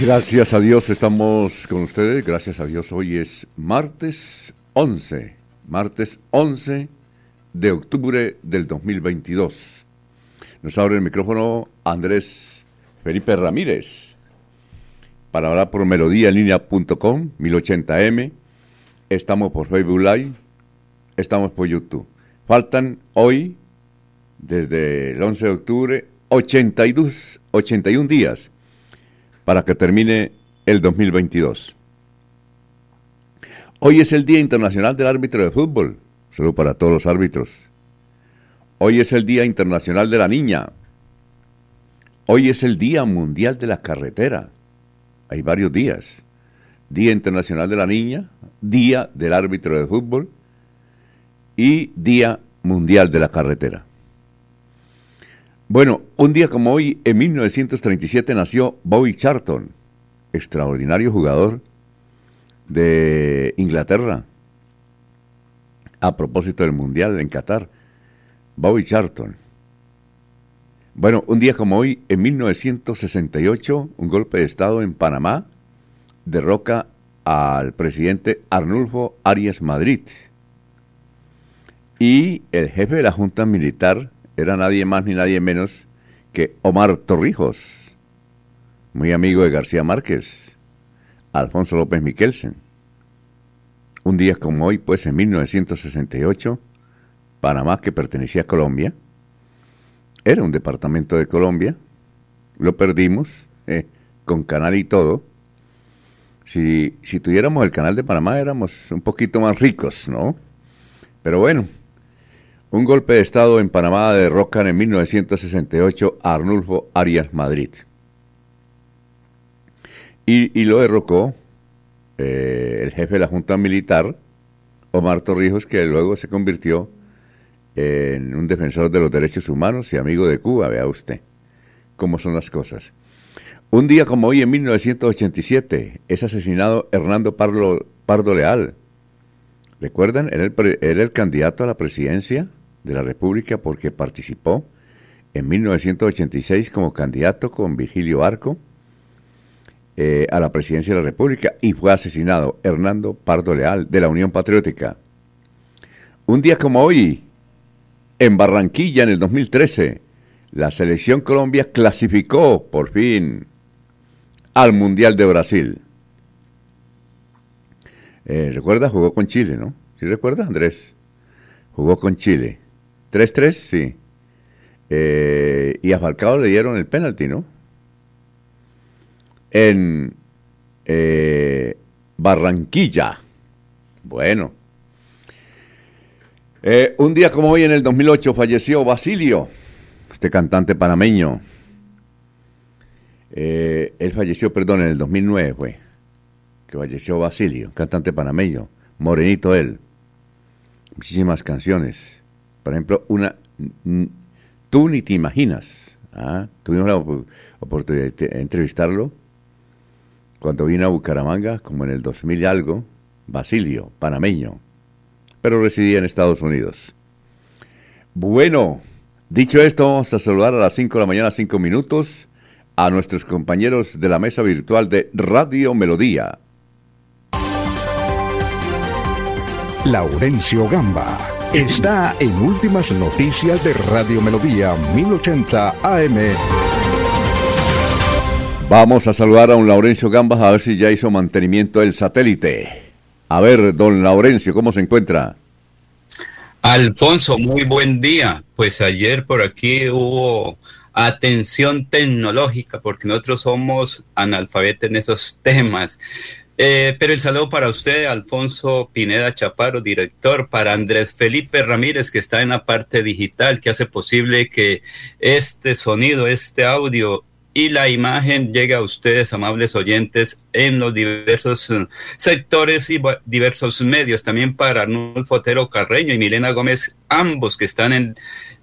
Gracias a Dios estamos con ustedes, gracias a Dios hoy es martes 11, martes 11 de octubre del 2022. Nos abre el micrófono Andrés Felipe Ramírez para hablar por melodíaenlínea.com, 1080m. Estamos por Facebook Live, estamos por YouTube. Faltan hoy, desde el 11 de octubre, 82, 81 días para que termine el 2022. Hoy es el Día Internacional del Árbitro de Fútbol. Solo para todos los árbitros. Hoy es el Día Internacional de la Niña. Hoy es el Día Mundial de la Carretera. Hay varios días. Día Internacional de la Niña, Día del Árbitro de Fútbol y Día Mundial de la Carretera. Bueno, un día como hoy, en 1937, nació Bobby Charlton, extraordinario jugador de Inglaterra. A propósito del Mundial en Qatar, Bobby Charlton. Bueno, un día como hoy, en 1968, un golpe de Estado en Panamá derroca al presidente Arnulfo Arias Madrid. Y el jefe de la Junta Militar era nadie más ni nadie menos que Omar Torrijos, muy amigo de García Márquez, Alfonso López Miquelsen. Un día como hoy, pues en 1968, Panamá, que pertenecía a Colombia, era un departamento de Colombia, lo perdimos, eh, con canal y todo. Si, si tuviéramos el canal de Panamá éramos un poquito más ricos, ¿no? Pero bueno, un golpe de Estado en Panamá derrocan en 1968 a Arnulfo Arias Madrid. Y, lo derrocó eh, el jefe de la Junta Militar, Omar Torrijos, que luego se convirtió en un defensor de los derechos humanos y amigo de Cuba, vea usted cómo son las cosas. Un día como hoy, en 1987, es asesinado Hernando Pardo Leal. ¿Recuerdan? Era el candidato a la presidencia de la República porque participó en 1986 como candidato con Virgilio Arco eh, a la presidencia de la República y fue asesinado Hernando Pardo Leal de la Unión Patriótica. Un día como hoy, en Barranquilla en el 2013, la selección Colombia clasificó por fin al Mundial de Brasil. Eh, ¿Recuerda? Jugó con Chile, ¿no? ¿Sí recuerda, Andrés? Jugó con Chile. 3-3, sí. Eh, y a Falcao le dieron el penalti, ¿no? En eh, Barranquilla. Bueno. Eh, un día como hoy, en el 2008, falleció Basilio, este cantante panameño. él falleció, perdón, en el 2009 fue. Que falleció Basilio, cantante panameño. Morenito él. Muchísimas canciones. Por ejemplo, una, tú ni te imaginas. ¿ah? Tuvimos la oportunidad de entrevistarlo cuando vino a Bucaramanga, como en el 2000 y algo, Basilio, panameño, pero residía en Estados Unidos. Bueno, dicho esto, vamos a saludar a las 5 de la mañana, 5 minutos, a nuestros compañeros de la mesa virtual de Radio Melodía. Laurencio Gamba está en Últimas Noticias de Radio Melodía 1080 AM. Vamos a saludar a un Laurencio Gambas a ver si ya hizo mantenimiento del satélite. A ver, don Laurencio, ¿cómo se encuentra? Alfonso, muy buen día. Pues ayer por aquí hubo atención tecnológica porque nosotros somos analfabetos en esos temas. Eh, pero el saludo para usted, Alfonso Pineda Chaparro, director, para Andrés Felipe Ramírez, que está en la parte digital, que hace posible que este sonido, este audio y la imagen llegue a ustedes, amables oyentes, en los diversos eh, sectores y diversos medios. También para Arnulfo Otero Carreño y Milena Gómez, ambos que están en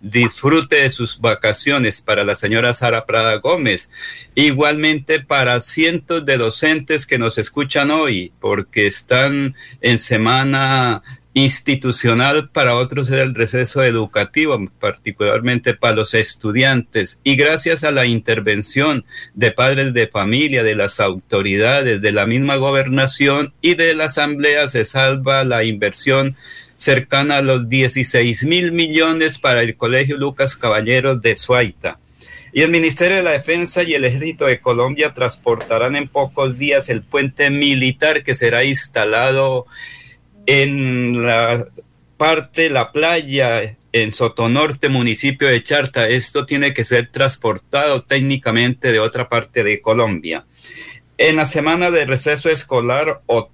disfrute de sus vacaciones para la señora Sara Prada Gómez. Igualmente para cientos de docentes que nos escuchan hoy, porque están en semana institucional, para otros es el receso educativo, particularmente para los estudiantes. Y gracias a la intervención de padres de familia, de las autoridades, de la misma gobernación y de la asamblea, se salva la inversión cercana a los 16 mil millones para el Colegio Lucas Caballeros de Suaita. Y el Ministerio de la Defensa y el Ejército de Colombia transportarán en pocos días el puente militar que será instalado en la parte, la playa en Sotonorte, municipio de Charta. Esto tiene que ser transportado técnicamente de otra parte de Colombia. En la semana de receso escolar o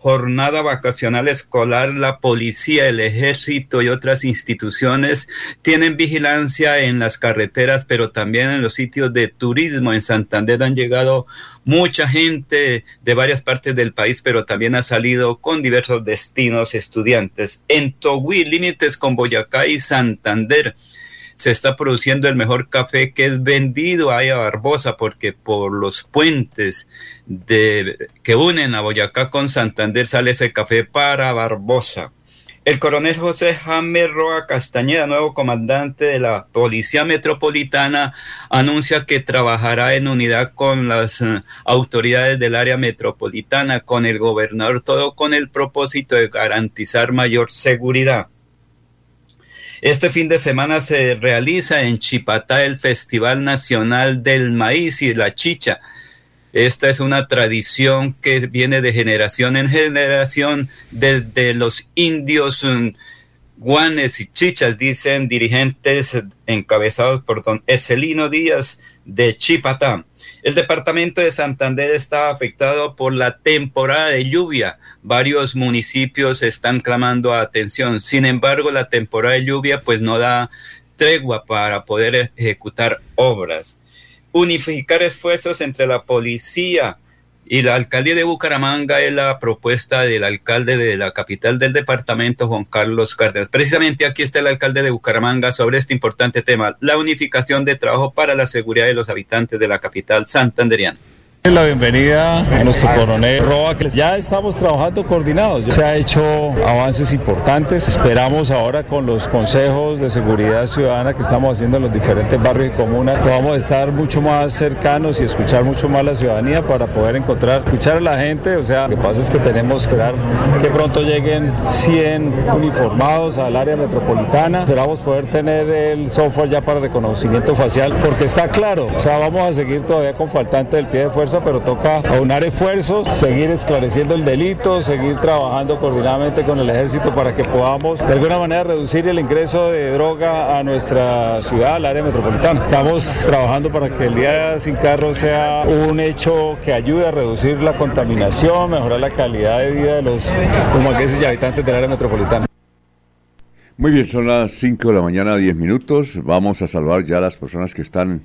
jornada vacacional escolar, la policía, el ejército y otras instituciones tienen vigilancia en las carreteras, pero también en los sitios de turismo. En Santander han llegado mucha gente de varias partes del país, pero también ha salido con diversos destinos estudiantes. En Togui, límites con Boyacá y Santander se está produciendo el mejor café que es vendido ahí a Barbosa, porque por los puentes de, que unen a Boyacá con Santander sale ese café para Barbosa. El coronel José Jaime Roa Castañeda, nuevo comandante de la Policía Metropolitana, anuncia que trabajará en unidad con las eh, autoridades del área metropolitana, con el gobernador, todo con el propósito de garantizar mayor seguridad. Este fin de semana se realiza en Chipatá el Festival Nacional del Maíz y la Chicha. Esta es una tradición que viene de generación en generación desde los indios mm, guanes y chichas, dicen dirigentes encabezados por don Ecelino Díaz de Chipatá. El departamento de Santander está afectado por la temporada de lluvia. Varios municipios están clamando atención. Sin embargo, la temporada de lluvia pues no da tregua para poder ejecutar obras. Unificar esfuerzos entre la policía, y la alcaldía de Bucaramanga es la propuesta del alcalde de la capital del departamento, Juan Carlos Cárdenas. Precisamente aquí está el alcalde de Bucaramanga sobre este importante tema, la unificación de trabajo para la seguridad de los habitantes de la capital santanderiana. La bienvenida a nuestro coronel Roa, ya estamos trabajando coordinados. Se ha hecho avances importantes. Esperamos ahora con los consejos de seguridad ciudadana que estamos haciendo en los diferentes barrios y comunas, podamos estar mucho más cercanos y escuchar mucho más la ciudadanía para poder encontrar, escuchar a la gente. O sea, lo que pasa es que tenemos que esperar que pronto lleguen 100 uniformados al área metropolitana. Esperamos poder tener el software ya para reconocimiento facial, porque está claro, o sea, vamos a seguir todavía con faltante del pie de fuerza pero toca aunar esfuerzos, seguir esclareciendo el delito, seguir trabajando coordinadamente con el ejército para que podamos de alguna manera reducir el ingreso de droga a nuestra ciudad, al área metropolitana. Estamos trabajando para que el día sin carro sea un hecho que ayude a reducir la contaminación, mejorar la calidad de vida de los humangueses y habitantes del área metropolitana. Muy bien, son las 5 de la mañana, 10 minutos. Vamos a saludar ya a las personas que están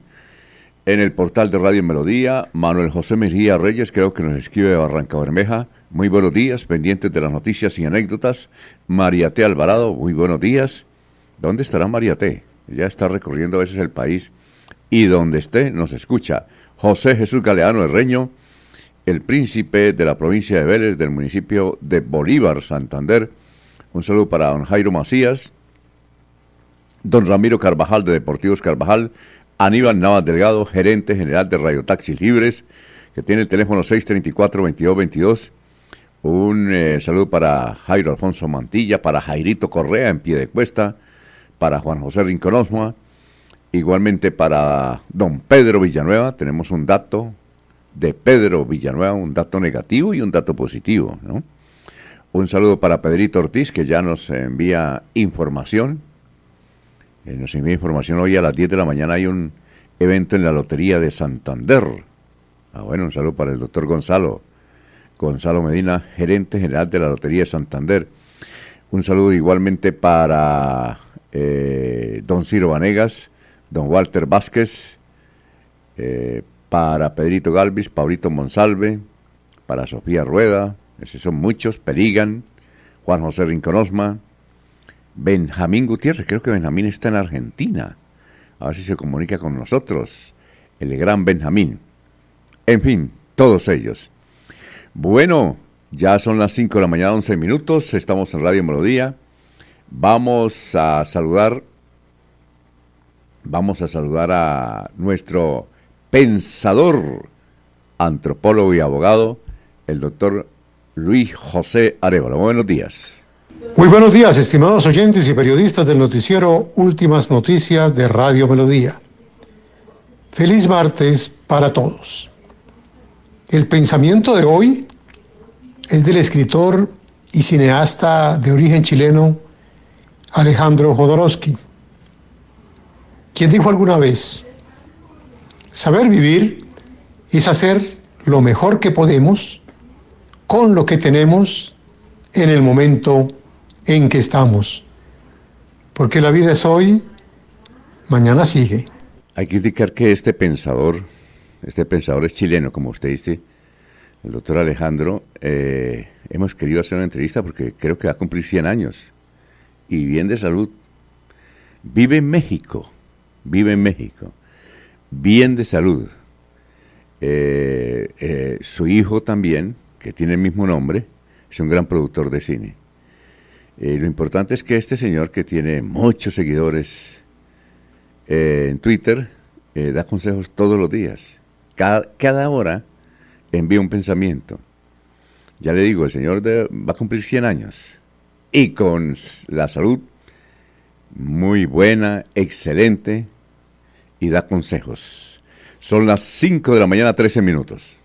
en el portal de Radio Melodía, Manuel José Mejía Reyes, creo que nos escribe de Barranca Bermeja. Muy buenos días, pendientes de las noticias y anécdotas. María T. Alvarado, muy buenos días. ¿Dónde estará María T? Ya está recorriendo a veces el país y donde esté nos escucha. José Jesús Galeano Herreño, el príncipe de la provincia de Vélez, del municipio de Bolívar, Santander. Un saludo para don Jairo Macías, don Ramiro Carvajal de Deportivos Carvajal, Aníbal Navas Delgado, gerente general de Radio Taxis Libres, que tiene el teléfono 634-2222. Un eh, saludo para Jairo Alfonso Mantilla, para Jairito Correa en pie de cuesta, para Juan José Rinconosma, igualmente para don Pedro Villanueva, tenemos un dato de Pedro Villanueva, un dato negativo y un dato positivo. ¿no? Un saludo para Pedrito Ortiz, que ya nos envía información. Eh, nos envía información hoy a las 10 de la mañana. Hay un evento en la Lotería de Santander. Ah, bueno, un saludo para el doctor Gonzalo. Gonzalo Medina, gerente general de la Lotería de Santander. Un saludo igualmente para eh, don Ciro Vanegas, don Walter Vázquez, eh, para Pedrito Galvis, Paulito Monsalve, para Sofía Rueda, esos son muchos, Perigan, Juan José Rinconosma, Benjamín Gutiérrez, creo que Benjamín está en Argentina, a ver si se comunica con nosotros, el gran Benjamín. En fin, todos ellos. Bueno, ya son las 5 de la mañana, 11 minutos, estamos en Radio Melodía. Vamos a saludar, vamos a saludar a nuestro pensador, antropólogo y abogado, el doctor Luis José Arevalo. Buenos días. Muy buenos días, estimados oyentes y periodistas del noticiero Últimas Noticias de Radio Melodía. Feliz martes para todos. El pensamiento de hoy es del escritor y cineasta de origen chileno Alejandro Jodorowsky, quien dijo alguna vez, saber vivir es hacer lo mejor que podemos con lo que tenemos en el momento en que estamos, porque la vida es hoy, mañana sigue. Hay que indicar que este pensador este pensador es chileno, como usted dice, el doctor Alejandro. Eh, hemos querido hacer una entrevista porque creo que va a cumplir 100 años y bien de salud. Vive en México, vive en México, bien de salud. Eh, eh, su hijo también, que tiene el mismo nombre, es un gran productor de cine. Lo importante es que este señor, que tiene muchos seguidores en Twitter, da consejos todos los días cada, hora envía un pensamiento. Ya le digo, el Señor va a cumplir 100 años y con la salud muy buena, excelente y da consejos. Son las 5 de la mañana, 13 minutos.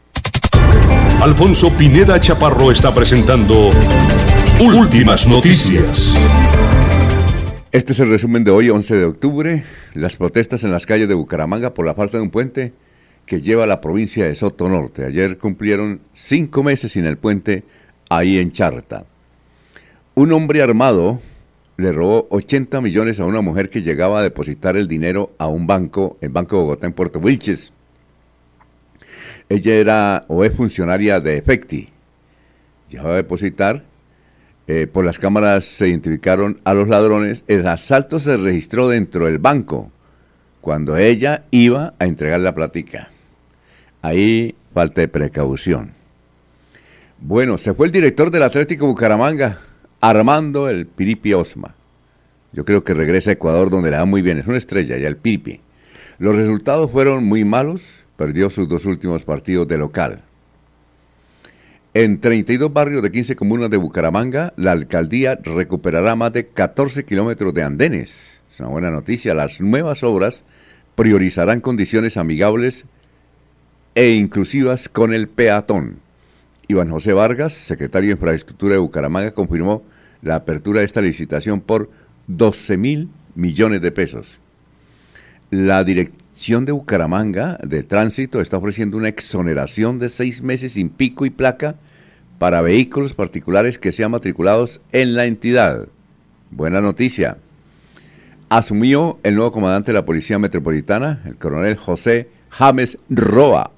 Alfonso Pineda Chaparro está presentando Últimas Noticias. Este es el resumen de hoy, 11 de octubre. Las protestas en las calles de Bucaramanga por la falta de un puente que lleva la provincia de Soto Norte. Ayer cumplieron cinco meses sin el puente ahí en Charta. Un hombre armado le robó 80 millones a una mujer que llegaba a depositar el dinero a un banco, el Banco de Bogotá en Puerto Wilches. Ella era o es funcionaria de Efecti. Llegaba a depositar. Eh, por las cámaras se identificaron a los ladrones. El asalto se registró dentro del banco cuando ella iba a entregar la plática. Ahí falta de precaución. Bueno, se fue el director del Atlético Bucaramanga, Armando el Piripi Osma. Yo creo que regresa a Ecuador donde le da muy bien, es una estrella ya el Piripi. Los resultados fueron muy malos, perdió sus dos últimos partidos de local. En 32 barrios de 15 comunas de Bucaramanga, la alcaldía recuperará más de 14 kilómetros de andenes. Es una buena noticia. Las nuevas obras priorizarán condiciones amigables e inclusivas con el peatón. Iván José Vargas, secretario de Infraestructura de Bucaramanga, confirmó la apertura de esta licitación por 12 mil millones de pesos. La De Bucaramanga de Tránsito está ofreciendo una exoneración de seis meses sin pico y placa para vehículos particulares que sean matriculados en la entidad. Buena noticia. Asumió el nuevo comandante de la Policía Metropolitana, el coronel José James Roa.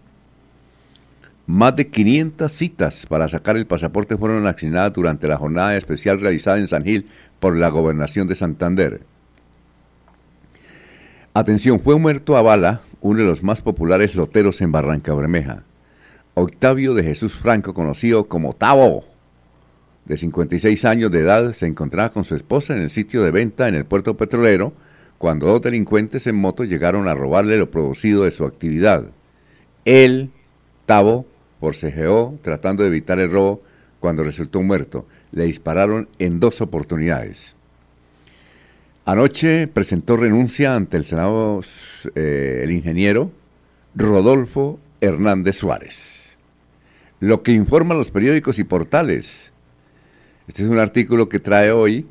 Más de 500 citas para sacar el pasaporte fueron asignadas durante la jornada especial realizada en San Gil por la Gobernación de Santander. Atención, fue muerto a bala uno de los más populares loteros en Barranca Bermeja, Octavio de Jesús Franco, conocido como Tavo. De 56 años de edad, se encontraba con su esposa en el sitio de venta en el puerto petrolero cuando dos delincuentes en moto llegaron a robarle lo producido de su actividad. Él, Tavo, forcejeó tratando de evitar el robo cuando resultó muerto. Le dispararon en dos oportunidades. Anoche presentó renuncia ante el Senado eh, el ingeniero Rodolfo Hernández Suárez. Lo que informan los periódicos y portales. Este es un artículo que trae hoy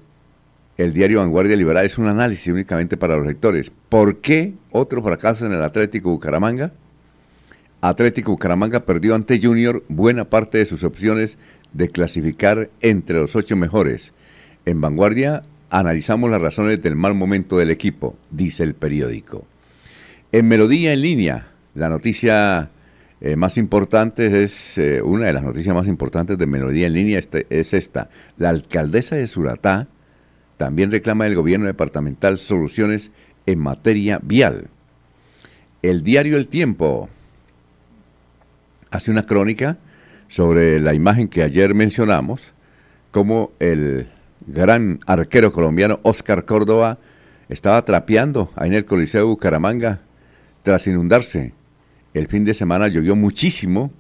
el diario Vanguardia Liberal. Es un análisis únicamente para los lectores. ¿Por qué otro fracaso en el Atlético Bucaramanga? Atlético Bucaramanga perdió ante Junior buena parte de sus opciones de clasificar entre los ocho mejores. En Vanguardia analizamos las razones del mal momento del equipo, dice el periódico. En Melodía en línea, la noticia eh, más importante es, eh, una de las noticias más importantes de Melodía en línea este, es esta. La alcaldesa de Suratá también reclama del gobierno departamental soluciones en materia vial. El diario El Tiempo hace una crónica sobre la imagen que ayer mencionamos, como el gran arquero colombiano Oscar Córdoba estaba trapeando ahí en el Coliseo de Bucaramanga tras inundarse. El fin de semana llovió muchísimo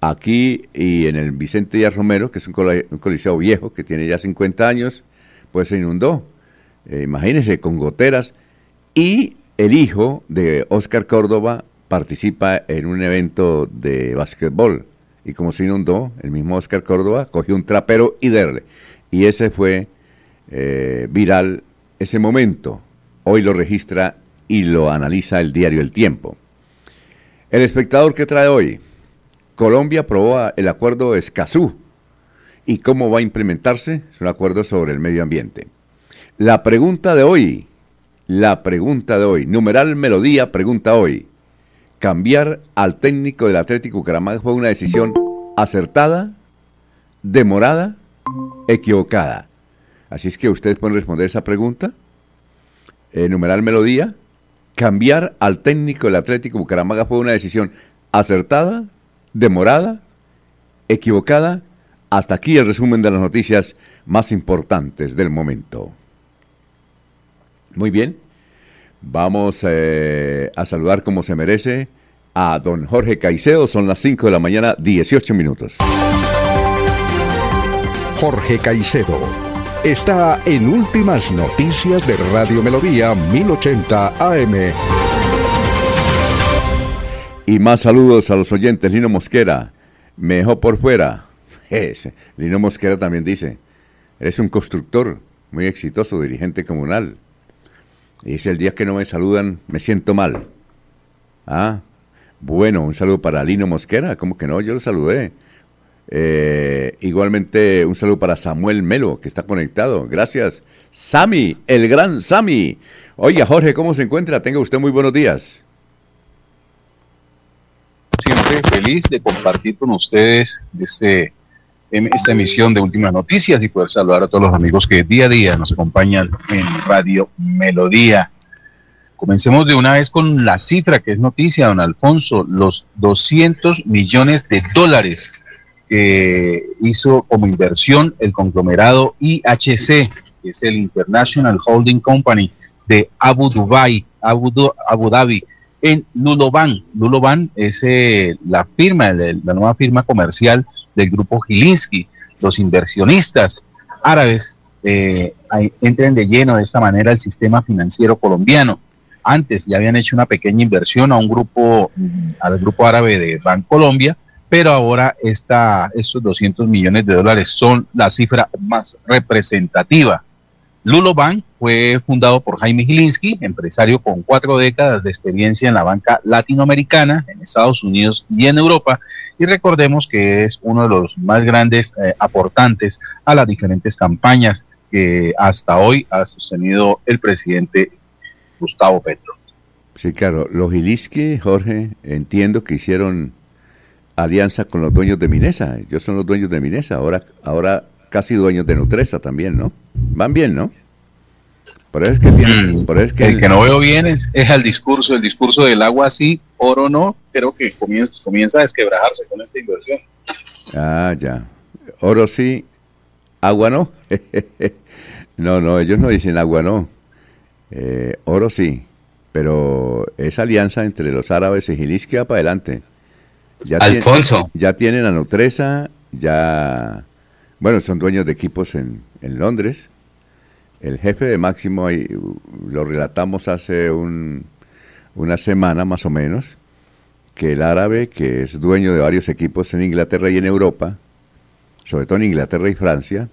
aquí y en el Vicente Díaz Romero, que es un, coliseo viejo que tiene ya 50 años, pues se inundó. Eh, imagínense, con goteras. Y el hijo de Oscar Córdoba participa en un evento de básquetbol. Y como se inundó, el mismo Oscar Córdoba cogió un trapero y derle. Y ese fue eh, viral ese momento. Hoy lo registra y lo analiza el diario El Tiempo. El espectador que trae hoy, Colombia aprobó el acuerdo Escazú. ¿Y cómo va a implementarse? Es un acuerdo sobre el medio ambiente. La pregunta de hoy, la pregunta de hoy, numeral melodía, pregunta hoy. ¿Cambiar al técnico del Atlético Bucaramanga fue una decisión acertada, demorada equivocada. Así es que ustedes pueden responder esa pregunta. Numeral melodía. Cambiar al técnico del Atlético Bucaramanga fue una decisión acertada, demorada, equivocada. Hasta aquí el resumen de las noticias más importantes del momento. Muy bien. Vamos eh, a saludar como se merece a don Jorge Caicedo. Son las 5 de la mañana, 18 minutos. Jorge Caicedo. Está en Últimas Noticias de Radio Melodía 1080 AM. Y más saludos a los oyentes. Lino Mosquera, me dejó por fuera. Lino Mosquera también dice, eres un constructor muy exitoso, dirigente comunal. Y dice, el día que no me saludan, me siento mal. Ah, bueno, un saludo para Lino Mosquera. ¿Cómo que no? Yo lo saludé. Eh, igualmente un saludo para Samuel Melo, que está conectado. Gracias. Sami, el gran Sami. Oiga, Jorge, ¿cómo se encuentra? Tenga usted muy buenos días. Siempre feliz de compartir con ustedes este, em, esta emisión de Últimas Noticias y poder saludar a todos los amigos que día a día nos acompañan en Radio Melodía. Comencemos de una vez con la cifra que es noticia, don Alfonso, los 200 millones de dólares que hizo como inversión el conglomerado IHC, que es el International Holding Company de Abu Dhabi, Abu, Dhabi, en Luloban. Luloban es eh, la firma, la nueva firma comercial del grupo Gilinski. Los inversionistas árabes eh, entran de lleno de esta manera al sistema financiero colombiano. Antes ya habían hecho una pequeña inversión a un grupo, al grupo árabe de Colombia pero ahora esta, estos 200 millones de dólares son la cifra más representativa. Lulo Bank fue fundado por Jaime Gilinski, empresario con cuatro décadas de experiencia en la banca latinoamericana, en Estados Unidos y en Europa, y recordemos que es uno de los más grandes eh, aportantes a las diferentes campañas que hasta hoy ha sostenido el presidente Gustavo Petro. Sí, claro, los Gilinski, Jorge, entiendo que hicieron alianza con los dueños de Minesa. Ellos son los dueños de Minesa, ahora, ahora casi dueños de Nutresa también, ¿no? Van bien, ¿no? Por eso es que, mm. que el, que no veo bien es, el discurso, el discurso del agua sí, oro no, creo que comienza, comienza a desquebrajarse con esta inversión. Ah, ya. Oro sí, agua no. no, no, ellos no dicen agua no. Eh, oro sí, pero esa alianza entre los árabes y Gilisquia para adelante. Ya Alfonso. ya tienen a Nutresa, ya, bueno, son dueños de equipos en, en Londres. El jefe de Máximo, lo relatamos hace un, una semana más o menos, que el árabe, que es dueño de varios equipos en Inglaterra y en Europa, sobre todo en Inglaterra y Francia,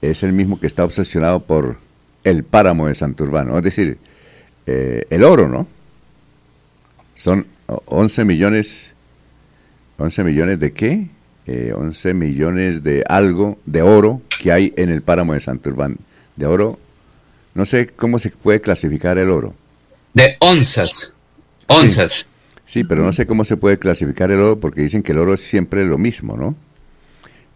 es el mismo que está obsesionado por el páramo de Santurbano, es decir, eh, el oro, ¿no? Son 11 millones, 11 millones de qué? 11 eh, millones de algo de oro que hay en el páramo de Santurbán. De oro, no sé cómo se puede clasificar el oro. De onzas, onzas. Sí, pero no sé cómo se puede clasificar el oro porque dicen que el oro es siempre lo mismo, ¿no?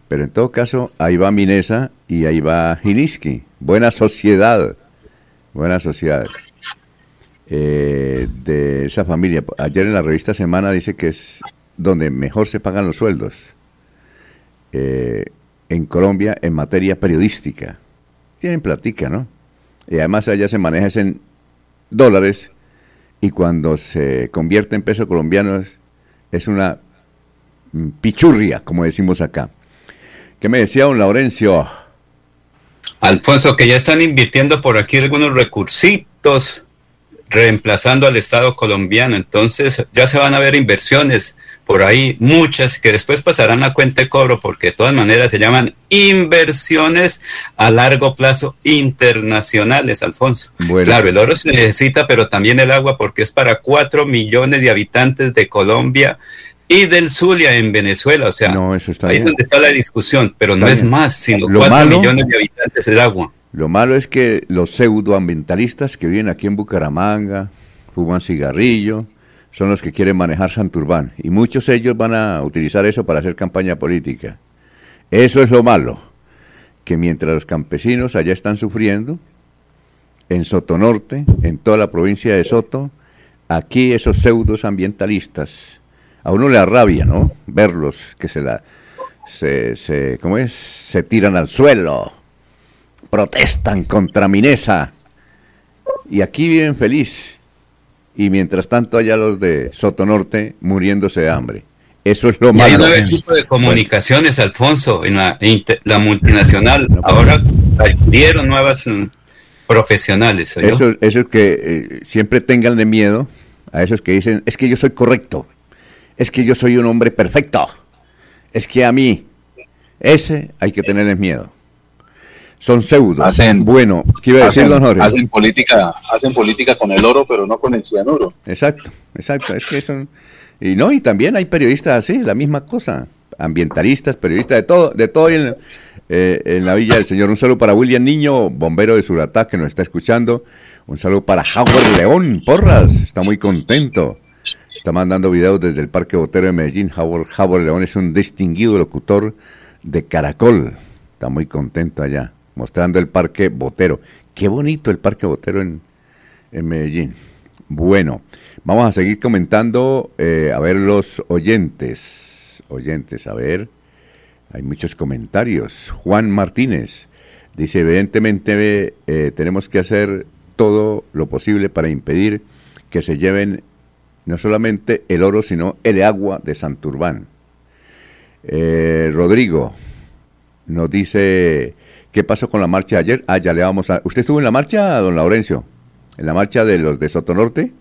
Pero en todo caso, ahí va Minesa y ahí va Giliski. Buena sociedad, buena sociedad. Eh, de esa familia. Ayer en la revista Semana dice que es donde mejor se pagan los sueldos eh, en Colombia en materia periodística. Tienen platica, ¿no? Y además allá se maneja en dólares y cuando se convierte en peso colombiano es, una pichurria, como decimos acá. ¿Qué me decía don Laurencio? Alfonso, que ya están invirtiendo por aquí algunos recursitos reemplazando al Estado colombiano. Entonces ya se van a ver inversiones por ahí, muchas que después pasarán a cuenta de cobro porque de todas maneras se llaman inversiones a largo plazo internacionales, Alfonso. Claro, el oro se necesita, pero también el agua porque es para cuatro millones de habitantes de Colombia y del Zulia en Venezuela. O sea, ahí es donde está la discusión, pero no es más, sino cuatro millones de habitantes del agua. Lo malo es que los pseudoambientalistas que viven aquí en Bucaramanga, fuman cigarrillo, son los que quieren manejar Santurbán. Y muchos ellos van a utilizar eso para hacer campaña política. Eso es lo malo, que mientras los campesinos allá están sufriendo, en Sotonorte, en toda la provincia de Soto, aquí esos pseudos ambientalistas, a uno le arrabia, ¿no? Verlos que se la, se, se, ¿cómo es? Se tiran al suelo protestan contra Minesa y aquí viven feliz. Y mientras tanto allá los de Sotonorte muriéndose de hambre. Eso es lo malo. Hay nueve tipos de comunicaciones, Alfonso, en la, la multinacional. Ahora dieron nuevas mm, profesionales. Eso, eso es que eh, siempre tenganle miedo a esos que dicen, es que yo soy correcto, es que yo soy un hombre perfecto, es que a mí, ese hay que tenerle miedo son pseudo. Hacen, bueno, ¿qué iba a decir, don Jorge? Hacen política, hacen política con el oro, pero no con el cianuro. Exacto, exacto. Es que son. Y no, y también hay periodistas así, la misma cosa. Ambientalistas, periodistas de todo, de todo en, eh, en la Villa del Señor. Un saludo para William Niño, bombero de Suratá, que nos está escuchando. Un saludo para Howard León, porras, está muy contento. Está mandando videos desde el Parque Botero de Medellín. Howard, Howard León es un distinguido locutor de Caracol. Está muy contento allá mostrando el Parque Botero. Qué bonito el Parque Botero en, Medellín. Bueno, vamos a seguir comentando, eh, a ver los oyentes, oyentes, a ver, hay muchos comentarios. Juan Martínez dice, evidentemente eh, tenemos que hacer todo lo posible para impedir que se lleven no solamente el oro, sino el agua de Santurbán. Eh, Rodrigo nos dice, ¿Qué pasó con la marcha de ayer? Ah, ya le vamos a... ¿Usted estuvo en la marcha, don Laurencio? ¿En la marcha de los de Sotonorte?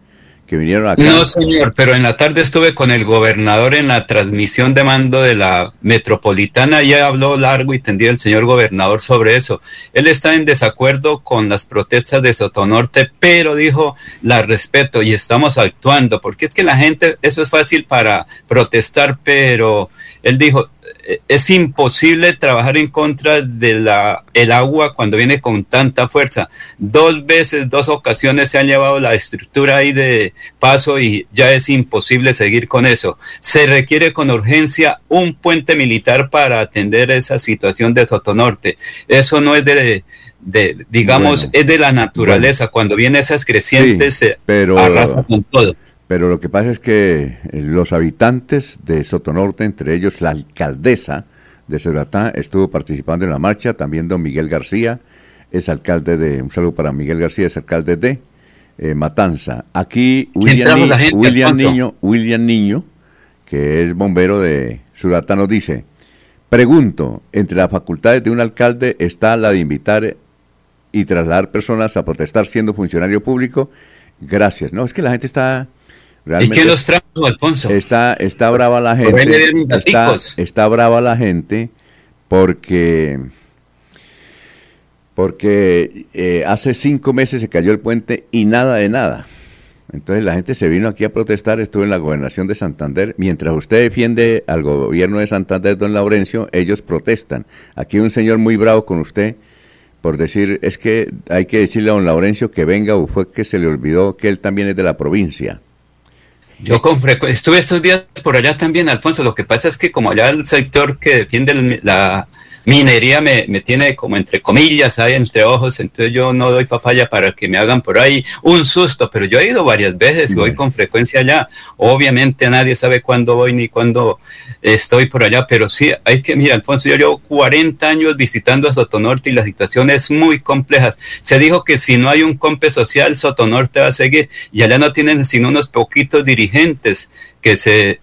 que vinieron acá. No, señor, pero en la tarde estuve con el gobernador en la transmisión de mando de la metropolitana y habló largo y tendido el señor gobernador sobre eso. Él está en desacuerdo con las protestas de Sotonorte, pero dijo, la respeto y estamos actuando, porque es que la gente, eso es fácil para protestar, pero él dijo, es imposible trabajar en contra de la el agua cuando viene con tanta fuerza. Dos veces, dos ocasiones se han llevado la estructura ahí de paso y ya es imposible seguir con eso. Se requiere con urgencia un puente militar para atender esa situación de Sotonorte. Eso no es de, de digamos, es de la naturaleza. Cuando viene esas crecientes se arrasa con todo. Pero lo que pasa es que eh, los habitantes de Sotonorte, entre ellos la alcaldesa de Ceratá, estuvo participando en la marcha, también don Miguel García, es alcalde de, un saludo para Miguel García, es alcalde de eh, Matanza. Aquí William, William Niño, William Niño, que es bombero de Suratá, nos dice, pregunto, entre las facultades de un alcalde está la de invitar y trasladar personas a protestar siendo funcionario público. Gracias. No, es que la gente está ¿Y qué los trajo, Alfonso? Está, está brava la gente. Está, está brava la gente porque porque eh, hace cinco meses se cayó el puente y nada de nada. Entonces la gente se vino aquí a protestar, estuvo en la gobernación de Santander. Mientras usted defiende al gobierno de Santander, don Laurencio, ellos protestan. Aquí un señor muy bravo con usted por decir, es que hay que decirle a don Laurencio que venga o fue que se le olvidó que él también es de la provincia. Yo con estuve estos días por allá también, Alfonso. Lo que pasa es que como allá el sector que defiende la, minería me, me, tiene como entre comillas, hay entre ojos, entonces yo no doy papaya para que me hagan por ahí un susto, pero yo he ido varias veces, voy con frecuencia allá. Obviamente nadie sabe cuándo voy ni cuándo estoy por allá, pero sí, hay que, mira, Alfonso, yo llevo 40 años visitando a Sotonorte y la situación es muy compleja. Se dijo que si no hay un compe social, Sotonorte va a seguir y allá no tienen sino unos poquitos dirigentes que se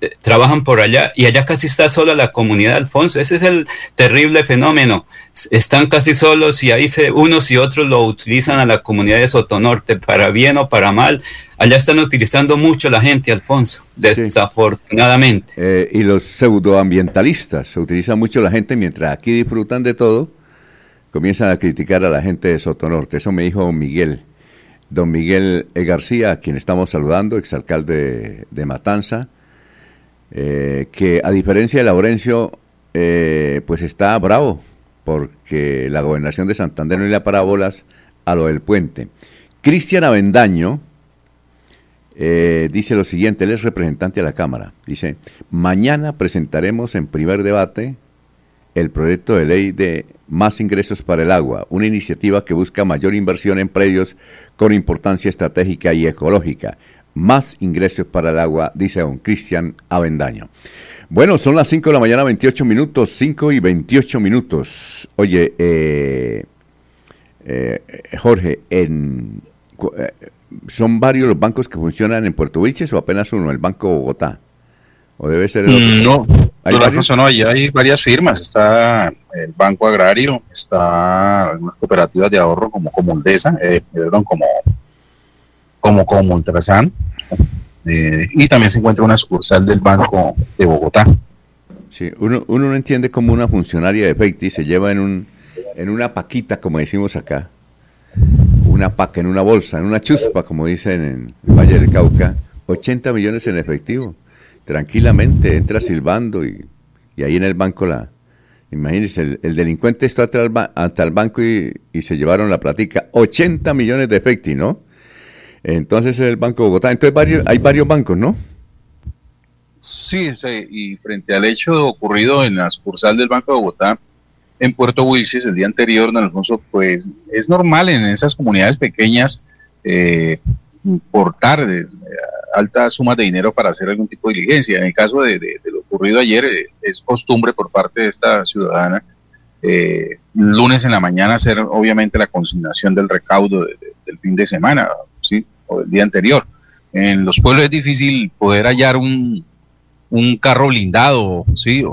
eh, trabajan por allá y allá casi está sola la comunidad Alfonso. Ese es el terrible fenómeno. Están casi solos y ahí se, unos y otros lo utilizan a la comunidad de Sotonorte, para bien o para mal. Allá están utilizando mucho la gente, Alfonso, desafortunadamente. Eh, y los pseudoambientalistas, se utiliza mucho la gente mientras aquí disfrutan de todo, comienzan a criticar a la gente de Sotonorte. Eso me dijo Miguel. Don Miguel García, a quien estamos saludando, exalcalde de Matanza, eh, que a diferencia de Laurencio, eh, pues está bravo, porque la gobernación de Santander no le da parábolas a lo del puente. Cristian Avendaño eh, dice lo siguiente, él es representante de la Cámara, dice, mañana presentaremos en primer debate el proyecto de ley de más ingresos para el agua, una iniciativa que busca mayor inversión en predios con importancia estratégica y ecológica más ingresos para el agua, dice don Cristian Avendaño. Bueno, son las 5 de la mañana, 28 minutos, 5 y 28 minutos. Oye, eh, eh, Jorge, en, eh, ¿son varios los bancos que funcionan en Puerto Wilches o apenas uno, el Banco Bogotá? ¿O debe ser el otro? No, ¿Hay, no, hay varias firmas. Está el Banco Agrario, está algunas cooperativas de ahorro como Comundesa, eh, como como como Ultrasan, eh, y también se encuentra una sucursal del Banco de Bogotá. Sí, uno, uno no entiende cómo una funcionaria de Pecti se lleva en, un, en una paquita, como decimos acá, una paca, en una bolsa, en una chuspa, como dicen en el Valle del Cauca, 80 millones en efectivo. Tranquilamente entra silbando y, y ahí en el banco la... Imagínense, el, delincuente está hasta el, banco y, y, se llevaron la platica. 80 millones de efectivo, ¿no? Entonces es el Banco de Bogotá. Entonces varios, hay varios bancos, ¿no? Sí, sí, y frente al hecho ocurrido en la sucursal del Banco de Bogotá en Puerto Wilches el día anterior, don Alfonso, pues es normal en esas comunidades pequeñas eh, portar eh, altas sumas de dinero para hacer algún tipo de diligencia. En el caso de, lo ocurrido ayer, eh, es costumbre por parte de esta ciudadana eh, lunes en la mañana hacer obviamente la consignación del recaudo del fin de semana. O el día anterior. En los pueblos es difícil poder hallar un, un carro blindado, ¿sí?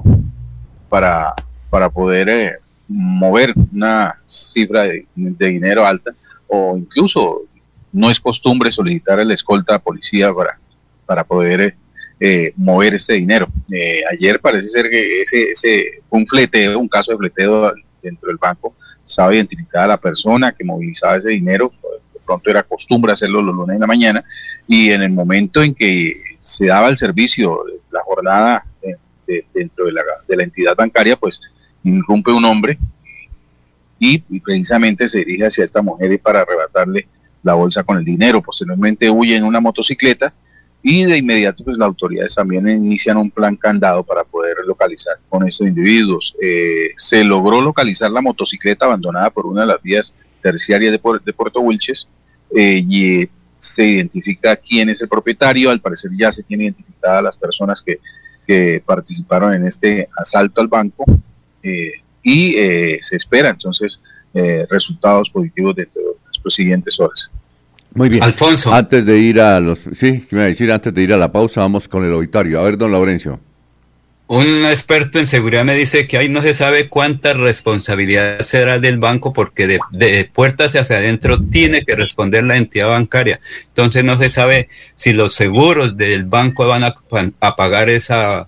para, para poder eh, mover una cifra de, dinero alta o incluso no es costumbre solicitar a la escolta a policía para, para poder eh, mover este dinero. Eh, ayer parece ser que ese, ese un fleteo, un caso de fleteo dentro del banco, sabe identificar a la persona que movilizaba ese dinero, pronto era costumbre hacerlo los lunes de la mañana, y en el momento en que se daba el servicio, la jornada dentro de la, de la, entidad bancaria, pues irrumpe un hombre y, precisamente se dirige hacia esta mujer para arrebatarle la bolsa con el dinero. Posteriormente huye en una motocicleta y de inmediato pues las autoridades también inician un plan candado para poder localizar con estos individuos. Eh, se logró localizar la motocicleta abandonada por una de las vías terciaria de, de Puerto Wilches eh, y eh, se identifica quién es el propietario, al parecer ya se tienen identificadas las personas que, participaron en este asalto al banco eh, y se espera entonces resultados positivos dentro de las siguientes horas. Muy bien. Alfonso. Antes de ir a los. Sí, ¿qué me a decir? Antes de ir a la pausa, vamos con el auditorio. A ver, don Laurencio. Un experto en seguridad me dice que ahí no se sabe cuánta responsabilidad será del banco porque de, puertas hacia adentro tiene que responder la entidad bancaria. Entonces no se sabe si los seguros del banco van a, a pagar esa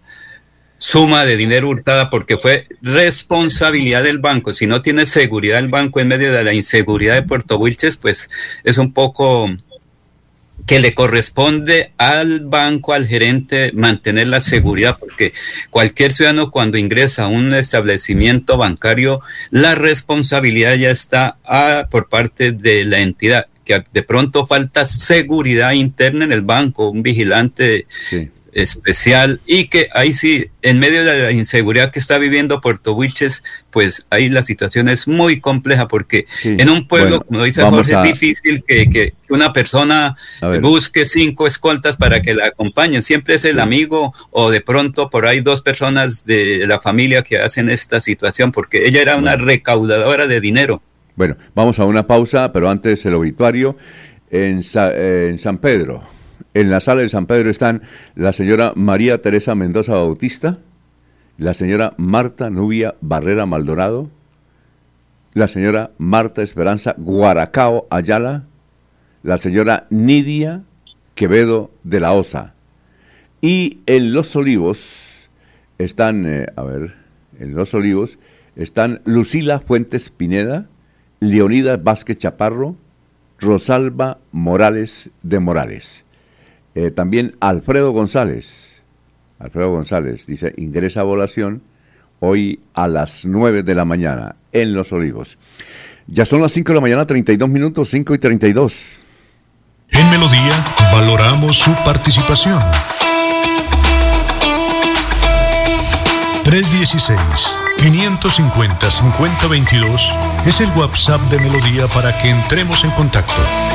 suma de dinero hurtada porque fue responsabilidad del banco. Si no tiene seguridad el banco en medio de la inseguridad de Puerto Wilches, pues es un poco que le corresponde al banco, al gerente, mantener la seguridad, porque cualquier ciudadano cuando ingresa a un establecimiento bancario, la responsabilidad ya está ah, por parte de la entidad que de pronto falta seguridad interna en el banco, un vigilante especial y que ahí sí, en medio de la inseguridad que está viviendo Puerto Wilches, pues ahí la situación es muy compleja porque en un pueblo, como dice Jorge, es difícil que, una persona busque cinco escoltas para que la acompañen. Siempre es el amigo o de pronto por ahí dos personas de la familia que hacen esta situación porque ella era una recaudadora de dinero. Bueno, vamos a una pausa, pero antes el obituario en, en San Pedro. En la sala de San Pedro están la señora María Teresa Mendoza Bautista, la señora Marta Nubia Barrera Maldonado, la señora Marta Esperanza Guaracao Ayala, la señora Nidia Quevedo de la Osa. Y en Los Olivos están, eh, a ver, en Los Olivos están Lucila Fuentes Pineda, Leonidas Vázquez Chaparro, Rosalba Morales de Morales. Eh, también Alfredo González. Alfredo González dice, ingresa a votación hoy a las 9 de la mañana en Los Olivos. Ya son las 5 de la mañana, 32 minutos, 5 y 32. En Melodía valoramos su participación. 316-550-5022 es el WhatsApp de Melodía para que entremos en contacto.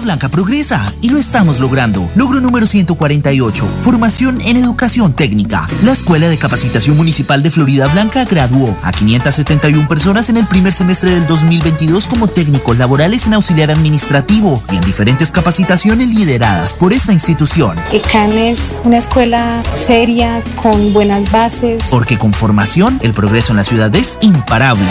Florida Blanca progresa y lo estamos logrando. Logro número 148. Formación en educación técnica. La Escuela de Capacitación Municipal de Florida Blanca graduó a 571 personas en el primer semestre del 2022 como técnicos laborales en auxiliar administrativo y en diferentes capacitaciones lideradas por esta institución. ECAN es una escuela seria, con buenas bases. Porque con formación el progreso en la ciudad es imparable.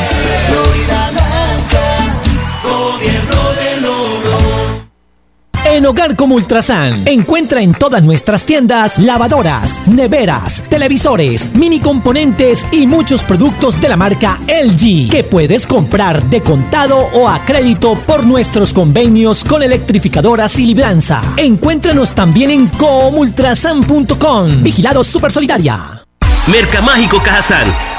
En Hogar como Ultrasan, encuentra en todas nuestras tiendas lavadoras, neveras, televisores, mini componentes y muchos productos de la marca LG que puedes comprar de contado o a crédito por nuestros convenios con electrificadoras y libranza. Encuéntranos también en comultrasan.com. Vigilado Super Solidaria. Mercamágico Cajazán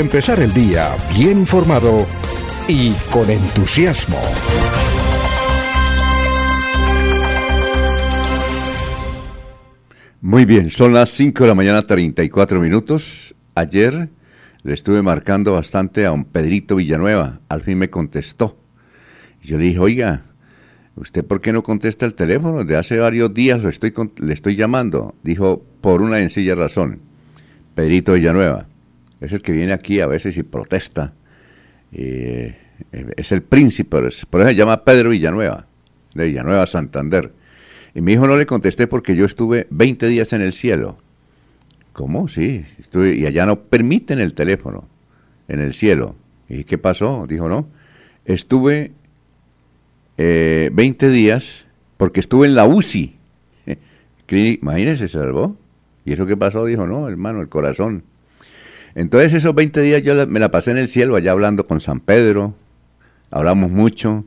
Empezar el día bien informado y con entusiasmo. Muy bien, son las 5 de la mañana 34 minutos. Ayer le estuve marcando bastante a un Pedrito Villanueva. Al fin me contestó. Yo le dije, oiga, ¿usted por qué no contesta el teléfono? De hace varios días lo estoy, le estoy llamando. Dijo, por una sencilla razón. Pedrito Villanueva es el que viene aquí a veces y protesta. Eh, es el príncipe, por eso se llama Pedro Villanueva, de Villanueva Santander. Y mi hijo no le contesté porque yo estuve 20 días en el cielo. ¿Cómo? Sí, y allá no permiten el teléfono en el cielo. ¿Y qué pasó? Dijo, no. Estuve 20 eh, días porque estuve en la UCI. Imagínese, se salvó. ¿Y eso qué pasó? Dijo, no, hermano, el corazón. Entonces esos 20 días yo me la pasé en el cielo allá hablando con San Pedro, hablamos mucho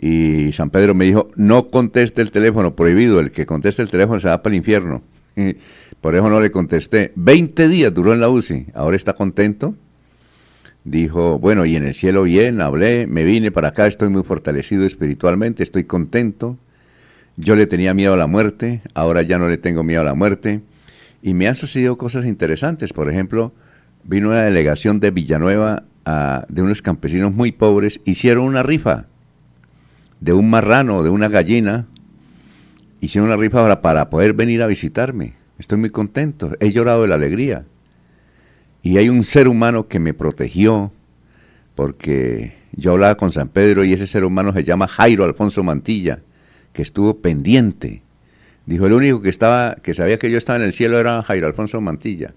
y San Pedro me dijo, no conteste el teléfono, prohibido, el que conteste el teléfono se va para el infierno. Por eso no le contesté. 20 días duró en la UCI. Ahora está contento. Dijo, bueno, y en el cielo bien, hablé, me vine para acá, estoy muy fortalecido espiritualmente, estoy contento. Yo le tenía miedo a la muerte, ahora ya no le tengo miedo a la muerte. Y me han sucedido cosas interesantes. Por ejemplo, vino una delegación de Villanueva de unos campesinos muy pobres, hicieron una rifa de un marrano, de una gallina, hicieron una rifa para, para poder venir a visitarme. Estoy muy contento, he llorado de la alegría. Y hay un ser humano que me protegió, porque yo hablaba con San Pedro y ese ser humano se llama Jairo Alfonso Mantilla, que estuvo pendiente. Dijo, el único que estaba, que sabía que yo estaba en el cielo era Jairo Alfonso Mantilla.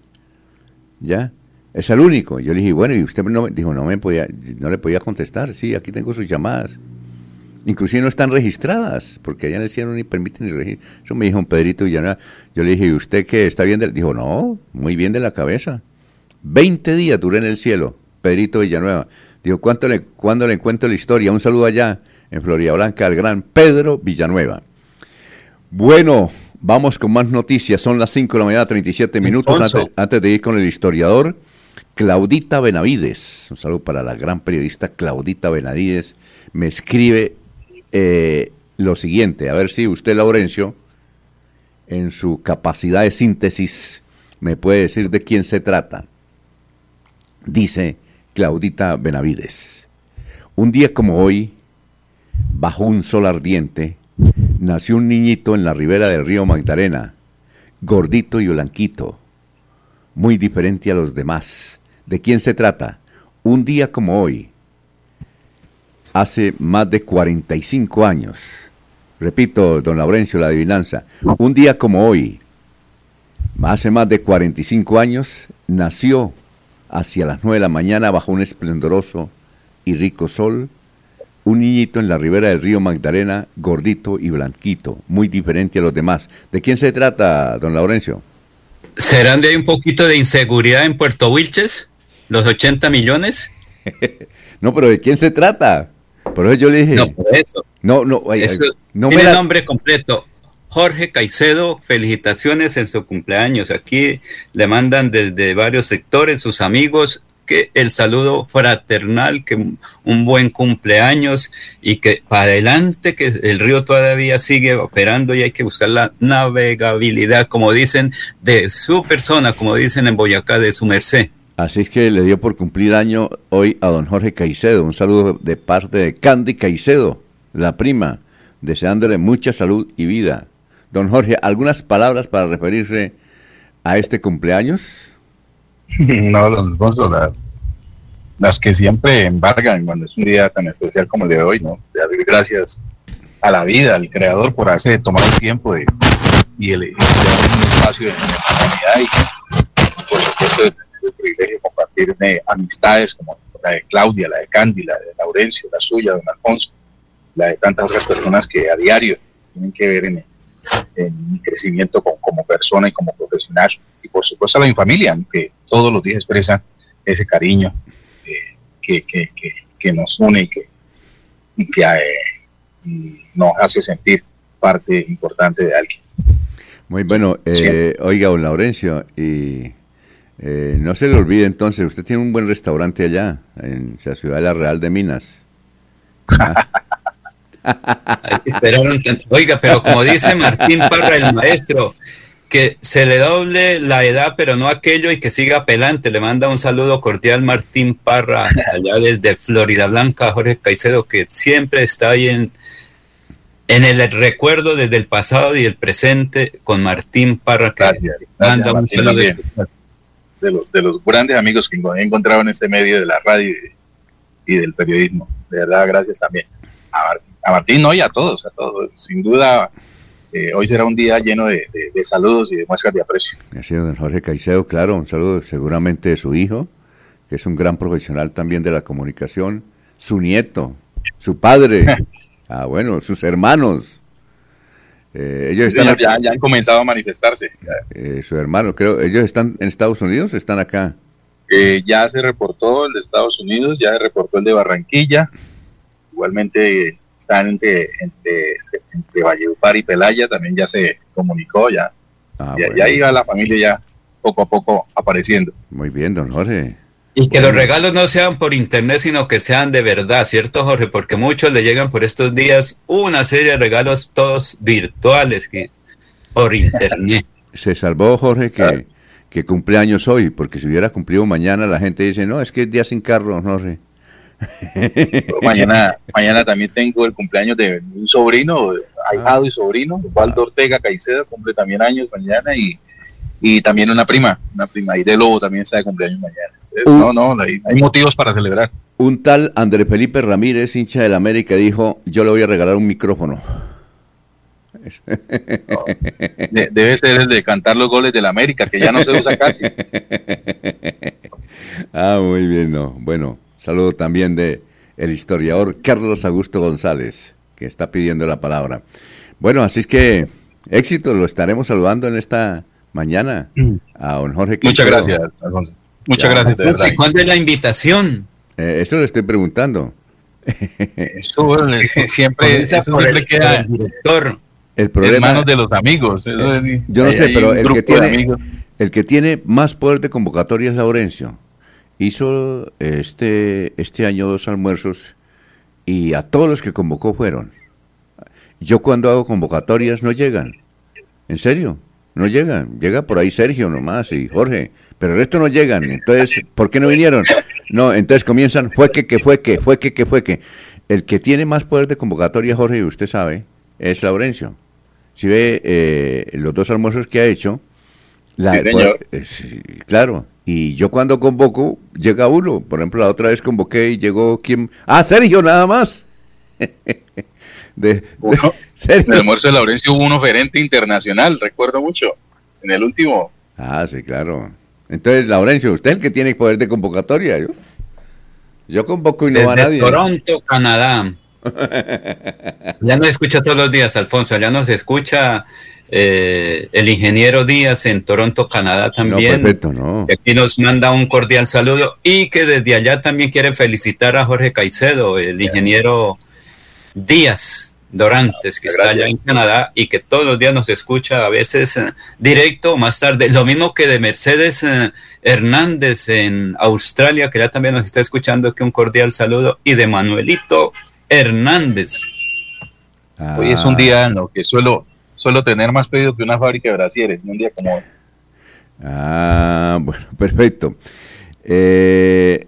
¿Ya? Es el único. Yo le dije, bueno, y usted no, dijo, no me podía, no le podía contestar. Sí, aquí tengo sus llamadas. Inclusive no están registradas, porque allá en el cielo ni permiten ni registrar. Eso me dijo un Pedrito Villanueva. Yo le dije, ¿y usted qué? ¿Está bien? De... Dijo, no, muy bien de la cabeza. Veinte días duré en el cielo, Pedrito Villanueva. Dijo, ¿cuánto le, ¿cuándo le encuentro la historia? Un saludo allá, en Florida Blanca, al gran Pedro Villanueva. Bueno, vamos con más noticias. Son las 5 de la mañana, 37 minutos. Antes, antes de ir con el historiador, Claudita Benavides. Un saludo para la gran periodista Claudita Benavides. Me escribe eh, lo siguiente, a ver si usted, Laurencio, en su capacidad de síntesis, me puede decir de quién se trata. Dice Claudita Benavides, un día como hoy, bajo un sol ardiente, nació un niñito en la ribera del río Magdalena, gordito y blanquito, muy diferente a los demás. ¿De quién se trata? Un día como hoy, hace más de 45 años. Repito, don Laurencio, la adivinanza. Un día como hoy, hace más de 45 años, nació hacia las 9 de la mañana bajo un esplendoroso y rico sol, un niñito en la ribera del río Magdalena, gordito y blanquito, muy diferente a los demás. ¿De quién se trata, don Laurencio? ¿Serán de un poquito de inseguridad en Puerto Wilches? ¿Los 80 millones? no, pero ¿de quién se trata? Por eso yo le dije. No, por eso. No, no, no tiene nombre completo. Jorge Caicedo, felicitaciones en su cumpleaños. Aquí le mandan desde varios sectores sus amigos que el saludo fraternal, que un buen cumpleaños y que para adelante, que el río todavía sigue operando y hay que buscar la navegabilidad, como dicen, de su persona, como dicen en Boyacá, de su merced. Así es que le dio por cumplir año hoy a don Jorge Caicedo. Un saludo de parte de Candy Caicedo, la prima, deseándole mucha salud y vida. Don Jorge, ¿algunas palabras para referirse a este cumpleaños? No, don Alfonso, las, que siempre embargan cuando es un día tan especial como el de hoy, ¿no? De dar gracias a la vida, al Creador, por haberse tomado el tiempo y el, espacio de, de y, por supuesto, de el privilegio de compartir amistades como la de Claudia, la de Candy, la de Laurencio, la suya, don Alfonso, la de tantas otras personas que a diario tienen que ver en, mi crecimiento como, persona y como profesional. Y por supuesto a mi familia, que todos los días expresa ese cariño eh, que, que, que, nos une y que, y que eh, nos hace sentir parte importante de alguien. Muy bueno. Eh, Oiga, don Laurencio, y eh, no se le olvide entonces, usted tiene un buen restaurante allá, en la ciudad de la Real de Minas. Oiga, pero como dice Martín Parra, el maestro, que se le doble la edad, pero no aquello, y que siga apelante. Le manda un saludo cordial Martín Parra, allá desde Florida Blanca, Jorge Caicedo, que siempre está ahí en, en el recuerdo desde el pasado y el presente con Martín Parra, que manda un saludo especial de los, de los grandes amigos que he encontrado en este medio de la radio y, del periodismo. De verdad, gracias también a Martín, no, y a todos, a todos. Sin duda, eh, hoy será un día lleno de, saludos y de muestras de aprecio. Así don Jorge Caicedo, claro, un saludo seguramente de su hijo, que es un gran profesional también de la comunicación, su nieto, su padre, ah, bueno, sus hermanos. Eh, ellos están ya, han comenzado a manifestarse. Eh, su hermano, creo, ellos están en Estados Unidos, o están acá. Eh, ya se reportó el de Estados Unidos, ya se reportó el de Barranquilla. Igualmente están entre, entre, entre Valledupar y Pelaya, también ya se comunicó, ya Ah, y, ahí va la familia ya poco a poco apareciendo. Muy bien, don Jorge. Y que los regalos no sean por internet, sino que sean de verdad, ¿cierto, Jorge? Porque muchos le llegan por estos días una serie de regalos todos virtuales que, por internet. Se salvó, Jorge, que, que cumpleaños hoy, porque si hubiera cumplido mañana, la gente dice, no, es que es día sin carro, Jorge. mañana, mañana también tengo el cumpleaños de un sobrino, ahijado y sobrino, Waldo Ortega Caicedo, cumple también años mañana y, y también una prima, una prima, y de Lobo también está de cumpleaños mañana. No, no, hay, motivos para celebrar. Un tal André Felipe Ramírez, hincha del América, dijo, yo le voy a regalar un micrófono. debe ser el de cantar los goles del América, que ya no se usa casi. ah, muy bien, no. Bueno, Saludo también de el historiador Carlos Augusto González, que está pidiendo la palabra. Bueno, así es que éxito, lo estaremos saludando en esta mañana a don Jorge. Muchas gracias, Alfonso. Muchas gracias. ¿Cuándo es la invitación? Eh, eso le estoy preguntando. Eso siempre, siempre queda el director. El problema, en manos de los amigos. Eh, yo no sé, pero el que, tiene, el que tiene más poder de convocatoria es Laurencio hizo este, este año dos almuerzos y a todos los que convocó fueron. Yo cuando hago convocatorias no llegan. ¿En serio? No llegan. Llega por ahí Sergio nomás y Jorge. Pero el resto no llegan. Entonces, ¿por qué no vinieron? No, entonces comienzan, fue que, que fue que, fue que, que fue que. El que tiene más poder de convocatoria, Jorge, y usted sabe, es Laurencio. Si ve eh, los dos almuerzos que ha hecho, la, eh, claro, y yo cuando convoco, llega uno. Por ejemplo, la otra vez convoqué y llegó quien... Ah, Sergio, nada más. de, En el almuerzo de Laurencio hubo un oferente internacional, recuerdo mucho, en el último. Ah, sí, claro. Entonces, Laurencio, usted es el que tiene poder de convocatoria. Yo, yo convoco y no va nadie. Toronto, Canadá. ya nos escucha todos los días, Alfonso. Ya nos escucha eh, el ingeniero Díaz en Toronto, Canadá también. No, aquí nos manda un cordial saludo y que desde allá también quiere felicitar a Jorge Caicedo, el ingeniero Díaz Dorantes, que está allá en Canadá y que todos los días nos escucha, a veces eh, directo, más tarde. Lo mismo que de Mercedes eh, Hernández en Australia, que ya también nos está escuchando, que un cordial saludo, y de Manuelito Hernández. Hoy es un día en lo que suelo suelo tener más pedidos que una fábrica de brasieres, un día como hoy. Ah, bueno, perfecto. Eh,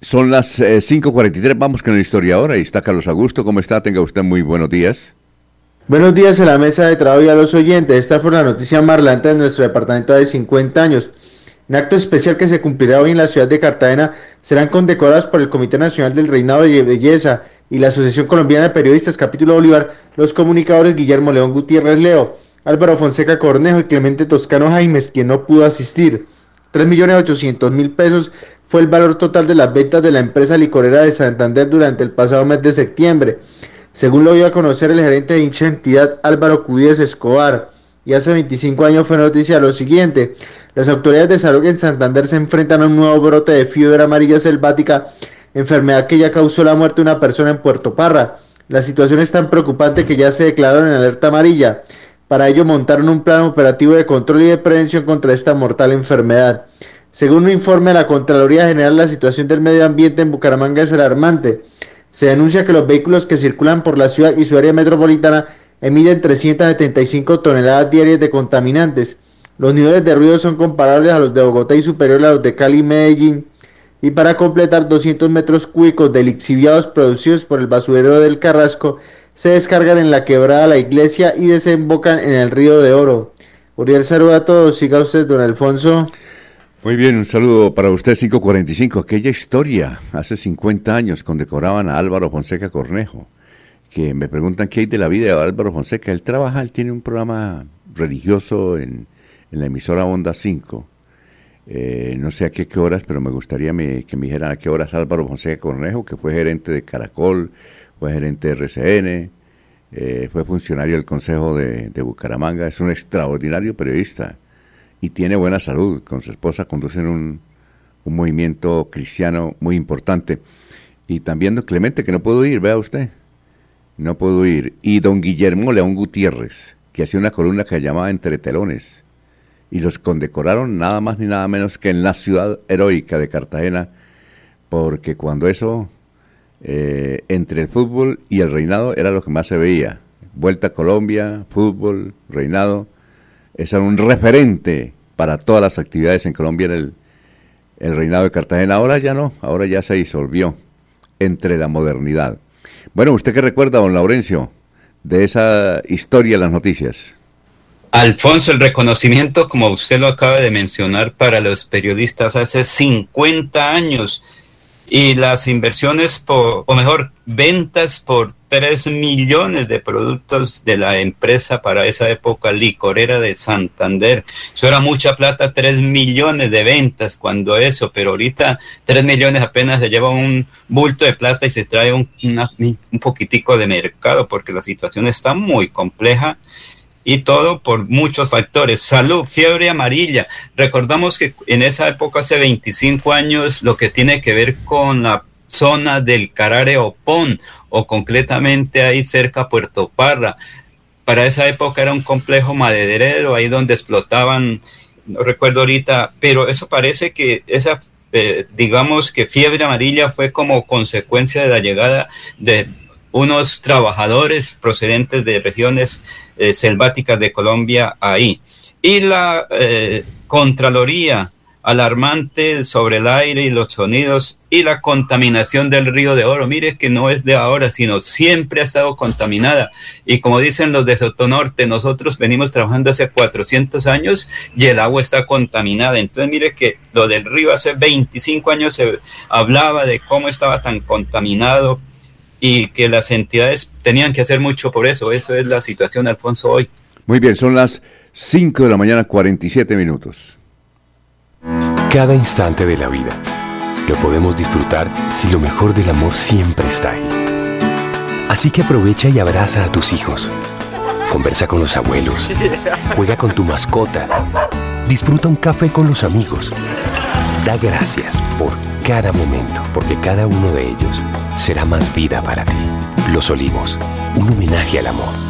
son las 5.43, eh, vamos con la historia ahora. Y está Carlos Augusto, ¿cómo está? Tenga usted muy buenos días. Buenos días a la mesa de trabajo y a los oyentes. Esta fue la noticia más relevante de nuestro departamento de 50 años. En acto especial que se cumplirá hoy en la ciudad de Cartagena, serán condecorados por el Comité Nacional del Reinado de Belleza y la Asociación Colombiana de Periodistas Capítulo Bolívar, los comunicadores Guillermo León Gutiérrez Leo, Álvaro Fonseca Cornejo y Clemente Toscano Jaimes, quien no pudo asistir. 3.800.000 pesos fue el valor total de las ventas de la empresa licorera de Santander durante el pasado mes de septiembre, según lo dio a conocer el gerente de dicha entidad Álvaro Cudíez Escobar. Y hace 25 años fue noticia lo siguiente, las autoridades de salud en Santander se enfrentan a un nuevo brote de fiebre amarilla selvática enfermedad que ya causó la muerte de una persona en Puerto Parra. La situación es tan preocupante que ya se declararon en alerta amarilla. Para ello montaron un plan operativo de control y de prevención contra esta mortal enfermedad. Según un informe de la Contraloría General, la situación del medio ambiente en Bucaramanga es alarmante. Se denuncia que los vehículos que circulan por la ciudad y su área metropolitana emiten 375 toneladas diarias de contaminantes. Los niveles de ruido son comparables a los de Bogotá y superiores a los de Cali y Medellín y para completar 200 metros cúbicos de lixiviados producidos por el basurero del Carrasco se descargan en la quebrada La Iglesia y desembocan en el río de Oro. Uriel, saludo a todos. Siga usted, don Alfonso. Muy bien, un saludo para usted, 545. Aquella historia, hace 50 años, condecoraban a Álvaro Fonseca Cornejo, que me preguntan qué hay de la vida de Álvaro Fonseca. Él trabaja, él tiene un programa religioso en, la emisora Onda 5 eh, no sé a qué, horas, pero me gustaría que me dijeran a qué horas Álvaro Fonseca Cornejo, que fue gerente de Caracol, fue gerente de RCN, eh, fue funcionario del Consejo de, Bucaramanga, es un extraordinario periodista y tiene buena salud. Con su esposa conducen un, un movimiento cristiano muy importante. Y también don Clemente, que no puedo ir, vea usted, no puedo ir. Y don Guillermo León Gutiérrez, que hacía una columna que llamaba Entre Telones. Y los condecoraron nada más ni nada menos que en la ciudad heroica de Cartagena, porque cuando eso, eh, entre el fútbol y el reinado, era lo que más se veía. Vuelta a Colombia, fútbol, reinado, es un referente para todas las actividades en Colombia en el, el reinado de Cartagena. Ahora ya no, ahora ya se disolvió entre la modernidad. Bueno, ¿usted qué recuerda, don Laurencio, de esa historia en las noticias? Alfonso, el reconocimiento, como usted lo acaba de mencionar, para los periodistas hace 50 años y las inversiones, por, o mejor, ventas por 3 millones de productos de la empresa para esa época licorera de Santander. Eso era mucha plata, 3 millones de ventas cuando eso, pero ahorita 3 millones apenas se lleva un bulto de plata y se trae un, un poquitico de mercado porque la situación está muy compleja y todo por muchos factores. Salud, fiebre amarilla. Recordamos que en esa época, hace 25 años, lo que tiene que ver con la zona del Carare Opón o concretamente ahí cerca Puerto Parra. Para esa época era un complejo maderero, ahí donde explotaban, no recuerdo ahorita, pero eso parece que esa, eh, digamos que fiebre amarilla fue como consecuencia de la llegada de unos trabajadores procedentes de regiones eh, selváticas de Colombia ahí. Y la eh, Contraloría alarmante sobre el aire y los sonidos y la contaminación del río de Oro. Mire que no es de ahora, sino siempre ha estado contaminada. Y como dicen los de Sotonorte, nosotros venimos trabajando hace 400 años y el agua está contaminada. Entonces mire que lo del río hace 25 años se hablaba de cómo estaba tan contaminado, y que las entidades tenían que hacer mucho por eso. Eso es la situación, Alfonso, hoy. Muy bien, son las 5 de la mañana, 47 minutos. Cada instante de la vida lo podemos disfrutar si lo mejor del amor siempre está ahí. Así que aprovecha y abraza a tus hijos. Conversa con los abuelos. Juega con tu mascota. Disfruta un café con los amigos. Da gracias por cada momento, porque cada uno de ellos será más vida para ti. Los Olivos, un homenaje al amor.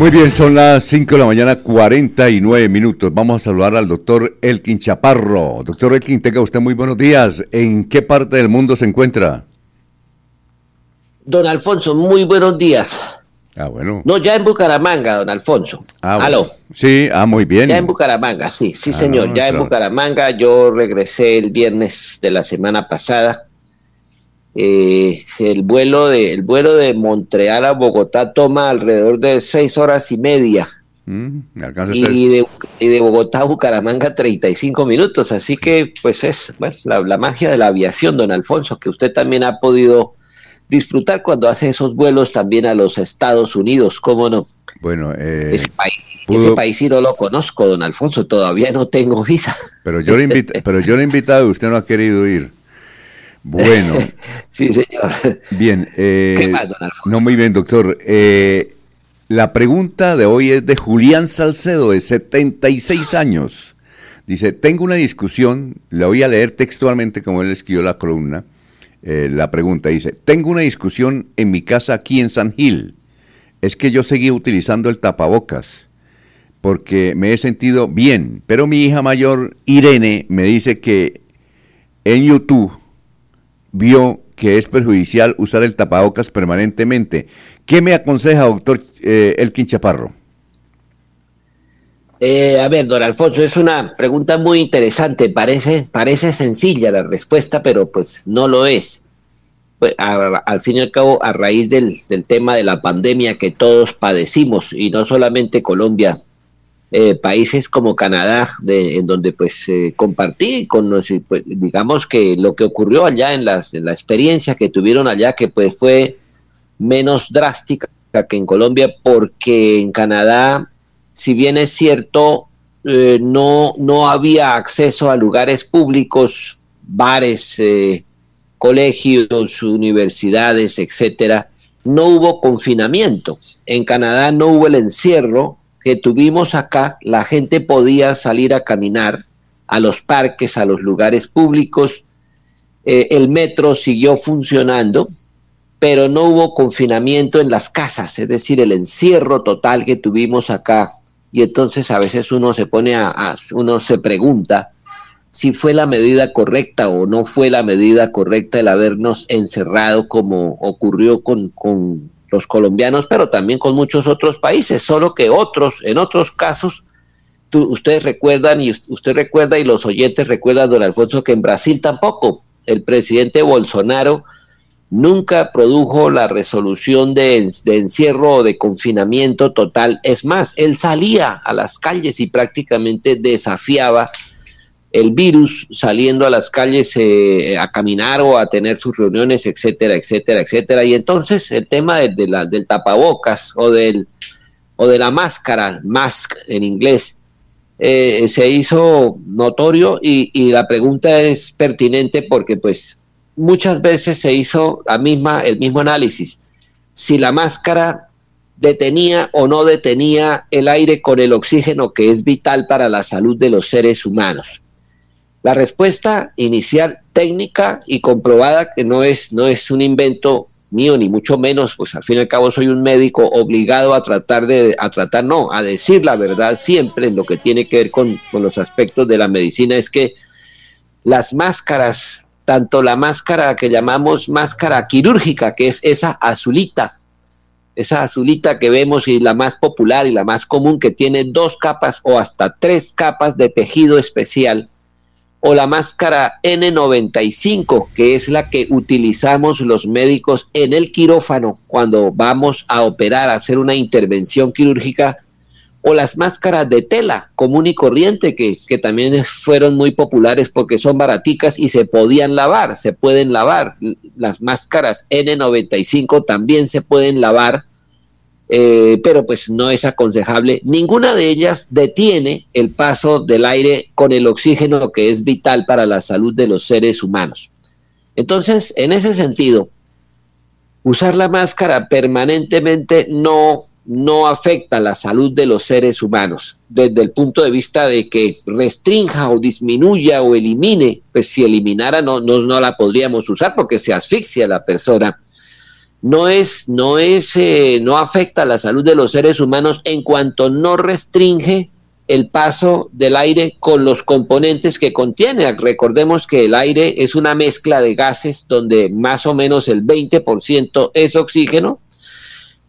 Muy bien, son las 5 de la mañana, 49 minutos. Vamos a saludar al doctor Elkin Chaparro. Doctor Elkin, tenga usted muy buenos días. ¿En qué parte del mundo se encuentra? Don Alfonso, muy buenos días. Ah, bueno. No, ya en Bucaramanga, don Alfonso. Ah, Aló. Sí, ah, muy bien. Ya en Bucaramanga, sí, sí, Ah, señor. ya en. Bucaramanga, yo regresé el viernes de la semana pasada. Eh, el vuelo de el vuelo de Montreal a Bogotá toma alrededor de seis horas y media Mm, y de, y de Bogotá a Bucaramanga 35 minutos. Así que, pues es pues, la, la magia de la aviación, don Alfonso, que usted también ha podido disfrutar cuando hace esos vuelos también a los Estados Unidos, ¿cómo no? Bueno, eh, Ese país, pudo- ese país sí no lo conozco, don Alfonso, todavía no tengo visa. pero yo le invité, pero yo le he invitado y usted no ha querido ir. Bueno, Sí, señor. bien. eh, ¿Qué más, don Alfonso? no, muy bien, doctor. Eh, la pregunta de hoy es de Julián Salcedo, de 76 años. Dice, tengo una discusión, le voy a leer textualmente como él escribió la columna. eh, la pregunta dice, tengo una discusión en mi casa aquí en San Gil. Es que yo seguí utilizando el tapabocas porque me he sentido bien, pero mi hija mayor, Irene, me dice que en YouTube vio que es perjudicial usar el tapabocas permanentemente. ¿Qué me aconseja, doctor eh, Elkin Chaparro? Eh, a ver, don Alfonso, es una pregunta muy interesante. Parece, parece sencilla la respuesta, pero pues no lo es. Pues, al fin y al cabo, a raíz del, tema de la pandemia que todos padecimos, y no solamente Colombia, eh, países como Canadá, de, en donde pues eh, compartí con pues, digamos que lo que ocurrió allá en, las, en la experiencia que tuvieron allá, que pues fue menos drástica que en Colombia, porque en Canadá si bien es cierto, eh, no, no había acceso a lugares públicos, bares, eh, colegios, universidades, etcétera, no hubo confinamiento. En Canadá no hubo el encierro que tuvimos acá. La gente podía salir a caminar a los parques, a los lugares públicos. Eh, el metro siguió funcionando, pero no hubo confinamiento en las casas, es decir, el encierro total que tuvimos acá y entonces a veces uno se pone a, uno se pregunta si fue la medida correcta o no fue la medida correcta el habernos encerrado como ocurrió con, los colombianos, pero también con muchos otros países, solo que otros, en otros casos, ustedes recuerdan y usted recuerda y los oyentes recuerdan, don Alfonso, que en Brasil tampoco, el presidente Bolsonaro nunca produjo la resolución de, encierro o de confinamiento total. Es más, él salía a las calles y prácticamente desafiaba el virus saliendo a las calles eh, a caminar o a tener sus reuniones, etcétera, etcétera, etcétera. Y entonces el tema de, la, del tapabocas o, del, o de la máscara, mask en inglés, eh, se hizo notorio y, y la pregunta es pertinente porque pues muchas veces se hizo la misma, el mismo análisis. Si la máscara detenía o no detenía el aire con el oxígeno que es vital para la salud de los seres humanos. La respuesta inicial técnica y comprobada que no es, no es un invento mío ni mucho menos, pues al fin y al cabo soy un médico obligado a tratar de, a tratar, no, a decir la verdad siempre en lo que tiene que ver con, con los aspectos de la medicina, es que las máscaras tanto la máscara que llamamos máscara quirúrgica, que es esa azulita, esa azulita que vemos y la más popular y la más común que tiene dos capas o hasta tres capas de tejido especial, o la máscara N95, que es la que utilizamos los médicos en el quirófano cuando vamos a operar, a hacer una intervención quirúrgica o las máscaras de tela común y corriente que, que, también fueron muy populares porque son baraticas y se podían lavar, se pueden lavar. Las máscaras N95 también se pueden lavar, eh, pero pues no es aconsejable. Ninguna de ellas detiene el paso del aire con el oxígeno que es vital para la salud de los seres humanos. Entonces, en ese sentido, usar la máscara permanentemente no, no afecta la salud de los seres humanos, desde el punto de vista de que restrinja o disminuya o elimine, pues si eliminara no, no, no la podríamos usar porque se asfixia la persona. No es, no es, eh, no afecta la salud de los seres humanos en cuanto no restringe el paso del aire con los componentes que contiene. Recordemos que el aire es una mezcla de gases donde más o menos el 20% es oxígeno,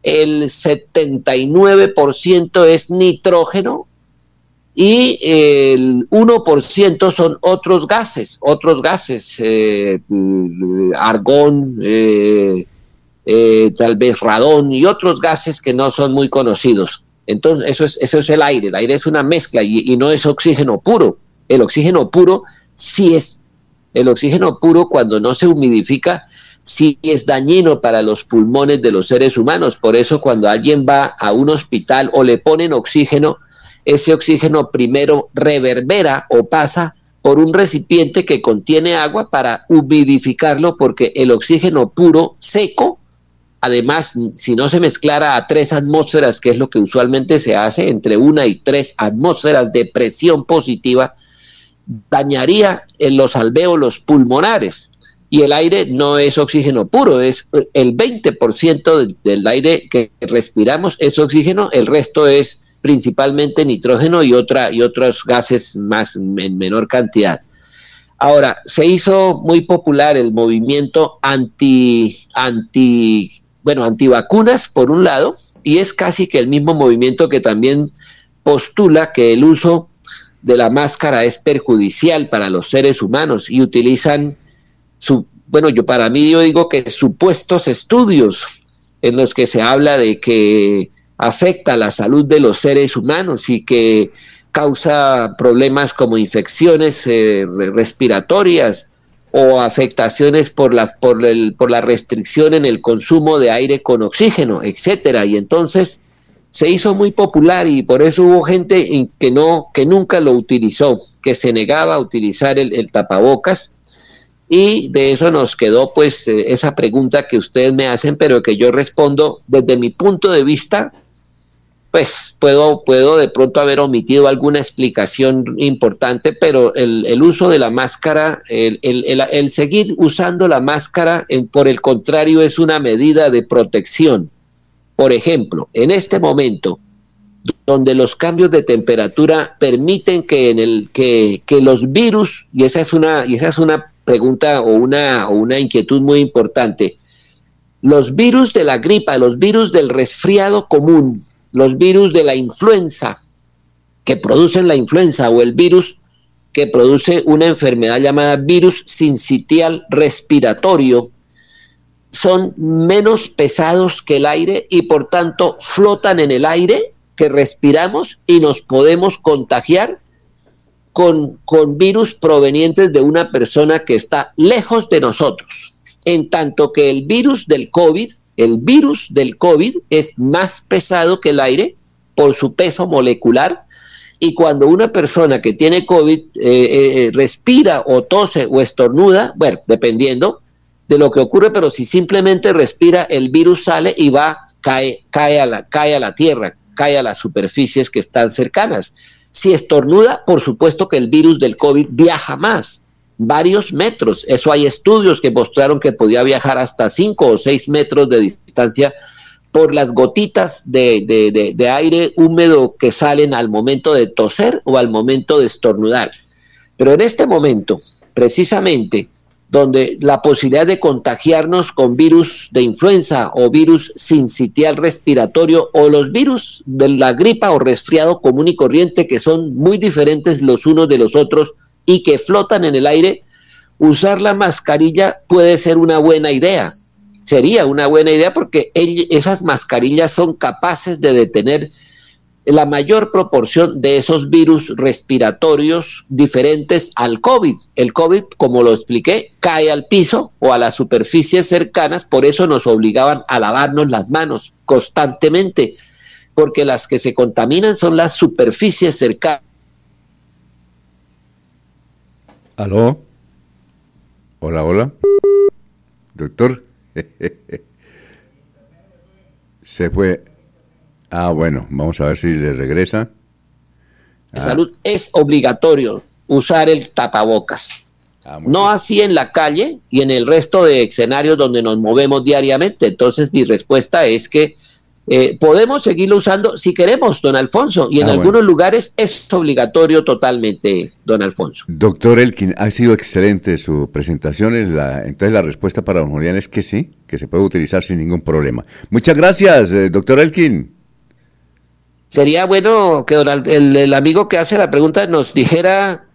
el 79% es nitrógeno y el 1% son otros gases, otros gases, eh, argón, eh, eh, tal vez radón y otros gases que no son muy conocidos. Entonces, eso es, eso es el aire. El aire es una mezcla y, no es oxígeno puro. El oxígeno puro sí es. El oxígeno puro, cuando no se humidifica, sí es dañino para los pulmones de los seres humanos. Por eso, cuando alguien va a un hospital o le ponen oxígeno, ese oxígeno primero reverbera o pasa por un recipiente que contiene agua para humidificarlo, porque el oxígeno puro, seco, Además, si no se mezclara a tres atmósferas, que es lo que usualmente se hace, entre una y tres atmósferas de presión positiva, dañaría en los alvéolos pulmonares. Y el aire no es oxígeno puro, es el 20% del aire que respiramos es oxígeno, el resto es principalmente nitrógeno y, otra, y otros gases más en menor cantidad. Ahora, se hizo muy popular el movimiento anti, anti, bueno, antivacunas, por un lado, y es casi que el mismo movimiento que también postula que el uso de la máscara es perjudicial para los seres humanos y utilizan su, bueno, yo para mí yo digo que supuestos estudios en los que se habla de que afecta la salud de los seres humanos y que causa problemas como infecciones eh, respiratorias o afectaciones por la, por, el, por la restricción en el consumo de aire con oxígeno, etcétera. Y entonces se hizo muy popular y por eso hubo gente que no, que nunca lo utilizó, que se negaba a utilizar el, tapabocas. Y de eso nos quedó pues eh, esa pregunta que ustedes me hacen, pero que yo respondo desde mi punto de vista pues puedo, puedo de pronto haber omitido alguna explicación importante, pero el, uso de la máscara, el, el, seguir usando la máscara, por el contrario, es una medida de protección. Por ejemplo, en este momento, donde los cambios de temperatura permiten que, en el, que los virus, y esa es una, y esa es una pregunta o una, o una inquietud muy importante, los virus de la gripa, los virus del resfriado común, los virus de la influenza que producen la influenza o el virus que produce una enfermedad llamada virus sincitial respiratorio son menos pesados que el aire y por tanto flotan en el aire que respiramos y nos podemos contagiar con, con virus provenientes de una persona que está lejos de nosotros. En tanto que el virus del COVID el virus del COVID es más pesado que el aire por su peso molecular y cuando una persona que tiene COVID eh, eh, respira o tose o estornuda, bueno, dependiendo de lo que ocurre, pero si simplemente respira, el virus sale y va, cae, cae, a la, cae a la tierra, cae a las superficies que están cercanas. Si estornuda, por supuesto que el virus del COVID viaja más varios metros. Eso hay estudios que mostraron que podía viajar hasta 5 o 6 metros de distancia por las gotitas de, de, aire húmedo que salen al momento de toser o al momento de estornudar. Pero en este momento, precisamente, donde la posibilidad de contagiarnos con virus de influenza o virus sincitial respiratorio o los virus de la gripa o resfriado común y corriente que son muy diferentes los unos de los otros, y que flotan en el aire, usar la mascarilla puede ser una buena idea. Sería una buena idea porque esas mascarillas son capaces de detener la mayor proporción de esos virus respiratorios diferentes al COVID. El COVID, como lo expliqué, cae al piso o a las superficies cercanas, por eso nos obligaban a lavarnos las manos constantemente, porque las que se contaminan son las superficies cercanas ¿Aló? Hola, hola. Doctor. Se fue. Ah, bueno, vamos a ver si le regresa. Ah. Salud es obligatorio usar el tapabocas. Ah, no así en la calle y en el resto de escenarios donde nos movemos diariamente. Entonces mi respuesta es que eh, podemos seguirlo usando si queremos, don Alfonso, y en ah, algunos lugares es obligatorio totalmente, don Alfonso. Doctor Elkin, ha sido excelente su presentación. entonces la respuesta para don Julián es que sí, que se puede utilizar sin ningún problema. Muchas gracias, eh, doctor Elkin. Sería bueno que el amigo que hace la pregunta nos dijera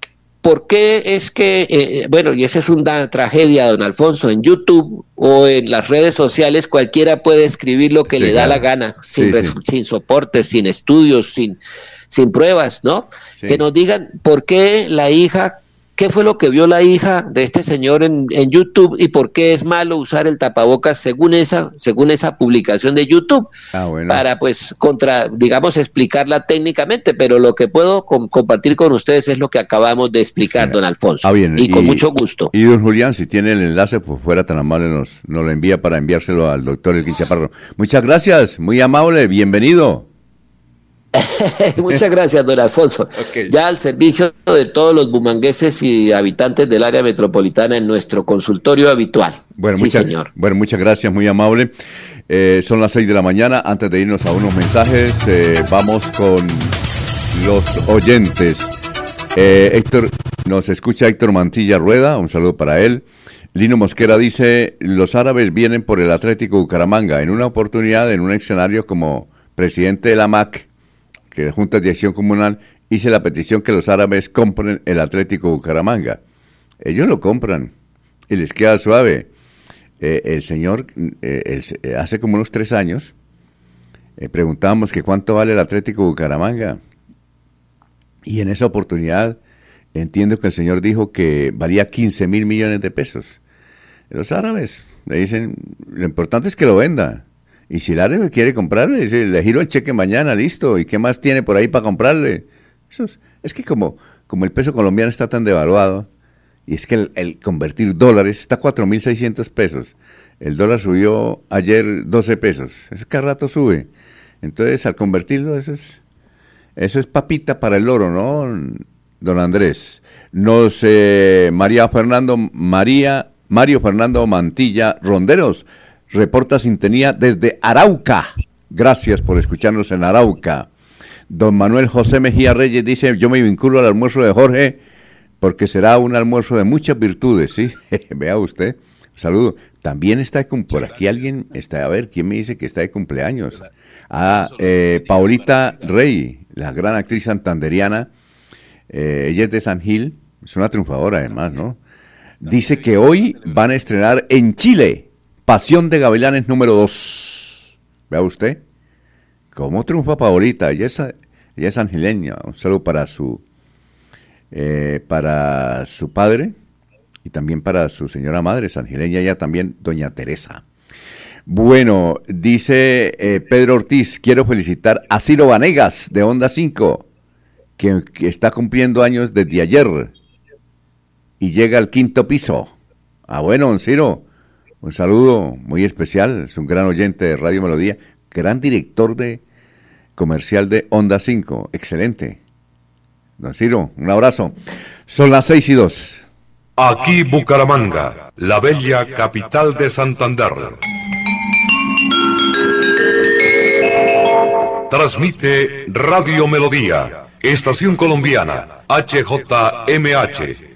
¿Por qué es que, eh, eh, bueno, y esa es una tragedia, don Alfonso, en YouTube o en las redes sociales cualquiera puede escribir lo que le da la gana, sin, sin soporte, sin estudios, sin, sin pruebas, ¿no? Que nos digan por qué la hija qué fue lo que vio la hija de este señor en, YouTube y por qué es malo usar el tapabocas según esa, según esa publicación de YouTube. Ah, Para pues contra, digamos, explicarla técnicamente, pero lo que puedo compartir con ustedes es lo que acabamos de explicar, don Alfonso. Ah, bien. Y, con mucho gusto. Y don Julián, si tiene el enlace, pues fuera tan amable, nos, nos lo envía para enviárselo al doctor El Chaparro. Muchas gracias, muy amable, bienvenido. Muchas gracias, don Alfonso. Ya al servicio de todos los bumangueses y habitantes del área metropolitana en nuestro consultorio habitual. Bueno, muchas, señor. Bueno, muchas gracias, muy amable. Eh, son las seis de la mañana. Antes de irnos a unos mensajes, eh, vamos con los oyentes. Eh, Héctor, nos escucha Héctor Mantilla Rueda, un saludo para él. Lino Mosquera dice, los árabes vienen por el Atlético Bucaramanga. En una oportunidad, en un escenario como presidente de la MAC, que es Junta de Acción Comunal, hice la petición que los árabes compren el Atlético Bucaramanga. Ellos lo compran y les queda suave. Eh, el señor, eh, eh, hace como unos tres años, preguntábamos que cuánto vale el Atlético Bucaramanga. Y en esa oportunidad entiendo que el señor dijo que valía 15 mil millones de pesos. Los árabes le dicen, lo importante es que lo venda. Y si el árabe quiere comprarle, dice, le giro el cheque mañana, listo. ¿Y qué más tiene por ahí para comprarle? Eso es, es que como, como el peso colombiano está tan devaluado, y es que el, convertir dólares está a 4.600 pesos. El dólar subió ayer 12 pesos. Es que rato sube. Entonces, al convertirlo, eso es, eso es papita para el oro, ¿no, don Andrés? No sé, María Fernando, María, Mario Fernando Mantilla Ronderos, reporta sintonía desde Arauca. Gracias por escucharnos en Arauca. Don Manuel José Mejía Reyes dice, yo me vinculo al almuerzo de Jorge porque será un almuerzo de muchas virtudes, ¿sí? Vea usted. Saludo. También está por aquí alguien, está, a ver, ¿quién me dice que está de cumpleaños? Ah, eh, Paulita Rey, la gran actriz santanderiana, eh, ella es de San Gil, es una triunfadora además, ¿no? Dice que hoy van a estrenar en Chile Pasión de Gavilanes número 2. Vea usted, ¿cómo triunfa Paulita? Ella es, ella es angileña, un saludo para su eh, para su padre y también para su señora madre, sangileña, ya también doña Teresa. Bueno, dice eh, Pedro Ortiz, quiero felicitar a Ciro Vanegas de Onda 5, que, está cumpliendo años desde ayer y llega al quinto piso. Ah, bueno, Ciro, un saludo muy especial, es un gran oyente de Radio Melodía, gran director de comercial de Onda 5, excelente. Don Ciro, un abrazo. Son las seis y dos. Aquí Bucaramanga, la bella capital de Santander. Transmite Radio Melodía, Estación Colombiana, HJMH,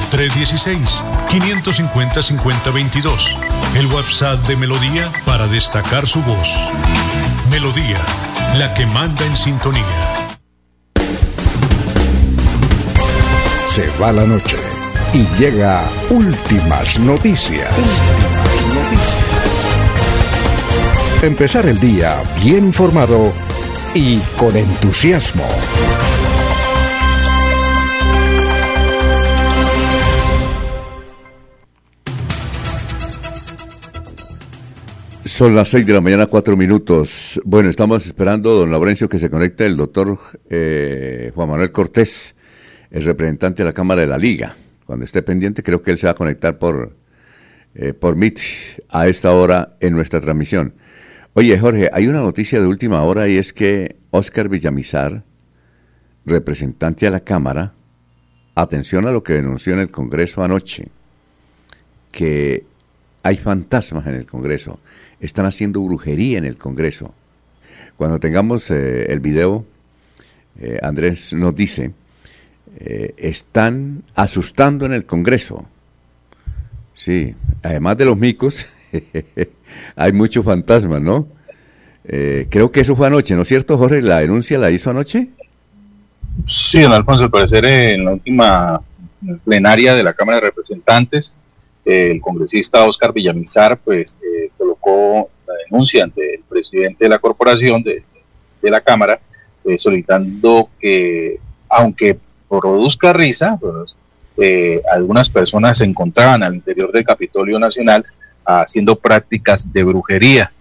316-550-5022. El WhatsApp de Melodía para destacar su voz. Melodía, la que manda en sintonía. Se va la noche y llega últimas noticias. Empezar el día bien informado y con entusiasmo. Son las seis de la mañana, cuatro minutos. Bueno, estamos esperando, don Laurencio, que se conecte el doctor eh, Juan Manuel Cortés, el representante de la Cámara de la Liga. Cuando esté pendiente, creo que él se va a conectar por, eh, por a esta hora en nuestra transmisión. Oye, Jorge, hay una noticia de última hora y es que Oscar Villamizar, representante a la Cámara, atención a lo que denunció en el Congreso anoche, que hay fantasmas en el Congreso, están haciendo brujería en el Congreso. Cuando tengamos eh, el video, eh, Andrés nos dice, eh, están asustando en el Congreso. Sí, además de los micos, hay muchos fantasmas, ¿no? Creo que eso fue anoche, ¿no es cierto, Jorge? ¿La denuncia la hizo anoche? Sí, don Alfonso, al parecer en la última plenaria de la Cámara de Representantes, el congresista Oscar Villamizar, pues, la denuncia ante el presidente de la corporación de, la Cámara, eh, solicitando que, aunque produzca risa, pues, algunas personas se encontraban al interior del Capitolio Nacional haciendo prácticas de brujería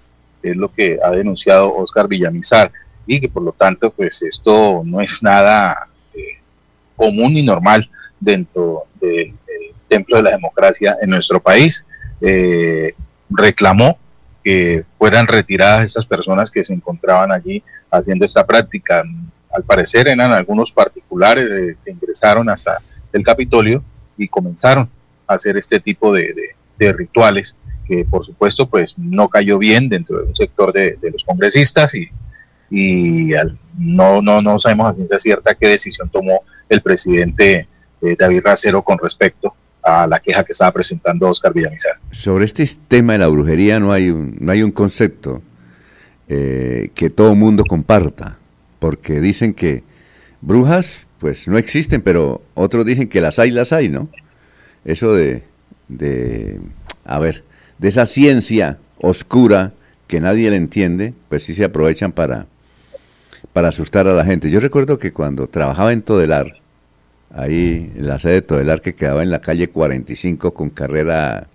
es lo que ha denunciado Oscar Villamizar, y que por lo tanto, pues esto no es nada eh, común ni normal dentro del, templo de la democracia en nuestro país. Eh, reclamó que fueran retiradas estas personas que se encontraban allí haciendo esta práctica. Al parecer eran algunos particulares eh, que ingresaron hasta el Capitolio y comenzaron a hacer este tipo de rituales que por supuesto pues no cayó bien dentro de un sector de, los congresistas y, y no, no, no sabemos a ciencia cierta qué decisión tomó el presidente eh, David Racero con respecto la queja que estaba presentando Oscar Villamizar. Sobre este tema de la brujería no hay un, no hay un concepto eh, que todo mundo comparta, porque dicen que brujas pues no existen, pero otros dicen que las hay, las hay, ¿no? Eso de, de a ver, de esa ciencia oscura que nadie le entiende, pues sí se aprovechan para, para asustar a la gente. Yo recuerdo que cuando trabajaba en Todelar, ahí en la sede de Todelar que quedaba en la calle 45 con carrera,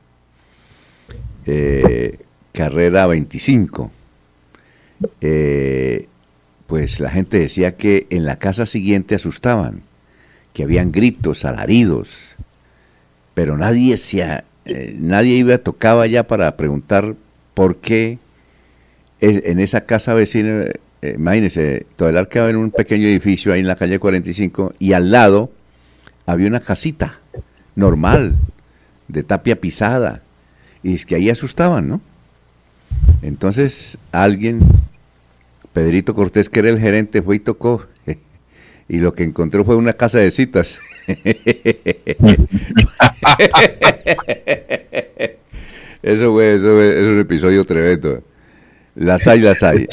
eh, carrera 25, eh, pues la gente decía que en la casa siguiente asustaban, que habían gritos, alaridos, pero nadie se, eh, nadie iba, tocaba ya para preguntar por qué en esa casa vecina, eh, imagínense, todo el quedaba en un pequeño edificio ahí en la calle 45 y al lado había una casita normal, de tapia pisada, y es que ahí asustaban, ¿no? Entonces alguien, Pedrito Cortés, que era el gerente, fue y tocó, y lo que encontró fue una casa de citas. eso fue, eso es un episodio tremendo. Las hay, las hay.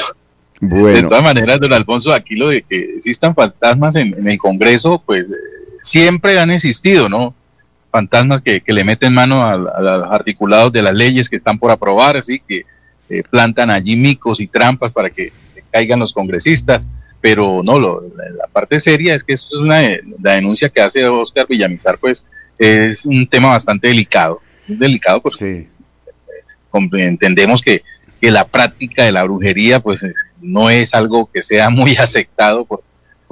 Bueno. De todas maneras, don Alfonso, aquí lo de que existan fantasmas en, el Congreso, pues eh, siempre han existido, ¿no? Fantasmas que, le meten mano a, los articulados de las leyes que están por aprobar, así que eh, plantan allí micos y trampas para que caigan los congresistas pero no, lo, la, parte seria es que es una, la denuncia que hace Oscar Villamizar, pues es un tema bastante delicado, delicado porque entendemos que, que, la práctica de la brujería pues no es algo que sea muy aceptado por,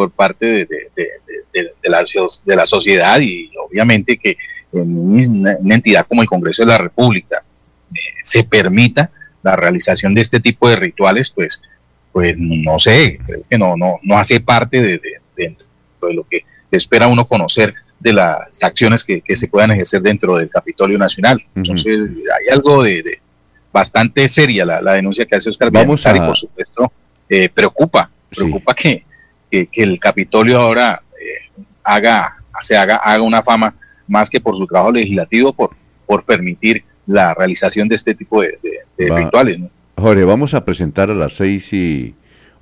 por parte de, de, la, de la sociedad y obviamente que en una, entidad como el Congreso de la República eh, se permita la realización de este tipo de rituales, pues pues no sé, creo que no, no, no hace parte de, de, lo que espera uno conocer de las acciones que, se puedan ejercer dentro del Capitolio Nacional. Entonces, hay algo de, bastante seria la, denuncia que hace Oscar Vamos y por supuesto eh, preocupa, preocupa que, el Capitolio ahora eh, haga, se haga, haga una fama más que por su trabajo legislativo, por, por permitir la realización de este tipo de, rituales. ¿no? Jorge, vamos a presentar a las seis y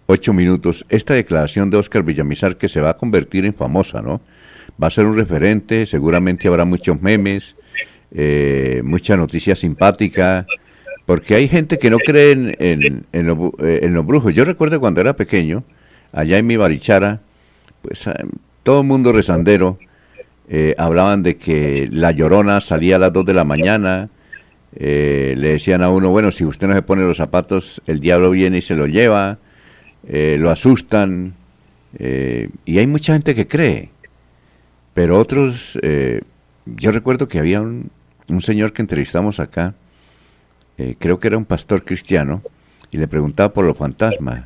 ocho minutos esta declaración de Oscar Villamizar que se va a convertir en famosa, ¿no? Va a ser un referente, seguramente habrá muchos memes, eh, mucha noticia simpática, porque hay gente que no cree en, en, eh, los brujos. Yo recuerdo cuando era pequeño, allá en mi barichara, pues eh, todo el mundo rezandero, hablaban de que la llorona salía a las dos de la mañana, eh, le decían a uno, bueno, si usted no se pone los zapatos, el diablo viene y se lo lleva, eh, lo asustan, eh, y hay mucha gente que cree, pero otros, yo recuerdo que había un, un señor que entrevistamos acá, creo que era un pastor cristiano, y le preguntaba por los fantasmas,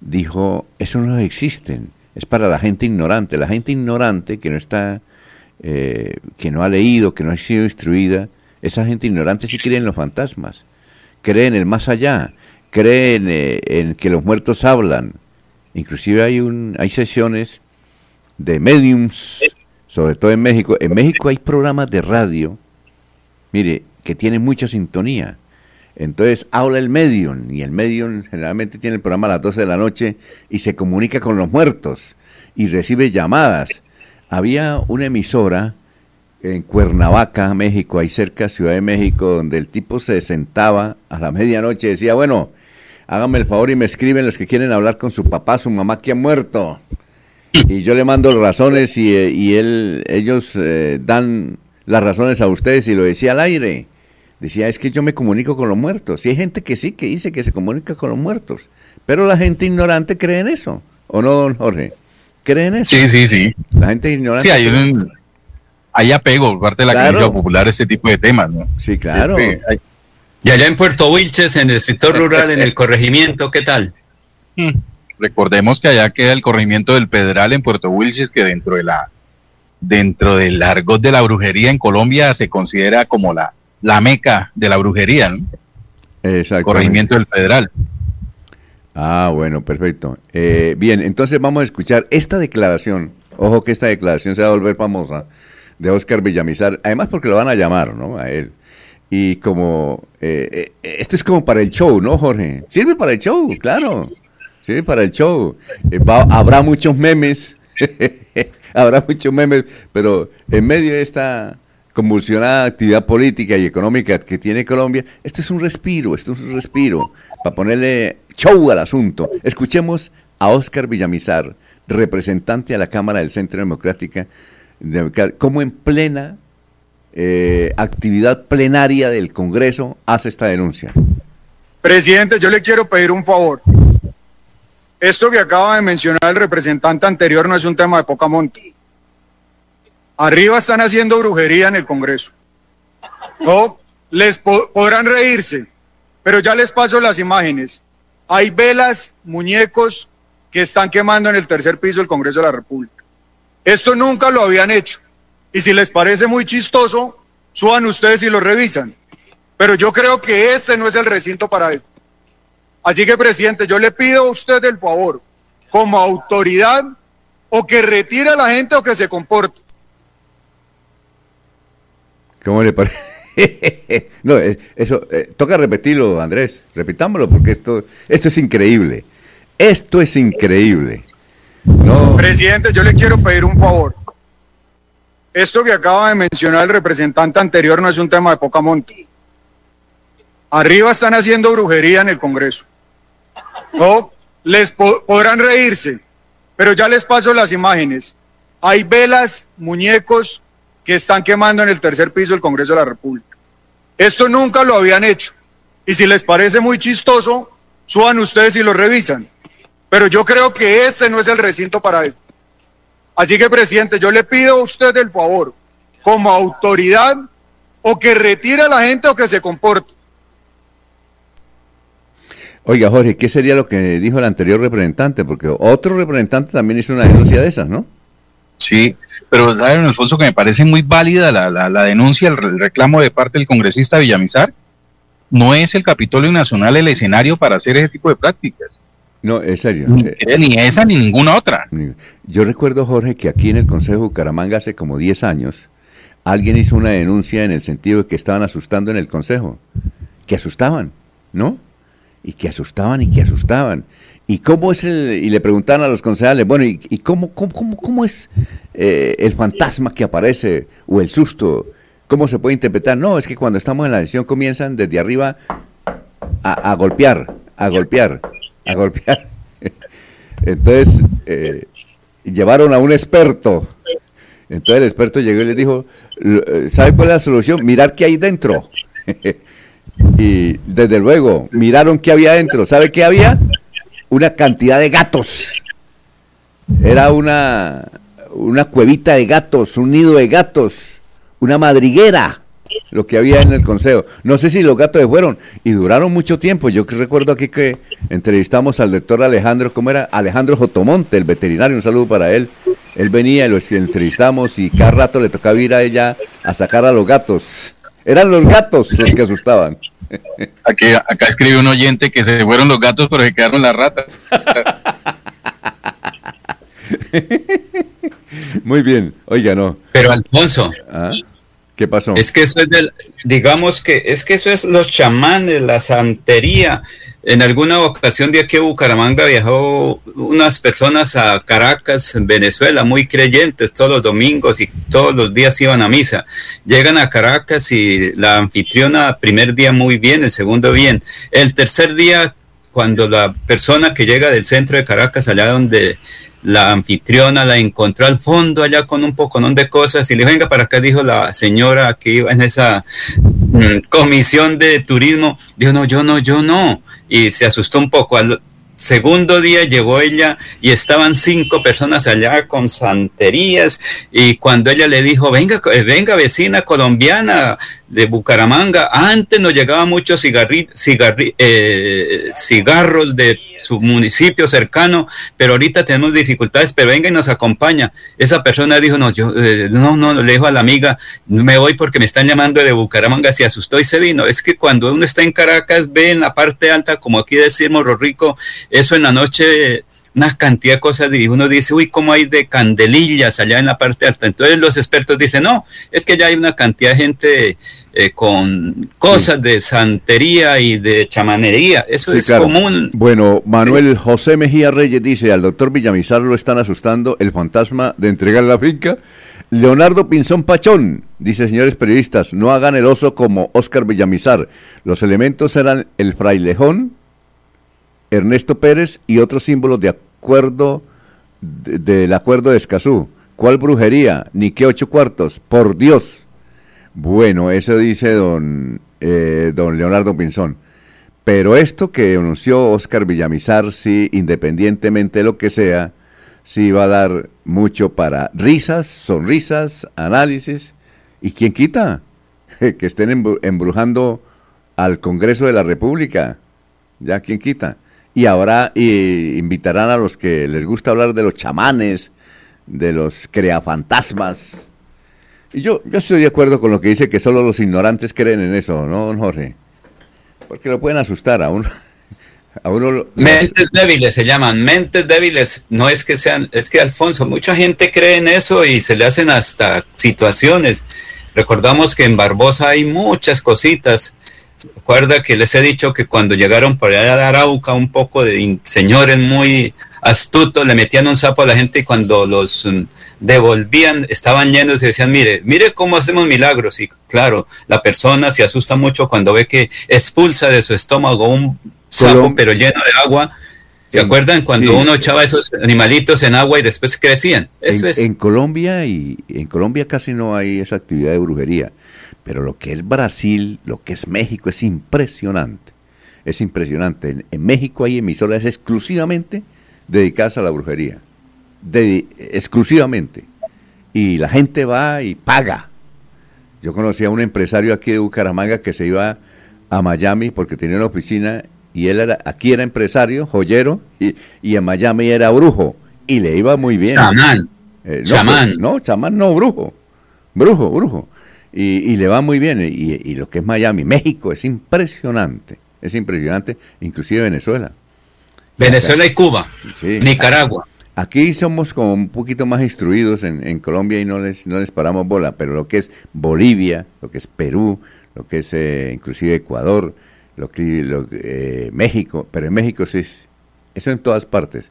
dijo, eso no existen, es para la gente ignorante, la gente ignorante que no está, que no ha leído, que no ha sido instruida, esa gente ignorante sí cree en los fantasmas, cree en el más allá, cree eh, en, que los muertos hablan. Inclusive hay, un, hay sesiones de mediums, sobre todo en México. En México hay programas de radio, mire, que tienen mucha sintonía. Entonces habla el medium y el medium generalmente tiene el programa a las 12 de la noche y se comunica con los muertos y recibe llamadas. Había una emisora en Cuernavaca, México, ahí cerca, Ciudad de México, donde el tipo se sentaba a la medianoche y decía, bueno, háganme el favor y me escriben los que quieren hablar con su papá, su mamá que ha muerto. Y yo le mando razones y, eh, y él, ellos eh, dan las razones a ustedes y lo decía al aire. Decía, es que yo me comunico con los muertos. Y hay gente que sí, que dice que se comunica con los muertos. Pero la gente ignorante cree en eso. ¿O no, don Jorge? ¿Cree en eso? Sí, sí, sí. La gente ignorante. Sí, hay un, hay apego por parte de la Claro. creencia popular a ese tipo de temas, ¿no? Sí, claro. Hay- Y allá en Puerto Wilches, en el sector rural, en el corregimiento, ¿qué tal? Recordemos que allá queda el corregimiento del Pedral en Puerto Wilches, que dentro de la dentro del argot de la brujería en Colombia se considera como la, la meca de la brujería, ¿no? Corregimiento del Pedral. Ah, bueno, perfecto. Eh, bien, entonces vamos a escuchar esta declaración. Ojo que esta declaración se va a volver famosa de Oscar Villamizar, además porque lo van a llamar, ¿no? A él. Y como, eh, eh, esto es como para el show, ¿no, Jorge? Sirve para el show, claro. Sirve para el show. Eh, va- habrá muchos memes, habrá muchos memes, pero en medio de esta convulsionada actividad política y económica que tiene Colombia, esto es un respiro, esto es un respiro para ponerle show al asunto. Escuchemos a Oscar Villamizar, representante a la Cámara del Centro Democrática, Democra- como en plena eh, actividad plenaria del Congreso hace esta denuncia. Presidente, yo le quiero pedir un favor. Esto que acaba de mencionar el representante anterior no es un tema de poca monta. Arriba están haciendo brujería en el Congreso. No, les po- podrán reírse, pero ya les paso las imágenes. Hay velas, muñecos que están quemando en el tercer piso del Congreso de la República. Esto nunca lo habían hecho. Y si les parece muy chistoso, suban ustedes y lo revisan. Pero yo creo que este no es el recinto para eso. Así que, presidente, yo le pido a usted el favor, como autoridad, o que retire a la gente o que se comporte. ¿Cómo le parece? no, eso, eh, toca repetirlo, Andrés, repitámoslo porque esto, esto es increíble. Esto es increíble. No, Presidente, yo le quiero pedir un favor. Esto que acaba de mencionar el representante anterior no es un tema de poca monta. Arriba están haciendo brujería en el Congreso. No, les po- podrán reírse, pero ya les paso las imágenes. Hay velas, muñecos que están quemando en el tercer piso del Congreso de la República. Esto nunca lo habían hecho. Y si les parece muy chistoso, suban ustedes y lo revisan. Pero yo creo que este no es el recinto para eso. Así que, presidente, yo le pido a usted el favor, como autoridad, o que retire a la gente o que se comporte. oiga, Jorge, ¿qué sería lo que dijo el anterior representante? Porque otro representante también hizo una denuncia de esas, ¿no? Sí, pero saben, Alfonso, que me parece muy válida la, la- la denuncia, el, re- el reclamo de parte del congresista Villamizar. No es el Capitolio Nacional el escenario para hacer ese tipo de prácticas. No, en serio. Ni, Eh, ni esa ni ninguna otra. Yo recuerdo, Jorge, que aquí en el Consejo de Bucaramanga hace como 10 años, alguien hizo una denuncia en el sentido de que estaban asustando en el Consejo. Que asustaban, ¿no? Y que asustaban y que asustaban. ¿Y cómo es el...? Y le preguntaban a los concejales, bueno, ¿y, y cómo, cómo, cómo, cómo es eh, el fantasma que aparece o el susto? ¿Cómo se puede interpretar? No, es que cuando estamos en la sesión comienzan desde arriba a, golpear, a golpear, a golpear. Entonces, eh, llevaron a un experto. Entonces el experto llegó y les dijo, "L- ¿sabe cuál es la solución? Mirar qué hay dentro. y desde luego, miraron qué había dentro. ¿Sabe qué había? Una cantidad de gatos. Era una, una cuevita de gatos, un nido de gatos, una madriguera, lo que había en el consejo. No sé si los gatos se fueron y duraron mucho tiempo. Yo recuerdo aquí que entrevistamos al doctor Alejandro, ¿cómo era? Alejandro Jotomonte, el veterinario, un saludo para él. Él venía y lo entrevistamos y cada rato le tocaba ir a ella a sacar a los gatos. Eran los gatos los que asustaban. Aquí, acá escribe un oyente que se fueron los gatos, pero se quedaron las ratas. Muy bien, oiga, no. Pero Alfonso. ¿Ah? ¿Qué pasó? Es que eso es del, digamos que es que eso es los chamanes, la santería. En alguna ocasión de aquí a Bucaramanga viajó unas personas a Caracas, en Venezuela, muy creyentes todos los domingos y todos los días iban a misa. Llegan a Caracas y la anfitriona, primer día muy bien, el segundo bien. El tercer día, cuando la persona que llega del centro de Caracas, allá donde la anfitriona la encontró al fondo allá con un poco de cosas y le venga para acá, dijo la señora que iba en esa mm, comisión de turismo, dijo, no, yo no, yo no, y se asustó un poco. Al segundo día llegó ella y estaban cinco personas allá con santerías y cuando ella le dijo, venga, eh, venga vecina colombiana de Bucaramanga, antes nos llegaban muchos cigarri, eh, cigarros de su municipio cercano, pero ahorita tenemos dificultades, pero venga y nos acompaña. Esa persona dijo, no, yo, eh, no, no, le dijo a la amiga, me voy porque me están llamando de Bucaramanga, se asustó y se vino. Es que cuando uno está en Caracas, ve en la parte alta, como aquí decimos, Rico, eso en la noche una cantidad de cosas y uno dice, uy, ¿cómo hay de candelillas allá en la parte alta? Entonces los expertos dicen, no, es que ya hay una cantidad de gente eh, con cosas de santería y de chamanería, eso es común. Bueno, Manuel José Mejía Reyes dice, al doctor Villamizar lo están asustando el fantasma de entregar la finca. Leonardo Pinzón Pachón dice, señores periodistas, no hagan el oso como Oscar Villamizar. Los elementos eran el frailejón, Ernesto Pérez y otros símbolos de acuerdo del acuerdo de Escazú. ¿Cuál brujería? Ni qué ocho cuartos. Por Dios. Bueno, eso dice don, eh, don Leonardo Pinzón. Pero esto que anunció Oscar Villamizar, sí, independientemente de lo que sea, sí va a dar mucho para risas, sonrisas, análisis. ¿Y quién quita? que estén embrujando al Congreso de la República. Ya, ¿quién quita? Y habrá y invitarán a los que les gusta hablar de los chamanes, de los creafantasmas. Y yo, yo estoy de acuerdo con lo que dice que solo los ignorantes creen en eso, ¿no, Jorge? Porque lo pueden asustar a uno. A uno mentes débiles se llaman, mentes débiles, no es que sean, es que Alfonso, mucha gente cree en eso y se le hacen hasta situaciones. Recordamos que en Barbosa hay muchas cositas Recuerda que les he dicho que cuando llegaron por allá de Arauca, un poco de señores muy astutos le metían un sapo a la gente y cuando los mm, devolvían estaban llenos y decían, mire, mire cómo hacemos milagros. Y claro, la persona se asusta mucho cuando ve que expulsa de su estómago un sapo pero lleno de agua. ¿Se acuerdan cuando uno echaba esos animalitos en agua y después crecían? Eso es. en Colombia y en Colombia casi no hay esa actividad de brujería. Pero lo que es Brasil, lo que es México, es impresionante. Es impresionante. En, México hay emisoras exclusivamente dedicadas a la brujería. exclusivamente. Y la gente va y paga. Yo conocí a un empresario aquí de Bucaramanga que se iba a Miami porque tenía una oficina y él era, aquí era empresario, joyero, y, en Miami era brujo. Y le iba muy bien. Chamán. Eh, no, chamán. Pues, no, chamán no, brujo. Brujo, brujo y, le va muy bien. Y, lo que es Miami, México, es impresionante, es impresionante, inclusive Venezuela. Venezuela y Cuba, Nicaragua. Aquí somos como un poquito más instruidos en, Colombia y no les, no les paramos bola, pero lo que es Bolivia, lo que es Perú, lo que es eh, inclusive Ecuador, lo que lo, eh, México, pero en México sí es, eso en todas partes.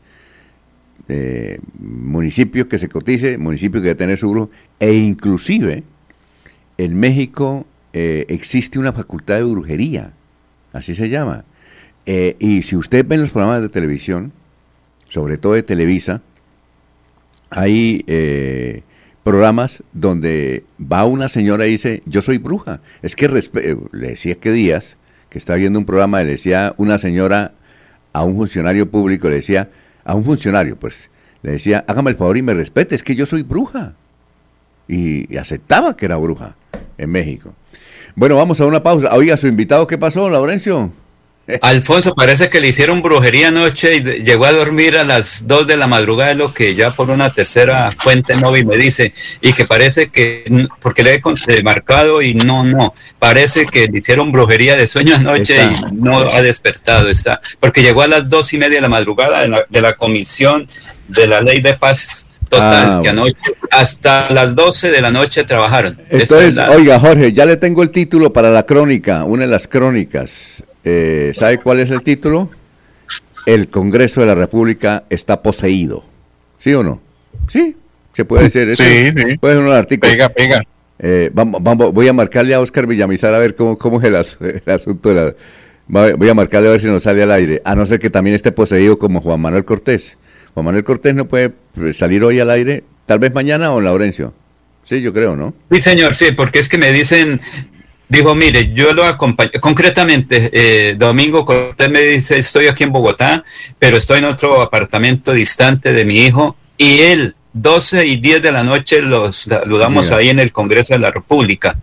Eh, municipios que se cotice, municipios que deben tener su grupo, e inclusive en México eh, existe una facultad de brujería, así se llama. Eh, y si usted ve los programas de televisión, sobre todo de Televisa, hay eh, programas donde va una señora y dice, yo soy bruja. Es que le decía que días, que estaba viendo un programa, le decía una señora a un funcionario público, le decía a un funcionario, pues, le decía, hágame el favor y me respete, es que yo soy bruja. y aceptaba que era bruja en México. Bueno, vamos a una pausa. Oiga, su invitado, ¿qué pasó, Laurencio? Alfonso, parece que le hicieron brujería anoche y llegó a dormir a las 2 de la madrugada, lo que ya por una tercera fuente móvil me dice, y que parece que, porque le he marcado y no, no, parece que le hicieron brujería de sueño anoche y no ha despertado, está, porque llegó a las dos y media de la madrugada de la, de la comisión de la ley de paz total, ah, que anoche hasta las 12 de la noche trabajaron. Entonces, oiga, Jorge, ya le tengo el título para la crónica, una de las crónicas. Eh, ¿Sabe cuál es el título? El Congreso de la República está poseído. ¿Sí o no? Sí, se puede decir. Sí, sí. Puede ser un artículo. Pega, pega. Eh, vamos, vamos, voy a marcarle a Oscar Villamizar a ver cómo, cómo es el, asunto de la... Voy a marcarle a ver si nos sale al aire, a no ser que también esté poseído como Juan Manuel Cortés. Juan Manuel Cortés no puede pues, salir hoy al aire, tal vez mañana o Laurencio. Sí, yo creo, ¿no? Sí, señor, sí, porque es que me dicen, dijo, mire, yo lo acompaño, concretamente, eh, Domingo Cortés me dice, estoy aquí en Bogotá, pero estoy en otro apartamento distante de mi hijo, y él, 12 y 10 de la noche, los saludamos ahí en el Congreso de la República.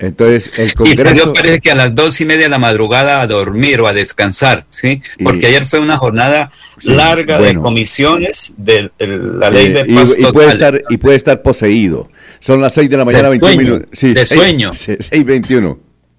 Entonces, el Congreso... Y salió parece que a las dos y media de la madrugada a dormir o a descansar, ¿sí? Porque ayer fue una jornada larga de comisiones de, la ley de paz y, puede estar Y puede estar poseído. Son las seis de la mañana, 21 minutos. Sí, de sueño. 6.21. Y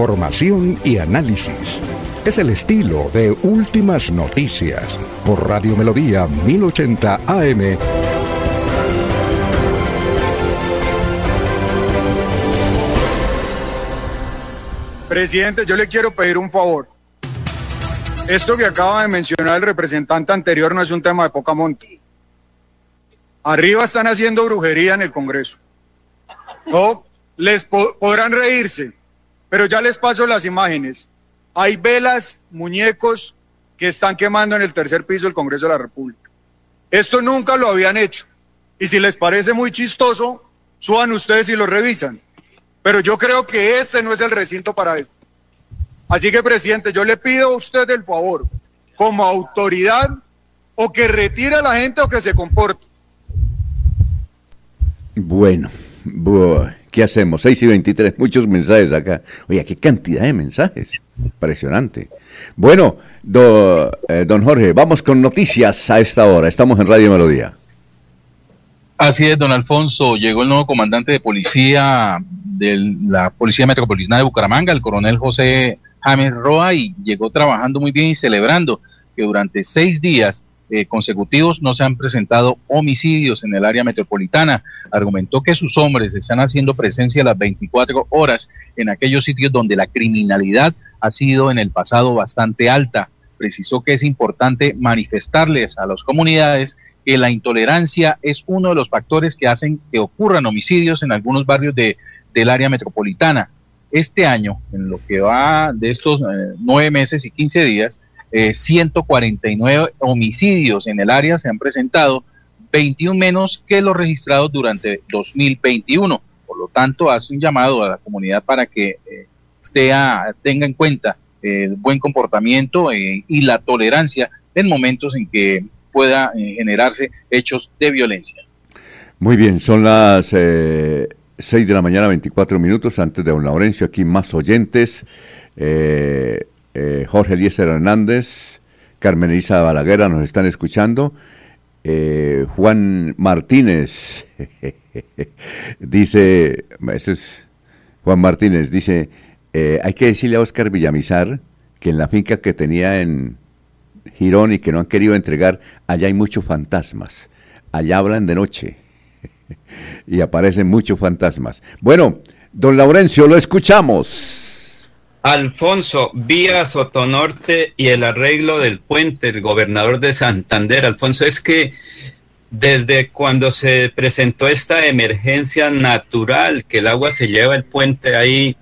Información y análisis. Es el estilo de Últimas Noticias por Radio Melodía 1080 AM. Presidente, yo le quiero pedir un favor. Esto que acaba de mencionar el representante anterior no es un tema de poca monta. Arriba están haciendo brujería en el Congreso. No, les podrán reírse, pero ya les paso las imágenes. Hay velas, muñecos que están quemando en el tercer piso del Congreso de la República. Esto nunca lo habían hecho. Y si les parece muy chistoso, suban ustedes y lo revisan. Pero yo creo que este no es el recinto para eso. Así que, presidente, yo le pido a usted el favor, como autoridad, o que retire a la gente o que se comporte. Bueno, bueno. ¿Qué hacemos? 6 y 23, muchos mensajes acá. Oye, qué cantidad de mensajes. Impresionante. Bueno, eh, don Jorge, vamos con noticias a esta hora. Estamos en Radio Melodía. Así es, don Alfonso. Llegó el nuevo comandante de policía de la Policía Metropolitana de Bucaramanga, el coronel José James Roa, y llegó trabajando muy bien y celebrando que durante seis días eh, consecutivos no se han presentado homicidios en el área metropolitana. Argumentó que sus hombres están haciendo presencia las 24 horas en aquellos sitios donde la criminalidad ha sido en el pasado bastante alta. Precisó que es importante manifestarles a las comunidades que la intolerancia es uno de los factores que hacen que ocurran homicidios en algunos barrios de, del área metropolitana. Este año, en lo que va de estos eh, nueve meses y quince días, 149 eh, homicidios en el área se han presentado, 21 menos que los registrados durante 2021. Por lo tanto, hace un llamado a la comunidad para que eh, tenga en cuenta el buen comportamiento eh, y la tolerancia en momentos en que pueda generarse hechos de violencia. Muy bien, son las 6 de la mañana, 24 minutos antes de don Laurencio, aquí más oyentes. Eh, Jorge Eliezer Hernández, Carmen Elisa Balaguera nos están escuchando. Eh, Juan Martínez dice, es Juan Martínez, dice, eh, hay que decirle a Oscar Villamizar que en la finca que tenía en Girón y que no han querido entregar, allá hay muchos fantasmas. Allá hablan de noche y aparecen muchos fantasmas. Bueno, don Laurencio, lo escuchamos. Alfonso, vía Sotonorte y el arreglo del puente, el gobernador de Santander. Alfonso, es que desde cuando se presentó esta emergencia natural, que el agua se lleva el puente ahí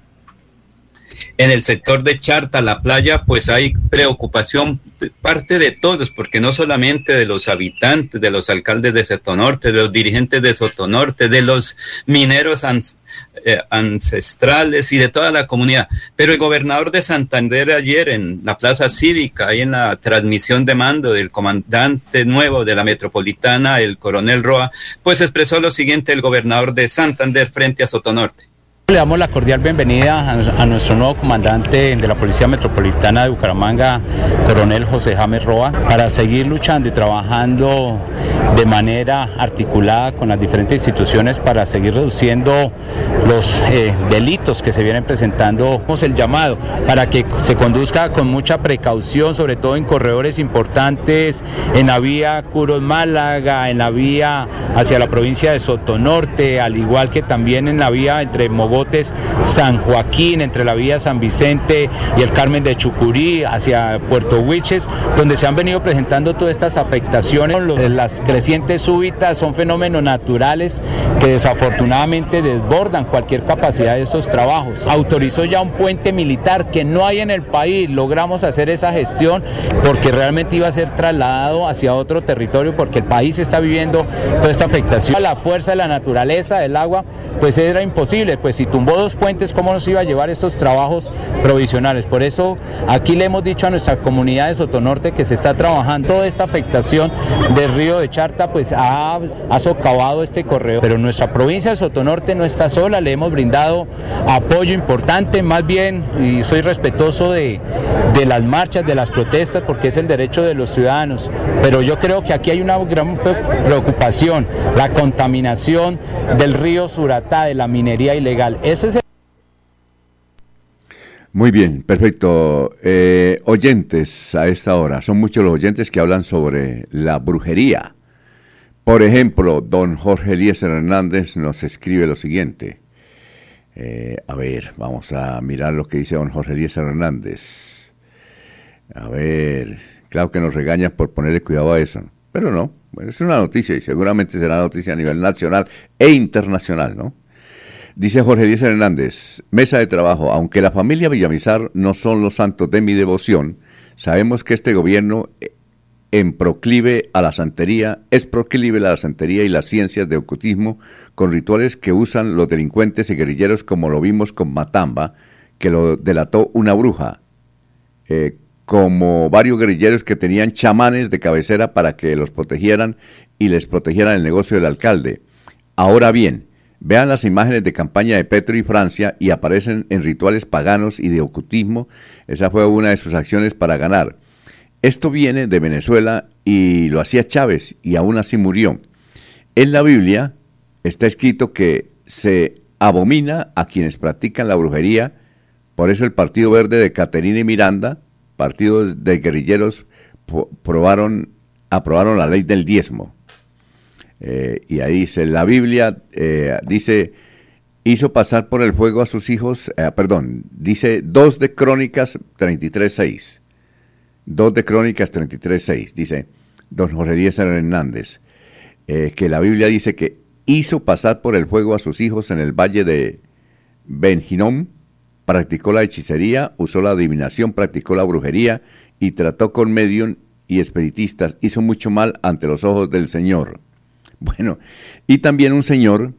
en el sector de Charta, la playa, pues hay preocupación parte de todos, porque no solamente de los habitantes, de los alcaldes de Sotonorte, de los dirigentes de Sotonorte, de los mineros eh, ancestrales y de toda la comunidad. Pero el gobernador de Santander ayer en la Plaza Cívica, ahí en la transmisión de mando del comandante nuevo de la metropolitana, el coronel Roa, pues expresó lo siguiente el gobernador de Santander frente a Sotonorte. Le damos la cordial bienvenida a, nuestro nuevo comandante de la Policía Metropolitana de Bucaramanga, coronel José James Roa, para seguir luchando y trabajando de manera articulada con las diferentes instituciones para seguir reduciendo los eh, delitos que se vienen presentando. el llamado para que se conduzca con mucha precaución, sobre todo en corredores importantes, en la vía Curos Málaga, en la vía hacia la provincia de Sotonorte, al igual que también en la vía entre Mogó San Joaquín, entre la vía San Vicente y el Carmen de Chucurí hacia Puerto Huiches, donde se han venido presentando todas estas afectaciones. Las crecientes súbitas son fenómenos naturales que desafortunadamente desbordan cualquier capacidad de esos trabajos. Autorizó ya un puente militar que no hay en el país. Logramos hacer esa gestión porque realmente iba a ser trasladado hacia otro territorio porque el país está viviendo toda esta afectación. La fuerza de la naturaleza, del agua, pues era imposible. Pues si tumbó dos puentes, ¿cómo nos iba a llevar estos trabajos provisionales? Por eso aquí le hemos dicho a nuestra comunidad de Sotonorte que se está trabajando toda esta afectación del río de Charta, pues ha, socavado este correo. Pero nuestra provincia de Sotonorte no está sola, le hemos brindado apoyo importante, más bien, y soy respetuoso de las marchas, de las protestas, porque es el derecho de los ciudadanos. Pero yo creo que aquí hay una gran preocupación, la contaminación del río Suratá, de la minería ilegal. Muy bien, perfecto. Eh, oyentes a esta hora, son muchos los oyentes que hablan sobre la brujería. Por ejemplo, don Jorge Eliezer Hernández nos escribe lo siguiente. Eh, a ver, vamos a mirar lo que dice don Jorge Eliezer Hernández. A ver, claro que nos regaña por ponerle cuidado a eso, pero no, bueno, es una noticia y seguramente será noticia a nivel nacional e internacional, ¿no? Dice Jorge Díaz Hernández, mesa de trabajo, aunque la familia Villamizar no son los santos de mi devoción, sabemos que este gobierno eh, en proclive a la santería, es proclive a la santería y las ciencias de ocultismo con rituales que usan los delincuentes y guerrilleros como lo vimos con Matamba, que lo delató una bruja, eh, como varios guerrilleros que tenían chamanes de cabecera para que los protegieran y les protegieran el negocio del alcalde. Ahora bien, Vean las imágenes de campaña de Petro y Francia y aparecen en rituales paganos y de ocultismo. Esa fue una de sus acciones para ganar. Esto viene de Venezuela y lo hacía Chávez y aún así murió. En la Biblia está escrito que se abomina a quienes practican la brujería. Por eso el Partido Verde de Caterina y Miranda, partidos de guerrilleros, probaron, aprobaron la ley del diezmo. Eh, y ahí dice, la Biblia eh, dice, hizo pasar por el fuego a sus hijos, eh, perdón, dice 2 de Crónicas 33.6. 2 de Crónicas 33.6, dice don Jorge Díaz Hernández, que la Biblia dice que hizo pasar por el fuego a sus hijos en el valle de Benjinom, practicó la hechicería, usó la adivinación, practicó la brujería y trató con medium y espiritistas, hizo mucho mal ante los ojos del Señor. Bueno, y también un señor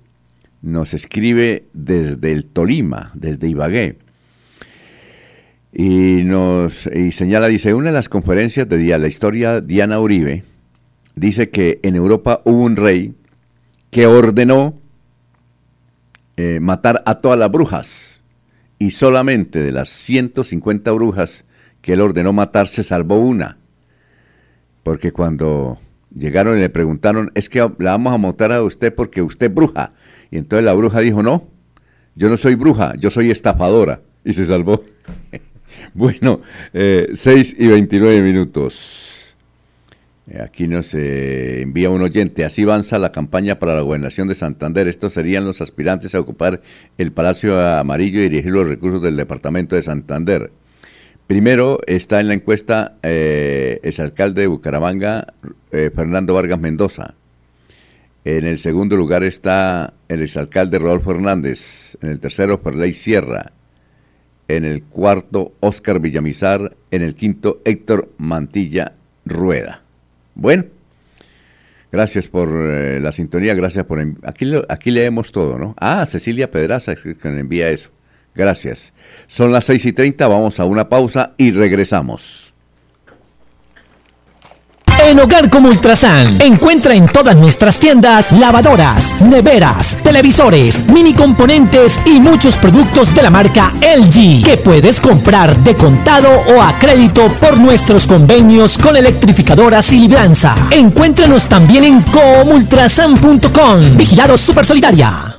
nos escribe desde el Tolima, desde Ibagué, y nos y señala, dice, una de las conferencias de la historia Diana Uribe, dice que en Europa hubo un rey que ordenó eh, matar a todas las brujas, y solamente de las 150 brujas que él ordenó matar se salvó una, porque cuando llegaron y le preguntaron, es que la vamos a montar a usted porque usted es bruja. Y entonces la bruja dijo, no, yo no soy bruja, yo soy estafadora. Y se salvó. bueno, eh, 6 y 29 minutos. Eh, aquí nos eh, envía un oyente. Así avanza la campaña para la gobernación de Santander. Estos serían los aspirantes a ocupar el Palacio Amarillo y dirigir los recursos del Departamento de Santander. Primero está en la encuesta eh, el alcalde de Bucaramanga, eh, Fernando Vargas Mendoza. En el segundo lugar está el exalcalde Rodolfo Hernández. En el tercero, Ferley Sierra. en el cuarto Oscar Villamizar, en el quinto Héctor Mantilla Rueda. Bueno, gracias por eh, la sintonía, gracias por... Aquí, aquí leemos todo, ¿no? Ah, Cecilia Pedraza que me envía eso. Gracias. Son las seis y treinta, vamos a una pausa y regresamos. En Hogar como Ultrasan, encuentra en todas nuestras tiendas lavadoras, neveras, televisores, mini componentes y muchos productos de la marca LG que puedes comprar de contado o a crédito por nuestros convenios con electrificadoras y libranza. Encuéntranos también en comultrasan.com. Vigilado Super Solidaria.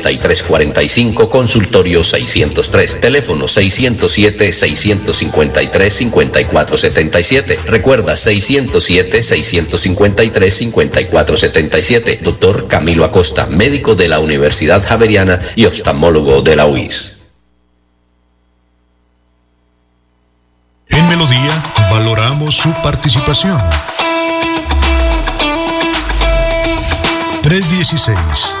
3345, consultorio 603, teléfono 607-653-5477. Recuerda 607-653-5477. Doctor Camilo Acosta, médico de la Universidad Javeriana y oftalmólogo de la UIS. En Melodía valoramos su participación. 316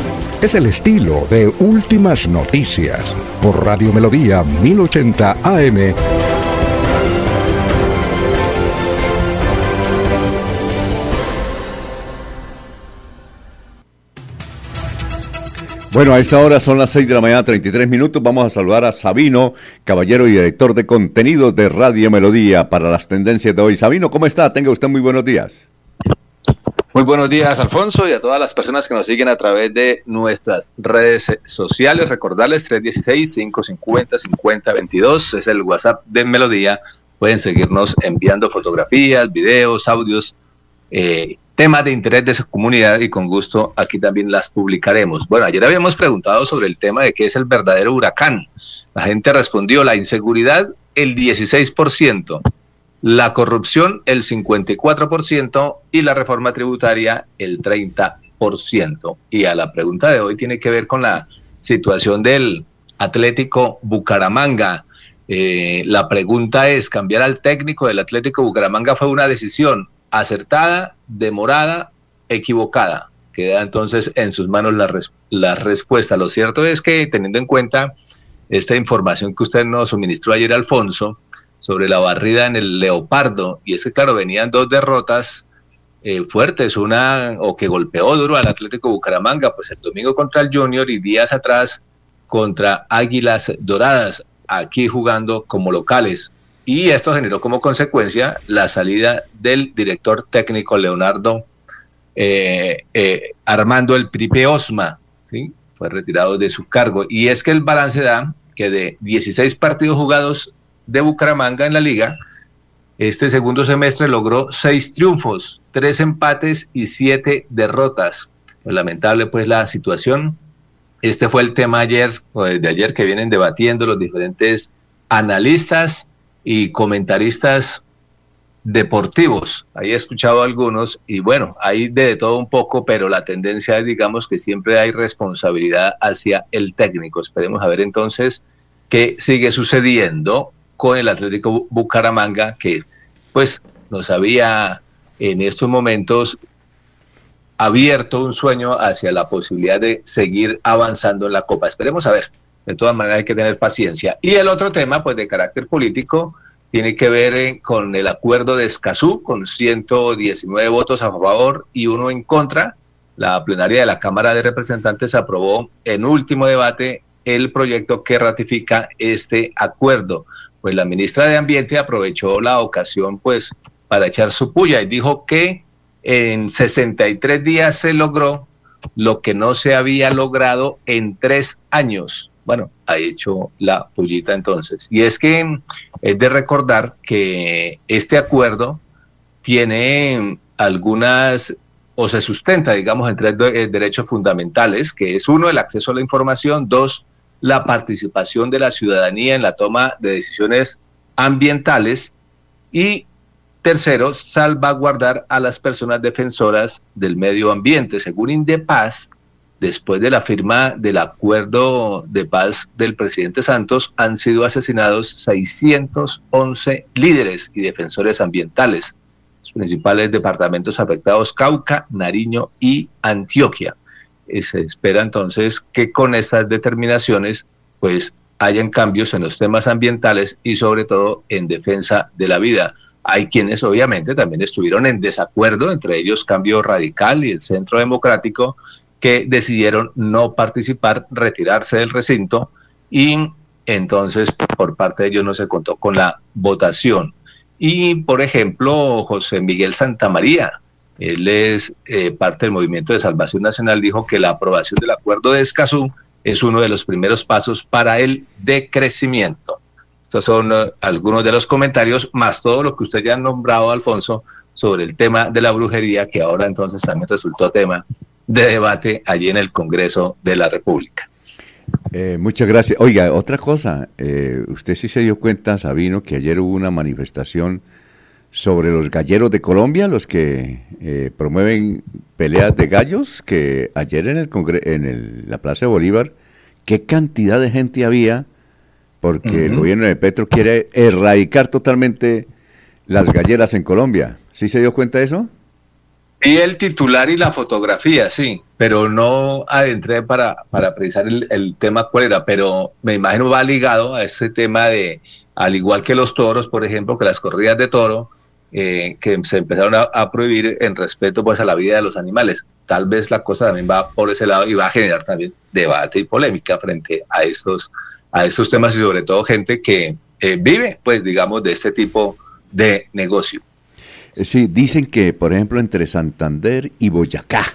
es el estilo de Últimas Noticias por Radio Melodía 1080 AM. Bueno, a esta hora son las 6 de la mañana, 33 minutos. Vamos a saludar a Sabino, caballero y director de contenidos de Radio Melodía para las tendencias de hoy. Sabino, ¿cómo está? Tenga usted muy buenos días. Muy buenos días, Alfonso, y a todas las personas que nos siguen a través de nuestras redes sociales. Recordarles 316-550-5022 es el WhatsApp de Melodía. Pueden seguirnos enviando fotografías, videos, audios, eh, temas de interés de su comunidad y con gusto aquí también las publicaremos. Bueno, ayer habíamos preguntado sobre el tema de qué es el verdadero huracán. La gente respondió la inseguridad el 16% la corrupción el 54% y la reforma tributaria el 30%. Y a la pregunta de hoy tiene que ver con la situación del Atlético Bucaramanga. Eh, la pregunta es, ¿cambiar al técnico del Atlético Bucaramanga fue una decisión acertada, demorada, equivocada? Queda entonces en sus manos la, la respuesta. Lo cierto es que teniendo en cuenta esta información que usted nos suministró ayer, Alfonso, sobre la barrida en el Leopardo. Y es que, claro, venían dos derrotas eh, fuertes, una o que golpeó duro al Atlético Bucaramanga, pues el domingo contra el Junior y días atrás contra Águilas Doradas, aquí jugando como locales. Y esto generó como consecuencia la salida del director técnico Leonardo eh, eh, Armando El Pripe Osma, ¿sí? fue retirado de su cargo. Y es que el balance da que de 16 partidos jugados de Bucaramanga en la liga, este segundo semestre logró seis triunfos, tres empates y siete derrotas. Pues, lamentable pues la situación. Este fue el tema ayer, o desde ayer que vienen debatiendo los diferentes analistas y comentaristas deportivos. Ahí he escuchado algunos y bueno, hay de todo un poco, pero la tendencia es, digamos, que siempre hay responsabilidad hacia el técnico. Esperemos a ver entonces qué sigue sucediendo con el Atlético Bucaramanga, que pues nos había en estos momentos abierto un sueño hacia la posibilidad de seguir avanzando en la Copa. Esperemos a ver. De todas maneras hay que tener paciencia. Y el otro tema, pues de carácter político, tiene que ver eh, con el acuerdo de Escazú, con 119 votos a favor y uno en contra. La plenaria de la Cámara de Representantes aprobó en último debate el proyecto que ratifica este acuerdo. Pues la ministra de Ambiente aprovechó la ocasión pues para echar su puya y dijo que en 63 días se logró lo que no se había logrado en tres años. Bueno, ha hecho la pullita entonces. Y es que es de recordar que este acuerdo tiene algunas o se sustenta, digamos, en tres eh, derechos fundamentales, que es uno, el acceso a la información, dos, la participación de la ciudadanía en la toma de decisiones ambientales y tercero, salvaguardar a las personas defensoras del medio ambiente. Según Indepaz, después de la firma del acuerdo de paz del presidente Santos, han sido asesinados 611 líderes y defensores ambientales. Los principales departamentos afectados, Cauca, Nariño y Antioquia se espera entonces que con estas determinaciones pues hayan cambios en los temas ambientales y sobre todo en defensa de la vida. Hay quienes obviamente también estuvieron en desacuerdo, entre ellos Cambio Radical y el Centro Democrático, que decidieron no participar, retirarse del recinto y entonces por parte de ellos no se contó con la votación. Y por ejemplo, José Miguel Santamaría, él es eh, parte del Movimiento de Salvación Nacional, dijo que la aprobación del acuerdo de Escazú es uno de los primeros pasos para el decrecimiento. Estos son eh, algunos de los comentarios, más todo lo que usted ya ha nombrado, Alfonso, sobre el tema de la brujería, que ahora entonces también resultó tema de debate allí en el Congreso de la República. Eh, muchas gracias. Oiga, otra cosa, usted sí se dio cuenta, Sabino, que ayer hubo una manifestación sobre los galleros de Colombia, los que eh, promueven peleas de gallos, que ayer en, el en el, la Plaza de Bolívar, qué cantidad de gente había, porque el gobierno de Petro quiere erradicar totalmente las galleras en Colombia. ¿Sí se dio cuenta de eso? Y el titular y la fotografía, sí, pero no adentré para, para precisar el, el tema cuál era, pero me imagino va ligado a ese tema de, al igual que los toros, por ejemplo, que las corridas de toro, eh, que se empezaron a, prohibir en respeto pues a la vida de los animales. Tal vez la cosa también va por ese lado y va a generar también debate y polémica frente a estos, a estos temas y sobre todo gente que eh, vive pues digamos de este tipo de negocio. Eh, sí, dicen que por ejemplo entre Santander y Boyacá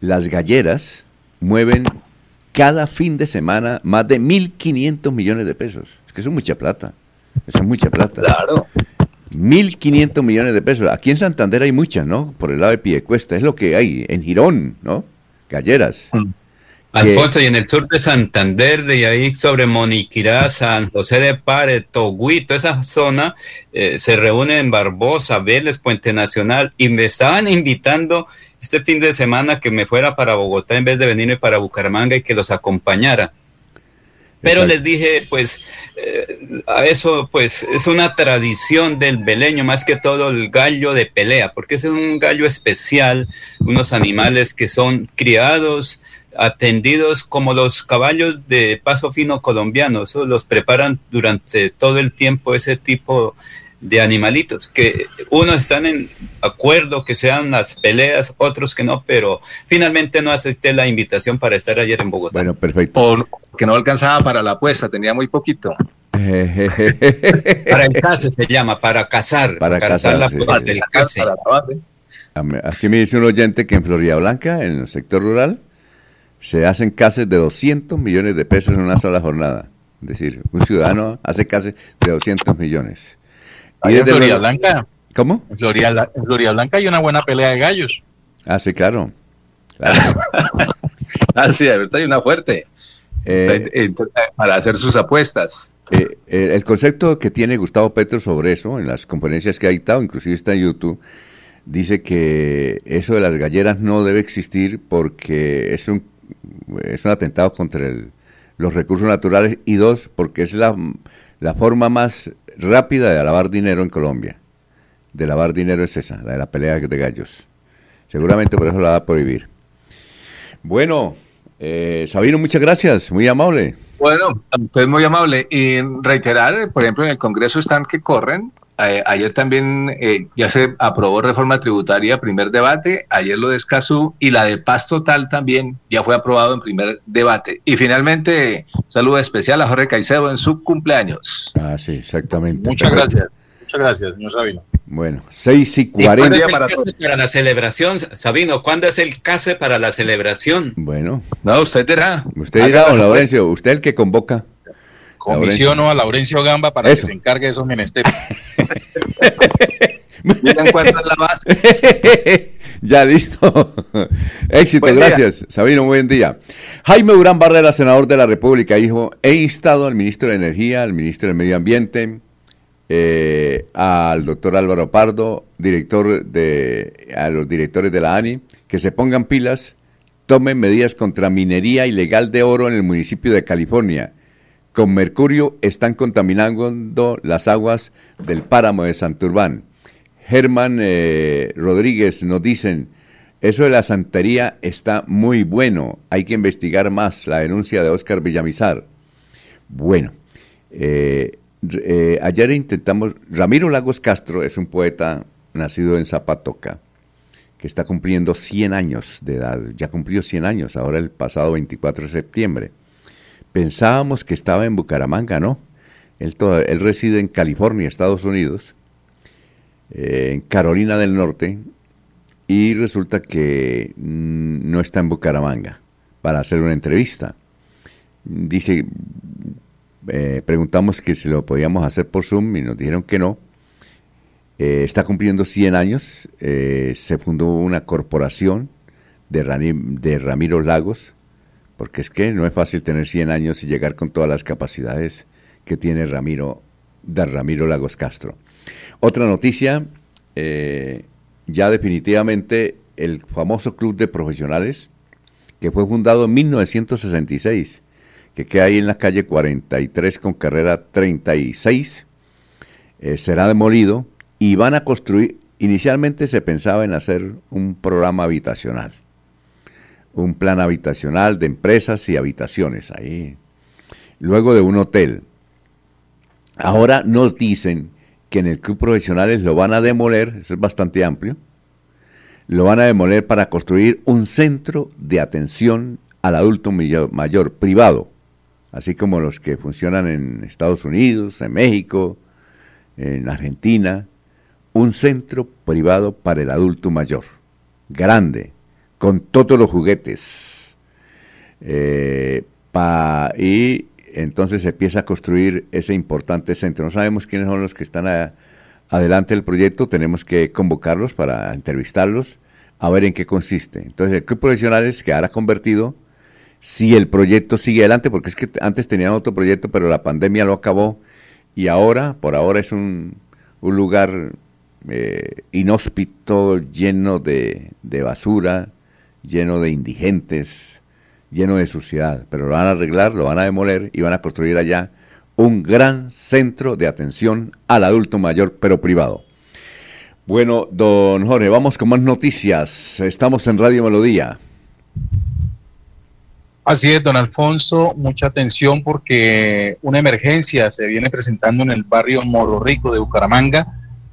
las galleras mueven cada fin de semana más de 1.500 millones de pesos. Es que eso es mucha plata. Eso es mucha plata. Claro. 1.500 millones de pesos. Aquí en Santander hay muchas, ¿no? Por el lado de Piedecuesta. Es lo que hay. En Girón, ¿no? Galleras. Mm. Alfonso, y en el sur de Santander, y ahí sobre Moniquirá, San José de Pare, Togüí, toda esa zona, eh, se reúne en Barbosa, Vélez, Puente Nacional, y me estaban invitando este fin de semana que me fuera para Bogotá en vez de venirme para Bucaramanga y que los acompañara. Pero les dije, pues, eh, a eso, pues, es una tradición del beleño, más que todo el gallo de pelea, porque es un gallo especial, unos animales que son criados, atendidos como los caballos de paso fino colombianos, los preparan durante todo el tiempo ese tipo de animalitos, que unos están en acuerdo que sean las peleas, otros que no, pero finalmente no acepté la invitación para estar ayer en Bogotá. Bueno, perfecto. O que no alcanzaba para la apuesta, tenía muy poquito. para el case se llama, para cazar. Para, cazar, la del case. Aquí me dice un oyente que en Florida Blanca, en el sector rural, se hacen cases de 200 millones de pesos en una sola jornada. Es decir, un ciudadano hace cases de 200 millones. ¿Y en Florida Blanca? ¿Cómo? En Florida, Blanca hay una buena pelea de gallos. Ah, sí, claro. ah, sí, de verdad hay una fuerte. Eh, para hacer sus apuestas. Eh, eh, el concepto que tiene Gustavo Petro sobre eso, en las conferencias que ha dictado, inclusive está en YouTube, dice que eso de las galleras no debe existir porque es un, es un atentado contra los recursos naturales y dos, porque es la, la forma más rápida de lavar dinero en Colombia. De lavar dinero es esa, la de la pelea de gallos. Seguramente por eso la va a prohibir. Bueno, eh, Sabino, muchas gracias, muy amable. Bueno, usted es muy amable. Y reiterar, por ejemplo, en el Congreso están que corren. Eh, ayer también eh, ya se aprobó reforma tributaria, primer debate. Ayer lo de Escazú y la de Paz Total también ya fue aprobado en primer debate. Y finalmente, saludo especial a Jorge Caicedo en su cumpleaños. Ah, sí, exactamente. Muchas gracias. Muchas gracias, señor Sabino. Bueno, 6 y ¿Cuándo 40. es el case para la celebración, Sabino? ¿Cuándo es el case para la celebración? Bueno. No, usted dirá. Usted dirá, don Laurencio, usted el que convoca. Comisiono a Laurencio Gamba para Eso. que se encargue de esos menesteres. Miren cuánto es la base. ya listo. Éxito, Buen día. gracias. Sabino, buen día. Jaime Durán Barrera, senador de la República, dijo, he instado al ministro de Energía, al ministro del Medio Ambiente, eh, al doctor Álvaro Pardo, director de, a los directores de la ANI, que se pongan pilas, tomen medidas contra minería ilegal de oro en el municipio de California. Con mercurio están contaminando las aguas del páramo de Santurbán. Germán eh, Rodríguez nos dicen, eso de la santería está muy bueno, hay que investigar más la denuncia de Óscar Villamizar. Bueno, eh, eh, ayer intentamos, Ramiro Lagos Castro es un poeta nacido en Zapatoca, que está cumpliendo 100 años de edad, ya cumplió 100 años, ahora el pasado 24 de septiembre. Pensábamos que estaba en Bucaramanga, ¿no? Él, reside en California, Estados Unidos, eh, en Carolina del Norte, y resulta que mm, no está en Bucaramanga para hacer una entrevista. Dice, eh, preguntamos que si lo podíamos hacer por Zoom y nos dijeron que no. Eh, está cumpliendo 100 años, se fundó una corporación de Ramiro Lagos, porque es que no es fácil tener 100 años y llegar con todas las capacidades que tiene Ramiro, Ramiro Lagos Castro. Otra noticia, eh, ya definitivamente el famoso club de profesionales, que fue fundado en 1966, que queda ahí en la calle 43 con carrera 36, eh, será demolido y van a construir, inicialmente se pensaba en hacer un programa habitacional, un plan habitacional de empresas y habitaciones ahí, luego de un hotel. Ahora nos dicen que en el club profesionales lo van a demoler, eso es bastante amplio, lo van a demoler para construir un centro de atención al adulto mayor, privado, así como los que funcionan en Estados Unidos, en México, en Argentina, un centro privado para el adulto mayor, grande, con todos los juguetes. Eh, y entonces se empieza a construir ese importante centro. No sabemos quiénes son los que están adelante del proyecto, tenemos que convocarlos para entrevistarlos, a ver en qué consiste. Entonces el Club Profesionales quedará convertido si el proyecto sigue adelante, porque es que antes tenían otro proyecto, pero la pandemia lo acabó y ahora, por ahora es un, lugar eh, inhóspito, lleno de basura, lleno de indigentes, lleno de suciedad, pero lo van a arreglar, lo van a demoler y van a construir allá un gran centro de atención al adulto mayor, pero privado. Bueno, don Jorge, vamos con más noticias. Estamos en Radio Melodía. Así es, don Alfonso, mucha atención porque una emergencia se viene presentando en el barrio Morro Rico de Bucaramanga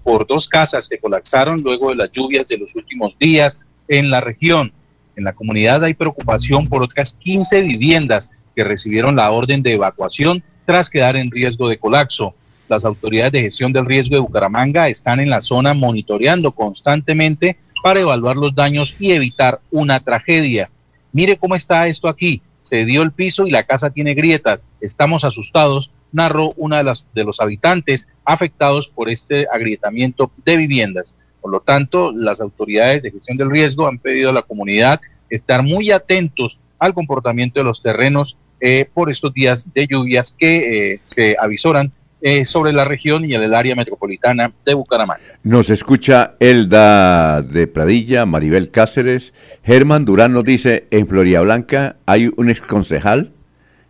por dos casas que colapsaron luego de las lluvias de los últimos días en la región. En la comunidad hay preocupación por otras 15 viviendas que recibieron la orden de evacuación tras quedar en riesgo de colapso. Las autoridades de gestión del riesgo de Bucaramanga están en la zona monitoreando constantemente para evaluar los daños y evitar una tragedia. Mire cómo está esto aquí. Se dio el piso y la casa tiene grietas. Estamos asustados, narró una de, las, de los habitantes afectados por este agrietamiento de viviendas. Por lo tanto, las autoridades de gestión del riesgo han pedido a la comunidad estar muy atentos al comportamiento de los terrenos eh, por estos días de lluvias que eh, se avisoran eh, sobre la región y en el área metropolitana de Bucaramanga. Nos escucha Elda de Pradilla, Maribel Cáceres. Germán Durán nos dice, en Florida Blanca hay un exconcejal,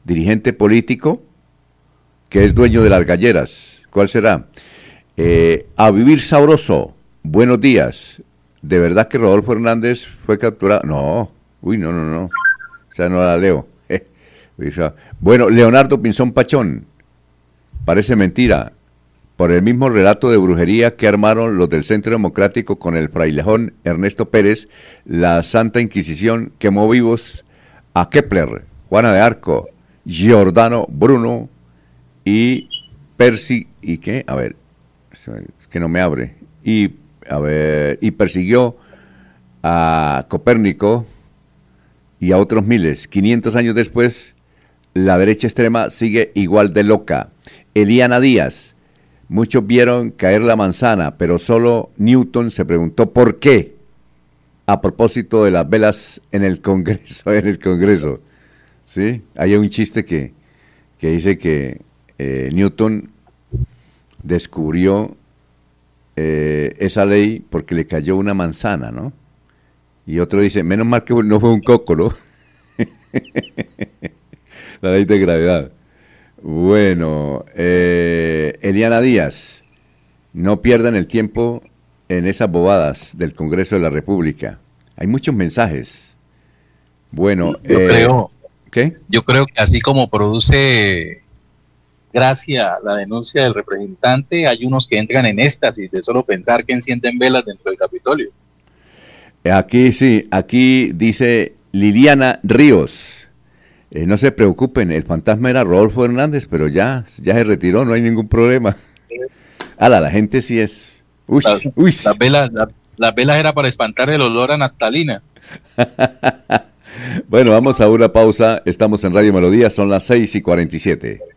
dirigente político, que es dueño de las galleras. ¿Cuál será? A vivir sabroso. Buenos días. ¿De verdad que Rodolfo Hernández fue capturado? No, uy, no, no, no. O sea, no la leo. Bueno, Leonardo Pinzón Pachón. Parece mentira. Por el mismo relato de brujería que armaron los del Centro Democrático con el frailejón Ernesto Pérez, la Santa Inquisición quemó vivos a Kepler, Juana de Arco, Giordano Bruno y Percy. ¿Y qué? A ver, es que no me abre. Y, a ver, y persiguió a Copérnico y a otros miles. 500 años después, la derecha extrema sigue igual de loca. Eliana Díaz. Muchos vieron caer la manzana, pero solo Newton se preguntó por qué. A propósito de las velas en el Congreso, en el Congreso. ¿Sí? Hay un chiste que, que dice que eh, Newton descubrió eh, esa ley porque le cayó una manzana, ¿no? Y otro dice, menos mal que no fue un coco, ¿no? La ley de gravedad. Bueno, eh, Eliana Díaz, no pierdan el tiempo en esas bobadas del Congreso de la República. Hay muchos mensajes. Bueno, yo creo, ¿qué? Yo creo que así como produce gracia la denuncia del representante, hay unos que entran en éxtasis de solo pensar que encienden velas dentro del Capitolio. Aquí sí, aquí dice Liliana Ríos. Eh, no se preocupen, el fantasma era Rodolfo Hernández, pero ya, ya se retiró, no hay ningún problema. Ala, la gente sí es. Uy, uy. Las velas, la, velas era para espantar el olor a naftalina. bueno, vamos a una pausa. Estamos en Radio Melodía, son las 6 y 47.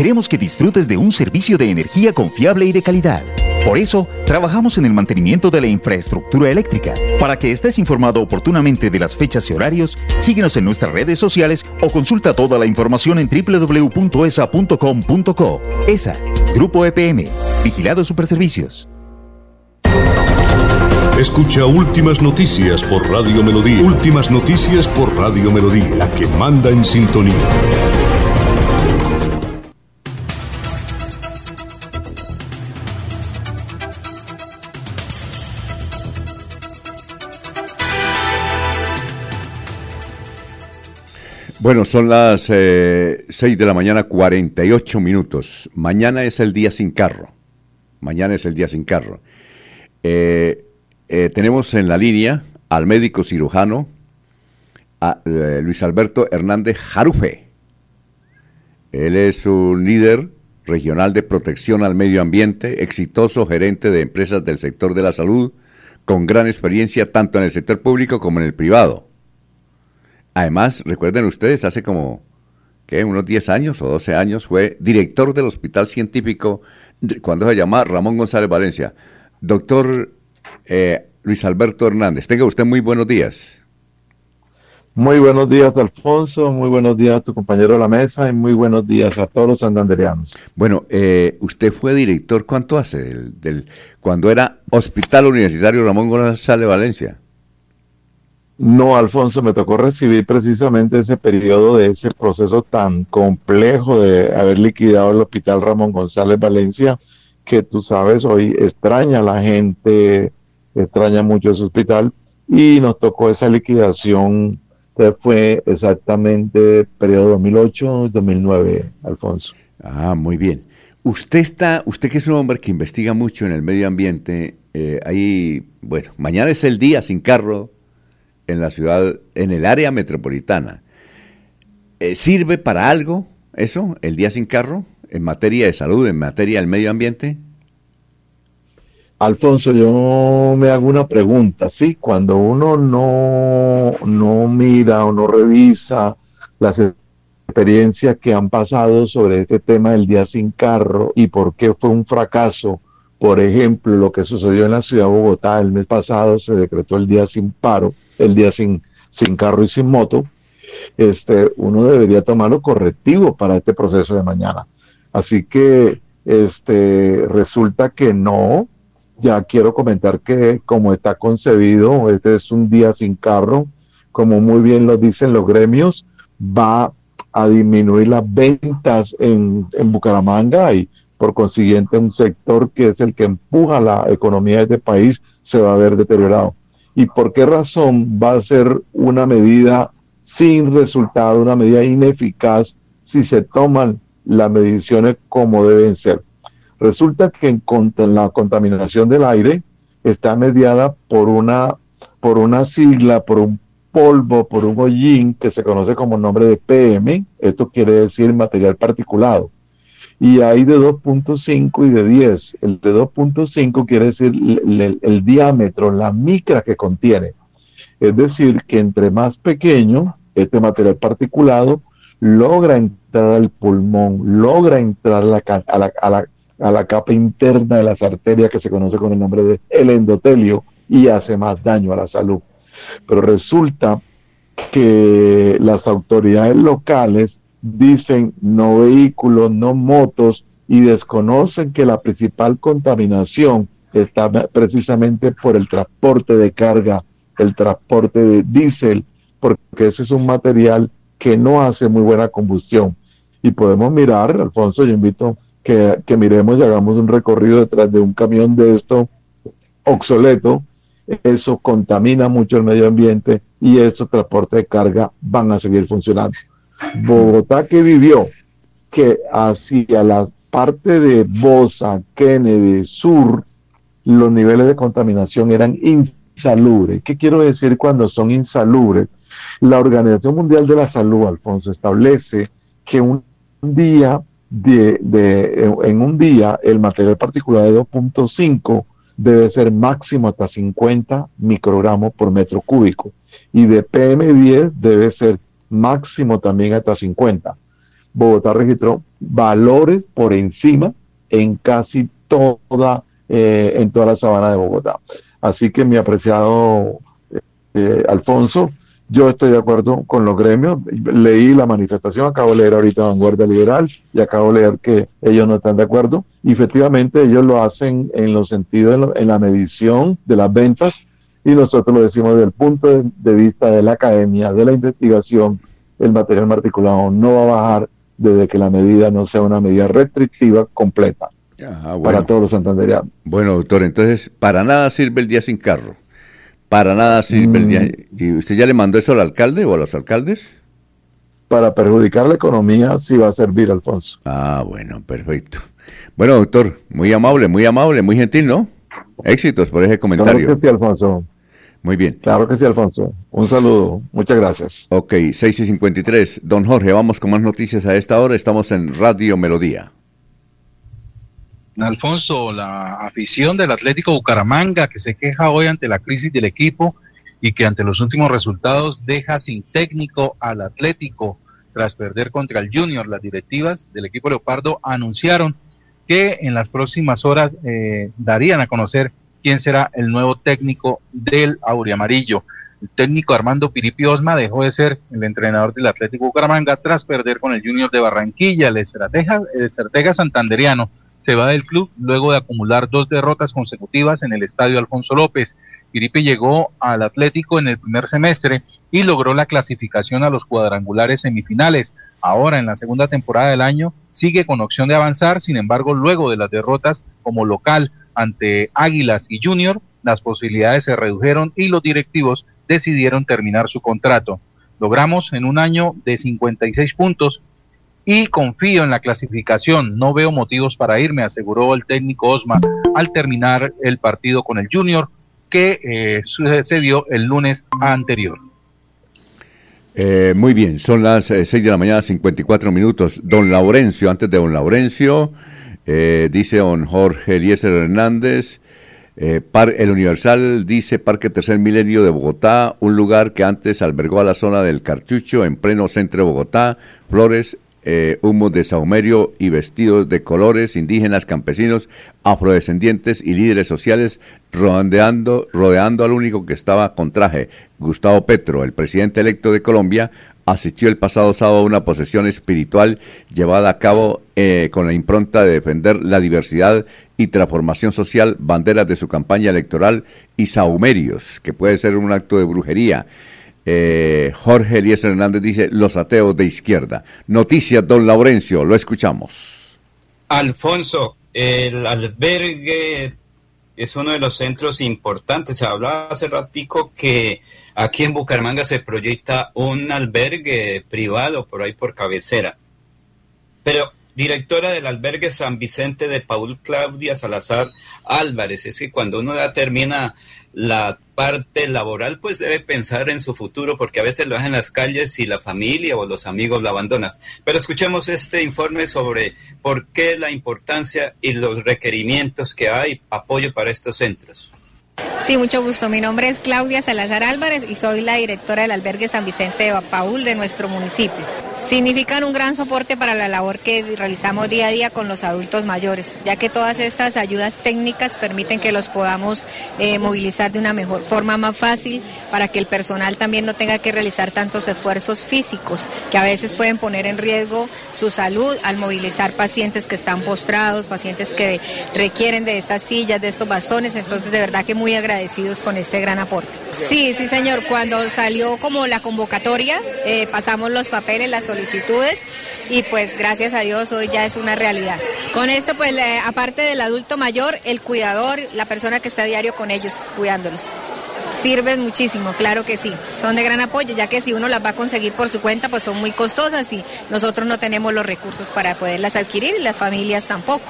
Queremos que disfrutes de un servicio de energía confiable y de calidad. Por eso, trabajamos en el mantenimiento de la infraestructura eléctrica. Para que estés informado oportunamente de las fechas y horarios, síguenos en nuestras redes sociales o consulta toda la información en www.esa.com.co. ESA, Grupo EPM, Vigilado Superservicios. Escucha Últimas Noticias por Radio Melodía. Últimas Noticias por Radio Melodía, la que manda en sintonía. Bueno, son las eh, 6 de la mañana, 48 minutos. Mañana es el día sin carro. Mañana es el día sin carro. Eh, eh, tenemos en la línea al médico cirujano eh, Luis Alberto Hernández Jarufe. Él es un líder regional de protección al medio ambiente, exitoso gerente de empresas del sector de la salud, con gran experiencia tanto en el sector público como en el privado. Además, recuerden ustedes, hace como ¿qué? unos 10 años o 12 años fue director del Hospital Científico cuando se llamaba Ramón González Valencia. Doctor eh, Luis Alberto Hernández, tenga usted muy buenos días. Muy buenos días, Alfonso. Muy buenos días a tu compañero de la mesa y muy buenos días a todos los santanderianos. Bueno, eh, usted fue director, ¿cuánto hace? Del, del, cuando era Hospital Universitario Ramón González Valencia. No, Alfonso, me tocó recibir precisamente ese periodo de ese proceso tan complejo de haber liquidado el Hospital Ramón González Valencia, que tú sabes, hoy extraña a la gente, extraña mucho ese hospital, y nos tocó esa liquidación, que fue exactamente periodo 2008-2009, Alfonso. Ah, muy bien. Usted está, usted que es un hombre que investiga mucho en el medio ambiente, eh, ahí, bueno, mañana es el día sin carro, en la ciudad, en el área metropolitana. Eh, ¿Sirve para algo eso, el día sin carro, en materia de salud, en materia del medio ambiente? Alfonso, yo me hago una pregunta, sí, cuando uno no, no mira o no revisa las experiencias que han pasado sobre este tema del día sin carro y por qué fue un fracaso Por ejemplo, lo que sucedió en la ciudad de Bogotá el mes pasado, se decretó el día sin paro, el día sin, sin carro y sin moto. Este, uno debería tomarlo correctivo para este proceso de mañana. Así que este, resulta que no. Ya quiero comentar que como está concebido, este es un día sin carro, como muy bien lo dicen los gremios, va a disminuir las ventas en, en Bucaramanga y por consiguiente un sector que es el que empuja la economía de este país se va a ver deteriorado. ¿Y por qué razón va a ser una medida sin resultado, una medida ineficaz si se toman las mediciones como deben ser? Resulta que en, la contaminación del aire está mediada por una, por una sigla, por un polvo, por un hollín que se conoce como nombre de PM, esto quiere decir material particulado y hay de 2.5 y de 10. El de 2.5 quiere decir el, diámetro, la micra que contiene. Es decir, que entre más pequeño, este material particulado logra entrar al pulmón, logra entrar a la, a la, a la, a la capa interna de las arterias que se conoce con el nombre de el endotelio y hace más daño a la salud. Pero resulta que las autoridades locales dicen no vehículos, no motos y desconocen que la principal contaminación está precisamente por el transporte de carga, el transporte de diésel, porque ese es un material que no hace muy buena combustión. Y podemos mirar, Alfonso, yo invito que, que miremos y hagamos un recorrido detrás de un camión de esto obsoleto, eso contamina mucho el medio ambiente y estos transportes de carga van a seguir funcionando. Bogotá que vivió que hacia la parte de Bosa, Kennedy, Sur, los niveles de contaminación eran insalubres. ¿Qué quiero decir cuando son insalubres? La Organización Mundial de la Salud, Alfonso, establece que un día de, en un día el material particular de 2.5 debe ser máximo hasta 50 microgramos por metro cúbico y de PM10 debe ser máximo también hasta 50. Bogotá registró valores por encima en casi toda, eh, en toda la sabana de Bogotá. Así que mi apreciado eh, Alfonso, yo estoy de acuerdo con los gremios. Leí la manifestación, acabo de leer ahorita Vanguardia Liberal y acabo de leer que ellos no están de acuerdo. Efectivamente ellos lo hacen en los sentidos, en la medición de las ventas y nosotros lo decimos desde el punto de, vista de la academia, de la investigación, el material particulado no va a bajar desde que la medida no sea una medida restrictiva completa ah, para todos los santanderianos. Bueno, doctor, entonces, para nada sirve el día sin carro. Para nada sirve el día. Mm. ¿Y usted ya le mandó eso al alcalde o a los alcaldes? Para perjudicar la economía sí va a servir, Alfonso. Ah, bueno, perfecto. Bueno, doctor, muy amable, muy amable, muy gentil, ¿no? Éxitos por ese comentario. Claro que sí, Alfonso. Muy bien. Claro que sí, Alfonso. Un saludo. Muchas gracias. Ok, 6 y 53. Don Jorge, vamos con más noticias a esta hora. Estamos en Radio Melodía. Alfonso, la afición del Atlético Bucaramanga que se queja hoy ante la crisis del equipo y que ante los últimos resultados deja sin técnico al Atlético tras perder contra el Junior. Las directivas del equipo Leopardo anunciaron que en las próximas horas eh, darían a conocer quién será el nuevo técnico del Auriamarillo. El técnico Armando Piripi Osma dejó de ser el entrenador del Atlético Bucaramanga tras perder con el Junior de Barranquilla. El estratega, el estratega santanderiano se va del club luego de acumular dos derrotas consecutivas en el estadio Alfonso López. Piripi llegó al Atlético en el primer semestre y logró la clasificación a los cuadrangulares semifinales. Ahora, en la segunda temporada del año, sigue con opción de avanzar, sin embargo, luego de las derrotas como local ante Águilas y Junior, las posibilidades se redujeron y los directivos decidieron terminar su contrato. Logramos en un año de 56 puntos y confío en la clasificación. No veo motivos para irme, aseguró el técnico Osma al terminar el partido con el Junior que eh, sucedió el lunes anterior. Eh, muy bien, son las 6 eh, de la mañana, 54 minutos. Don Laurencio, antes de don Laurencio, dice don Jorge Eliezer Hernández, el Universal dice Parque Tercer Milenio de Bogotá, un lugar que antes albergó a la zona del Cartucho en pleno centro de Bogotá, Flores, eh, humos de saumerio y vestidos de colores, indígenas, campesinos, afrodescendientes y líderes sociales rodeando, rodeando al único que estaba con traje, Gustavo Petro, el presidente electo de Colombia, asistió el pasado sábado a una posesión espiritual llevada a cabo eh, con la impronta de defender la diversidad y transformación social, banderas de su campaña electoral y saumerios, que puede ser un acto de brujería. Eh, Jorge Elías Hernández dice, los ateos de izquierda. Noticias, don Laurencio, lo escuchamos. Alfonso, el albergue es uno de los centros importantes. Se hablaba hace ratico que aquí en Bucaramanga se proyecta un albergue privado por ahí por cabecera. Pero directora del albergue San Vicente de Paul Claudia Salazar Álvarez, es que cuando uno ya termina la parte laboral, pues debe pensar en su futuro, porque a veces lo deja en las calles y la familia o los amigos lo abandonan. Pero escuchemos este informe sobre por qué la importancia y los requerimientos que hay apoyo para estos centros. Sí, mucho gusto. Mi nombre es Claudia Salazar Álvarez y soy la directora del albergue San Vicente de Paul de nuestro municipio. Significan un gran soporte para la labor que realizamos día a día con los adultos mayores, ya que todas estas ayudas técnicas permiten que los podamos eh, movilizar de una mejor forma más fácil para que el personal también no tenga que realizar tantos esfuerzos físicos que a veces pueden poner en riesgo su salud al movilizar pacientes que están postrados, pacientes que requieren de estas sillas, de estos bazones. Entonces, de verdad que muy agradecidos con este gran aporte. Sí, sí, señor. Cuando salió como la convocatoria, eh, pasamos los papeles, las solicitudes y pues gracias a Dios hoy ya es una realidad. Con esto, pues aparte del adulto mayor, el cuidador, la persona que está a diario con ellos, cuidándolos. Sirven muchísimo, claro que sí. Son de gran apoyo, ya que si uno las va a conseguir por su cuenta, pues son muy costosas y nosotros no tenemos los recursos para poderlas adquirir y las familias tampoco.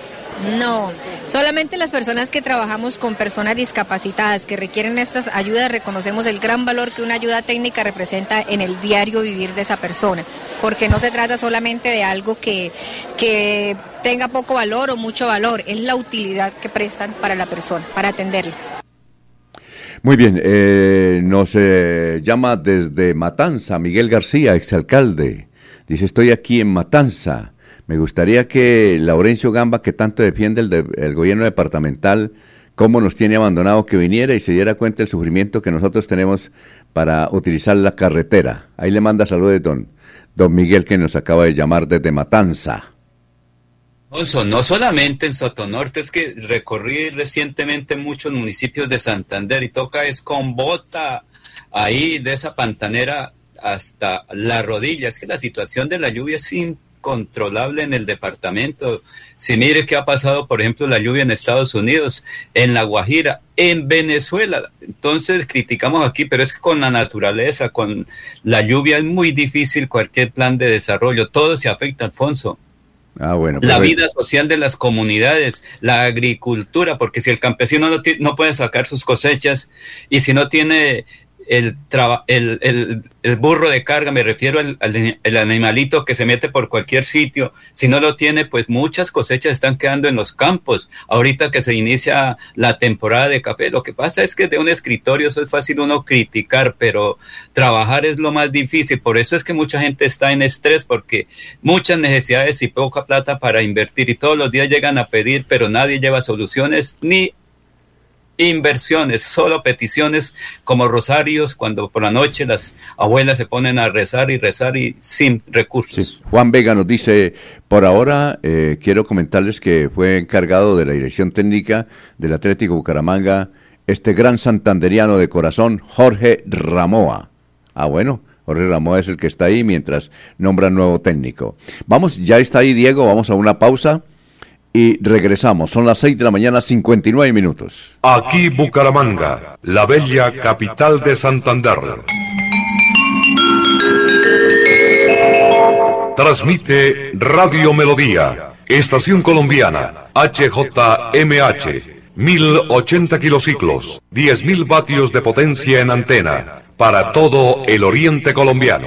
No, solamente las personas que trabajamos con personas discapacitadas que requieren estas ayudas reconocemos el gran valor que una ayuda técnica representa en el diario vivir de esa persona, porque no se trata solamente de algo que, que tenga poco valor o mucho valor, es la utilidad que prestan para la persona, para atenderla. Muy bien, eh, nos eh, llama desde Matanza Miguel García, exalcalde. Dice, estoy aquí en Matanza. Me gustaría que Laurencio Gamba, que tanto defiende el, gobierno departamental, cómo nos tiene abandonado, que viniera y se diera cuenta del sufrimiento que nosotros tenemos para utilizar la carretera. Ahí le manda saludos don, don Miguel que nos acaba de llamar desde Matanza. Alfonso, no solamente en Sotonorte, es que recorrí recientemente muchos municipios de Santander y toca es con bota ahí de esa pantanera hasta la rodilla. Es que la situación de la lluvia es impresionante controlable en el departamento. Si mire qué ha pasado, por ejemplo, la lluvia en Estados Unidos, en La Guajira, en Venezuela. Entonces criticamos aquí, pero es que con la naturaleza, con la lluvia es muy difícil cualquier plan de desarrollo. Todo se afecta, Alfonso. Ah, bueno, la vida social de las comunidades, la agricultura, porque si el campesino no, no puede sacar sus cosechas y si no tiene el, el, el, burro de carga, me refiero al, al, animalito que se mete por cualquier sitio, si no lo tiene, pues muchas cosechas están quedando en los campos. Ahorita que se inicia la temporada de café, lo que pasa es que de un escritorio eso es fácil uno criticar, pero trabajar es lo más difícil. Por eso es que mucha gente está en estrés, porque muchas necesidades y poca plata para invertir y todos los días llegan a pedir, pero nadie lleva soluciones ni inversiones, solo peticiones como rosarios cuando por la noche las abuelas se ponen a rezar y rezar y sin recursos. Juan Vega nos dice, por ahora eh, quiero comentarles que fue encargado de la dirección técnica del Atlético Bucaramanga este gran santanderiano de corazón, Jorge Ramoa. Ah, bueno. Jorge Ramoa es el que está ahí mientras nombra nuevo técnico. Vamos, ya está ahí Diego, vamos a una pausa y regresamos. Son las 6 de la mañana, 59 minutos. Aquí Bucaramanga, la bella capital de Santander. Transmite Radio Melodía, Estación Colombiana, HJMH, 1080 kilociclos, 10.000 vatios de potencia en antena, para todo el oriente colombiano.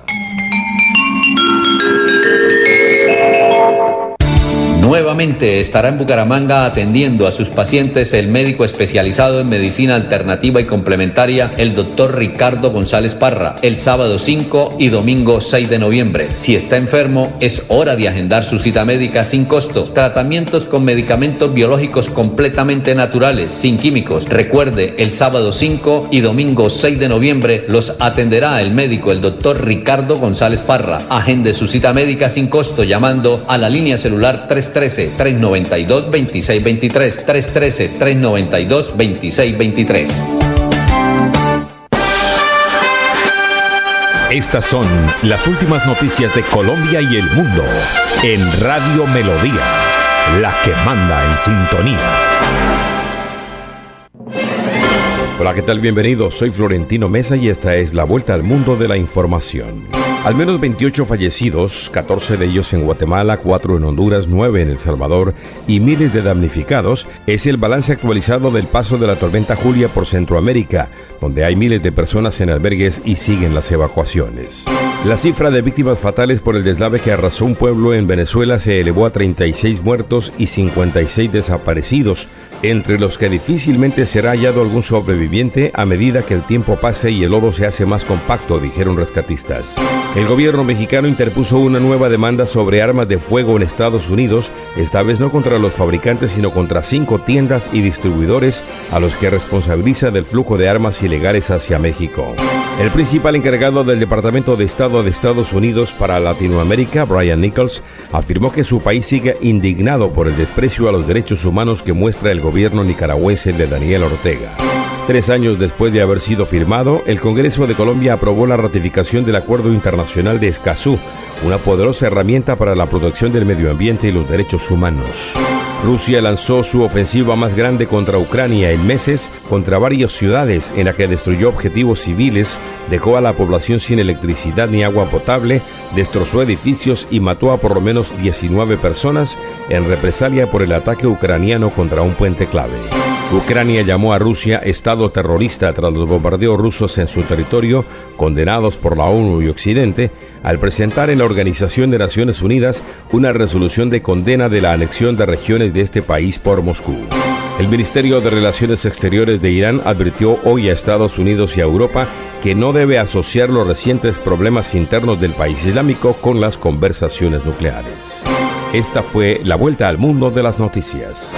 Nuevamente estará en Bucaramanga atendiendo a sus pacientes el médico especializado en medicina alternativa y complementaria, el doctor Ricardo González Parra, el sábado 5 y domingo 6 de noviembre. Si está enfermo, es hora de agendar su cita médica sin costo. Tratamientos con medicamentos biológicos completamente naturales, sin químicos. Recuerde, el sábado 5 y domingo 6 de noviembre los atenderá el médico, el doctor Ricardo González Parra. Agende su cita médica sin costo llamando a la línea celular 3 313-392-2623. 313-392-2623. Estas son las últimas noticias de Colombia y el mundo en Radio Melodía, la que manda en sintonía. Hola, ¿qué tal? Bienvenidos. Soy Florentino Mesa y esta es la vuelta al mundo de la información. Al menos 28 fallecidos, 14 de ellos en Guatemala, 4 en Honduras, 9 en El Salvador y miles de damnificados, es el balance actualizado del paso de la tormenta Julia por Centroamérica, donde hay miles de personas en albergues y siguen las evacuaciones. La cifra de víctimas fatales por el deslave que arrasó un pueblo en Venezuela se elevó a 36 muertos y 56 desaparecidos, entre los que difícilmente será hallado algún sobreviviente a medida que el tiempo pase y el lodo se hace más compacto, dijeron rescatistas. El gobierno mexicano interpuso una nueva demanda sobre armas de fuego en Estados Unidos, esta vez no contra los fabricantes, sino contra cinco tiendas y distribuidores a los que responsabiliza del flujo de armas ilegales hacia México. El principal encargado del Departamento de Estado de Estados Unidos para Latinoamérica, Brian Nichols, afirmó que su país sigue indignado por el desprecio a los derechos humanos que muestra el gobierno nicaragüense de Daniel Ortega. Tres años después de haber sido firmado, el Congreso de Colombia aprobó la ratificación del Acuerdo Internacional de Escazú, una poderosa herramienta para la protección del medio ambiente y los derechos humanos. Rusia lanzó su ofensiva más grande contra Ucrania en meses contra varias ciudades en la que destruyó objetivos civiles, dejó a la población sin electricidad ni agua potable, destrozó edificios y mató a por lo menos 19 personas en represalia por el ataque ucraniano contra un puente clave. Ucrania llamó a Rusia Estado terrorista tras los bombardeos rusos en su territorio, condenados por la ONU y Occidente, al presentar en la Organización de Naciones Unidas una resolución de condena de la anexión de regiones de este país por Moscú. El Ministerio de Relaciones Exteriores de Irán advirtió hoy a Estados Unidos y a Europa que no debe asociar los recientes problemas internos del país islámico con las conversaciones nucleares. Esta fue la vuelta al mundo de las noticias.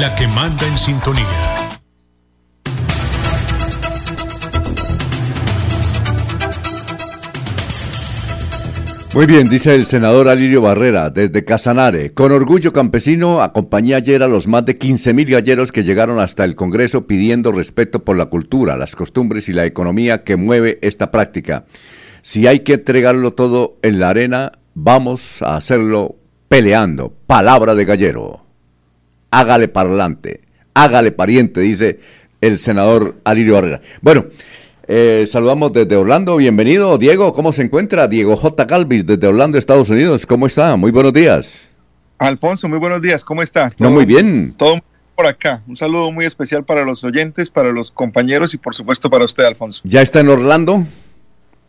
la que manda en sintonía. Muy bien, dice el senador Alirio Barrera, desde Casanare. Con orgullo campesino, acompañé ayer a los más de 15.000 galleros que llegaron hasta el Congreso pidiendo respeto por la cultura, las costumbres y la economía que mueve esta práctica. Si hay que entregarlo todo en la arena, vamos a hacerlo peleando. Palabra de gallero. Hágale parlante, hágale pariente, dice el senador Alirio Barrera. Bueno, eh, saludamos desde Orlando. Bienvenido, Diego. ¿Cómo se encuentra? Diego J. Galvis, desde Orlando, Estados Unidos. ¿Cómo está? Muy buenos días. Alfonso, muy buenos días. ¿Cómo está? No, muy bien. Todo por acá. Un saludo muy especial para los oyentes, para los compañeros y por supuesto para usted, Alfonso. ¿Ya está en Orlando?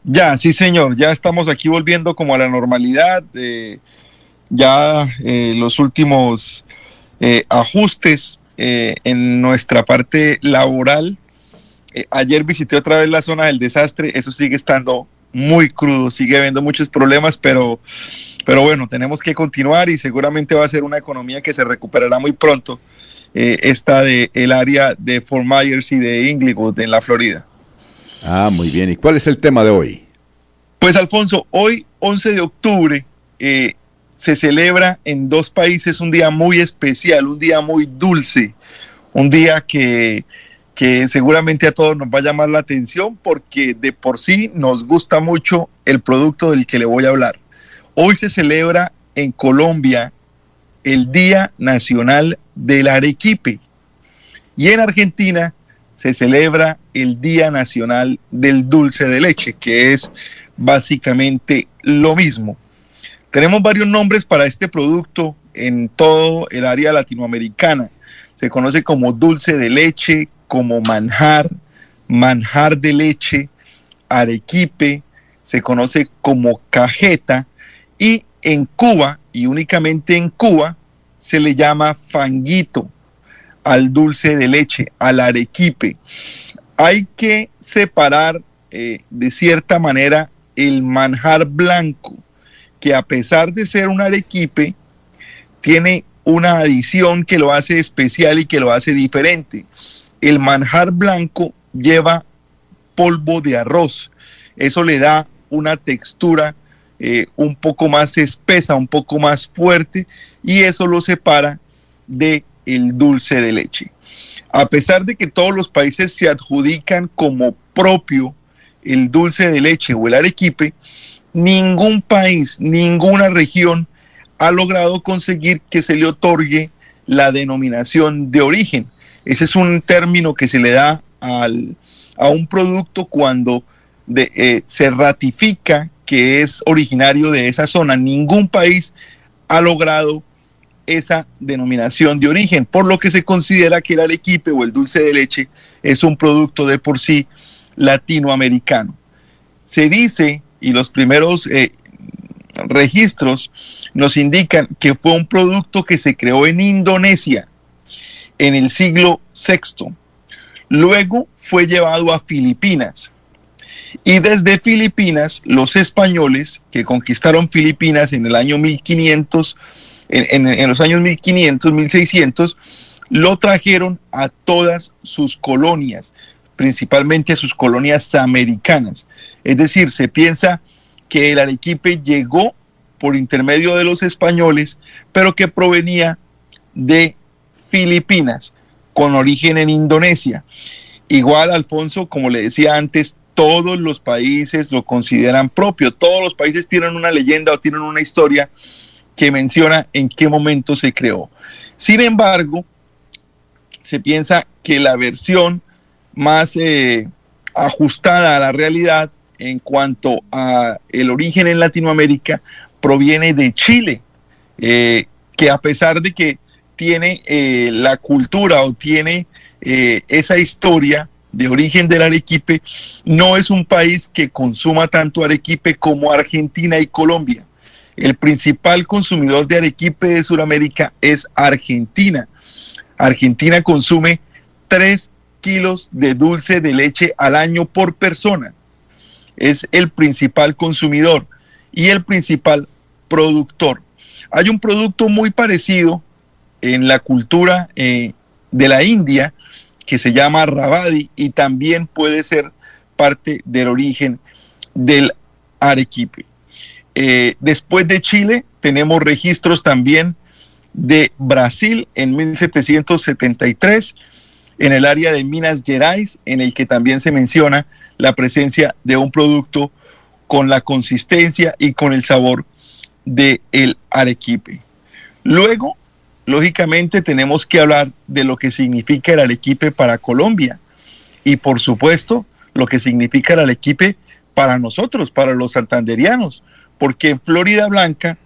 Ya, sí, señor. Ya estamos aquí volviendo como a la normalidad. Eh, ya eh, los últimos eh, ajustes eh, en nuestra parte laboral eh, ayer visité otra vez la zona del desastre, eso sigue estando muy crudo, sigue habiendo muchos problemas, pero, pero bueno, tenemos que continuar y seguramente va a ser una economía que se recuperará muy pronto, eh, esta de el área de Fort Myers y de Inglewood en la Florida. Ah, muy bien. ¿Y cuál es el tema de hoy? Pues Alfonso, hoy 11 de octubre eh, se celebra en dos países un día muy especial, un día muy dulce, un día que que seguramente a todos nos va a llamar la atención porque de por sí nos gusta mucho el producto del que le voy a hablar. Hoy se celebra en Colombia el Día Nacional del Arequipe y en Argentina se celebra el Día Nacional del Dulce de Leche, que es básicamente lo mismo. Tenemos varios nombres para este producto en todo el área latinoamericana. Se conoce como dulce de leche, como manjar, manjar de leche, arequipe, se conoce como cajeta y en Cuba y únicamente en Cuba se le llama fanguito al dulce de leche, al arequipe. Hay que separar eh, de cierta manera el manjar blanco, que a pesar de ser un arequipe, tiene una adición que lo hace especial y que lo hace diferente. El manjar blanco lleva polvo de arroz. Eso le da una textura eh, un poco más espesa, un poco más fuerte, y eso lo separa de el dulce de leche. A pesar de que todos los países se adjudican como propio el dulce de leche o el arequipe, ningún país, ninguna región ha logrado conseguir que se le otorgue la denominación de origen. Ese es un término que se le da al, a un producto cuando eh, se ratifica que es originario de esa zona. Ningún país ha logrado esa denominación de origen, por lo que se considera que el arequipe o el dulce de leche es un producto de por sí latinoamericano. Se dice, y los primeros eh, registros nos indican que fue un producto que se creó en Indonesia en el siglo VI. Luego fue llevado a Filipinas. Y desde Filipinas, los españoles que conquistaron Filipinas en el año 1500, en, los años 1500, 1600, lo trajeron a todas sus colonias, principalmente a sus colonias americanas. Es decir, se piensa que el Arequipe llegó por intermedio de los españoles, pero que provenía de Filipinas, con origen en Indonesia. Igual, Alfonso, como le decía antes, todos los países lo consideran propio, todos los países tienen una leyenda o tienen una historia que menciona en qué momento se creó. Sin embargo, se piensa que la versión más eh, ajustada a la realidad en cuanto a el origen en Latinoamérica proviene de Chile, eh, que a pesar de que tiene eh, la cultura o tiene esa historia de origen del arequipe, no es un país que consuma tanto arequipe como Argentina y Colombia. El principal consumidor de arequipe de Sudamérica es Argentina. Argentina consume 3 kilos de dulce de leche al año por persona. Es el principal consumidor y el principal productor. Hay un producto muy parecido en la cultura eh, de la India que se llama rabadi y también puede ser parte del origen del arequipe. Eh, después de Chile, tenemos registros también de Brasil en 1773, en el área de Minas Gerais, en el que también se menciona la presencia de un producto con la consistencia y con el sabor del el arequipe. Luego, lógicamente, tenemos que hablar de lo que significa el arequipe para Colombia y, por supuesto, lo que significa el arequipe para nosotros, para los santanderianos porque en Florida Blanca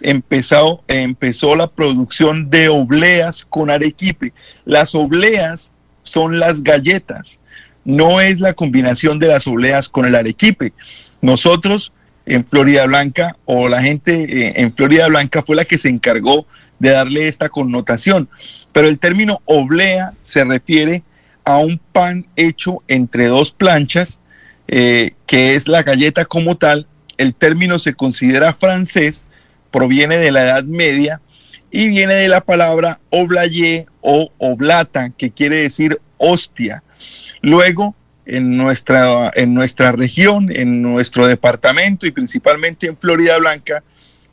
empezó, empezó la producción de obleas con arequipe. Las obleas son las galletas, no es la combinación de las obleas con el arequipe. Nosotros en Florida Blanca o la gente eh, en Florida Blanca fue la que se encargó de darle esta connotación. Pero el término oblea se refiere a un pan hecho entre dos planchas, eh, que es la galleta como tal, el término se considera francés, proviene de la Edad Media y viene de la palabra oblaye o oblata, que quiere decir hostia. Luego, en nuestra, en nuestra región, en nuestro departamento y principalmente en Florida Blanca,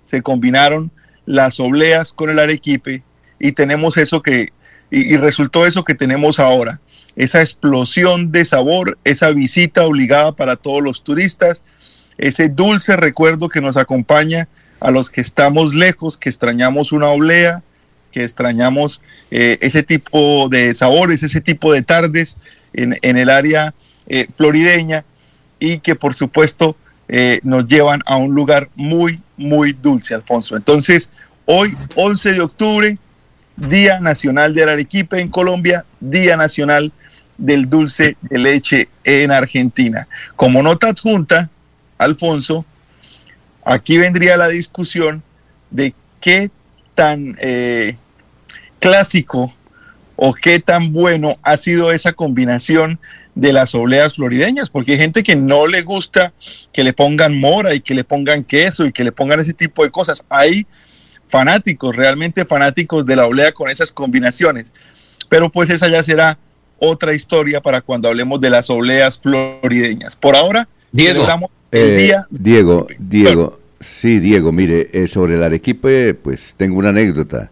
se combinaron las obleas con el arequipe y tenemos eso que, y resultó eso que tenemos ahora, esa explosión de sabor, esa visita obligada para todos los turistas, ese dulce recuerdo que nos acompaña a los que estamos lejos, que extrañamos una oblea, que extrañamos eh, ese tipo de sabores, ese tipo de tardes en, el área eh, florideña y que por supuesto eh, nos llevan a un lugar muy, muy dulce, Alfonso. Entonces, hoy, 11 de octubre, Día Nacional del Arequipe en Colombia, Día Nacional del Dulce de Leche en Argentina. Como nota adjunta, Alfonso, aquí vendría la discusión de qué tan eh, clásico o qué tan bueno ha sido esa combinación de las obleas florideñas, porque hay gente que no le gusta que le pongan mora y que le pongan queso y que le pongan ese tipo de cosas. Hay fanáticos, realmente fanáticos de la oblea con esas combinaciones, pero pues esa ya será otra historia para cuando hablemos de las obleas florideñas. Por ahora, Diego, el eh, día. Diego, Diego, sí, Diego, mire, eh, sobre el Arequipe, pues tengo una anécdota.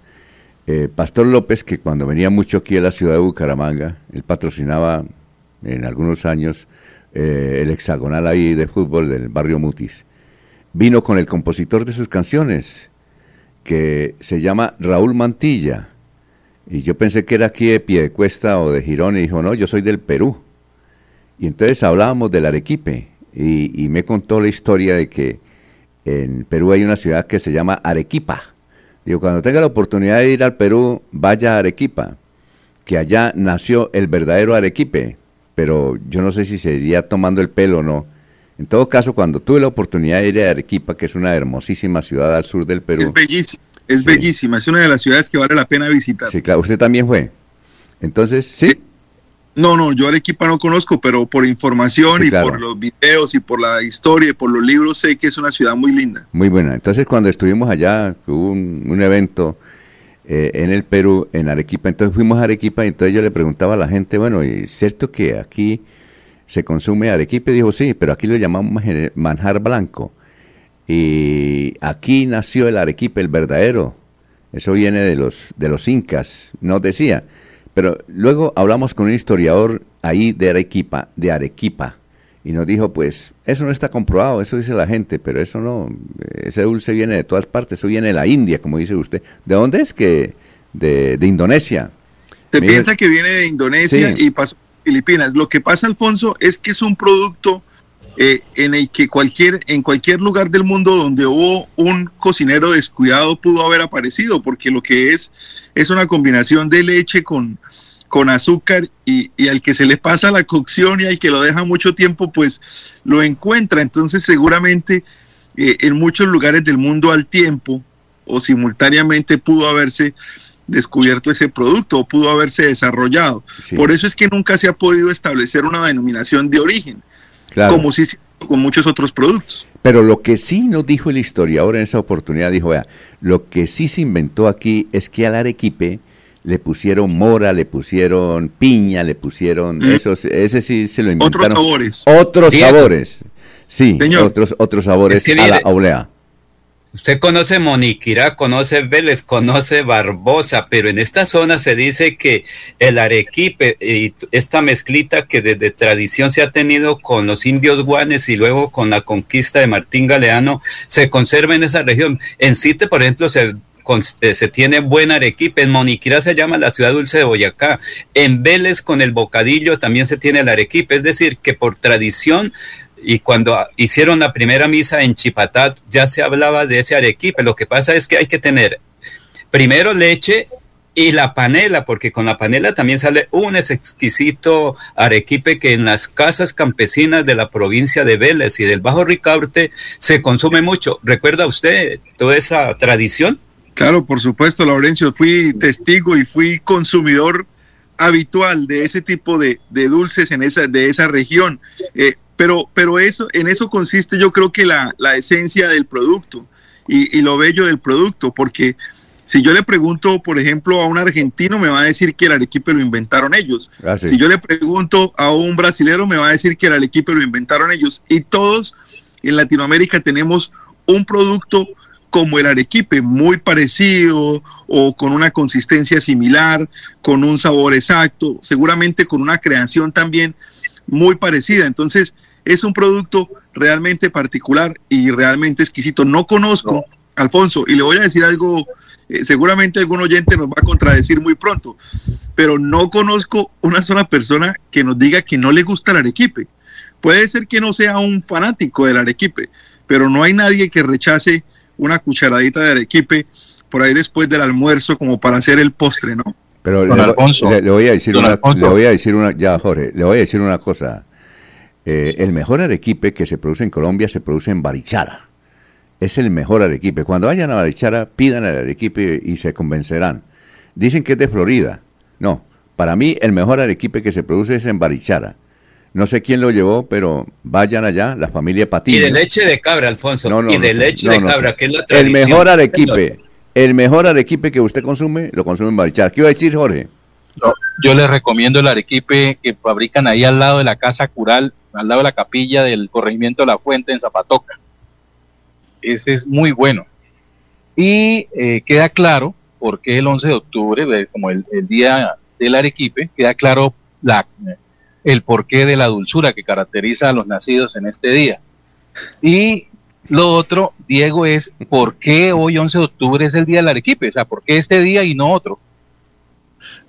Eh, Pastor López, que cuando venía mucho aquí a la ciudad de Bucaramanga, él patrocinaba en algunos años eh, el hexagonal ahí de fútbol del barrio Mutis. Vino con el compositor de sus canciones, que se llama Raúl Mantilla. Y yo pensé que era aquí de Piedecuesta o de Girón, y dijo, no, yo soy del Perú. Y entonces hablábamos del Arequipe, y, y me contó la historia de que en Perú hay una ciudad que se llama Arequipa Digo, cuando tenga la oportunidad de ir al Perú, vaya a Arequipa, que allá nació el verdadero Arequipe, pero yo no sé si sería tomando el pelo o no. En todo caso, cuando tuve la oportunidad de ir a Arequipa, que es una hermosísima ciudad al sur del Perú. Es bellísima, es bellísima, es una de las ciudades que vale la pena visitar. Sí, claro, usted también fue. Entonces, ¿sí? No, no, yo Arequipa no conozco, pero por información y por los videos y por la historia y por los libros sé que es una ciudad muy linda. Muy buena. Entonces cuando estuvimos allá, hubo un, evento eh, en el Perú, en Arequipa, entonces fuimos a Arequipa y entonces yo le preguntaba a la gente, bueno, ¿es cierto que aquí se consume Arequipa? Y dijo, sí, pero aquí lo llamamos manjar blanco. Y aquí nació el Arequipa, el verdadero. Eso viene de los, de los incas, nos decía. Pero luego hablamos con un historiador ahí de Arequipa, de Arequipa, y nos dijo, pues, eso no está comprobado, eso dice la gente, pero eso no, ese dulce viene de todas partes, eso viene de la India, como dice usted. ¿De dónde es que? De, Indonesia. Se piensa que viene de Indonesia y pasó a Filipinas. Lo que pasa, Alfonso, es que es un producto eh, en el que cualquier, en cualquier lugar del mundo donde hubo un cocinero descuidado pudo haber aparecido, porque lo que es es una combinación de leche con, con azúcar y, al que se le pasa la cocción y al que lo deja mucho tiempo, pues lo encuentra. Entonces seguramente eh, en muchos lugares del mundo al tiempo o simultáneamente pudo haberse descubierto ese producto o pudo haberse desarrollado. Por eso es que nunca se ha podido establecer una denominación de origen, como si con muchos otros productos. Pero lo que sí nos dijo el historiador en esa oportunidad, dijo, vea, lo que sí se inventó aquí es que al arequipe le pusieron mora, le pusieron piña, le pusieron mm. esos, ese sí se lo inventaron. Otros sabores. Otros sabores. Sí, otros otros sabores a la aulea. Usted conoce Moniquirá, conoce Vélez, conoce Barbosa, pero en esta zona se dice que el arequipe y esta mezclita que desde tradición se ha tenido con los indios guanes y luego con la conquista de Martín Galeano se conserva en esa región. En Cite, por ejemplo, se eh, se tiene buen arequipe. En Moniquirá se llama la ciudad dulce de Boyacá. En Vélez con el bocadillo también se tiene el arequipe. Es decir, que por tradición y cuando hicieron la primera misa en Chipatat ya se hablaba de ese arequipe. Lo que pasa es que hay que tener primero leche y la panela, porque con la panela también sale un exquisito arequipe que en las casas campesinas de la provincia de Vélez y del Bajo Ricaurte se consume mucho. ¿Recuerda usted toda esa tradición? Claro, por supuesto, Laurencio. Fui testigo y fui consumidor habitual de ese tipo de, dulces en esa, de esa región. Eh, pero, pero eso, en eso consiste yo creo que la, esencia del producto y, lo bello del producto, porque si yo le pregunto, por ejemplo, a un argentino, me va a decir que el arequipe lo inventaron ellos. Ah, si yo le pregunto a un brasilero, me va a decir que el arequipe lo inventaron ellos. Y todos en Latinoamérica tenemos un producto como el arequipe, muy parecido o con una consistencia similar, con un sabor exacto, seguramente con una creación también muy parecida. Entonces, es un producto realmente particular y realmente exquisito. No conozco, Alfonso, y le voy a decir algo, eh, seguramente algún oyente nos va a contradecir muy pronto, pero no conozco una sola persona que nos diga que no le gusta el arequipe. Puede ser que no sea un fanático del arequipe, pero no hay nadie que rechace una cucharadita de arequipe por ahí después del almuerzo como para hacer el postre, ¿no? Pero le, voy a decir una, le voy a decir una, ya Jorge, le voy a decir una cosa. Eh, el mejor arequipe que se produce en Colombia se produce en Barichara. Es el mejor arequipe. Cuando vayan a Barichara, pidan el arequipe y se convencerán. Dicen que es de Florida. No, para mí el mejor arequipe que se produce es en Barichara. No sé quién lo llevó, pero vayan allá, la familia Patiño. Y de leche de cabra, Alfonso. No, no, y de leche de cabra, que es la tradición. El mejor arequipe, el mejor arequipe que usted consume, lo consume en Barichara. ¿Qué iba a decir, Jorge? Yo les recomiendo el arequipe que fabrican ahí al lado de la casa cural, al lado de la capilla del corregimiento de la fuente en Zapatoca. Ese es muy bueno. Y eh, queda claro, porque el 11 de octubre, como el, día del arequipe, queda claro la, el porqué de la dulzura que caracteriza a los nacidos en este día. Y lo otro, Diego, es por qué hoy 11 de octubre es el día del arequipe, o sea, por qué este día y no otro.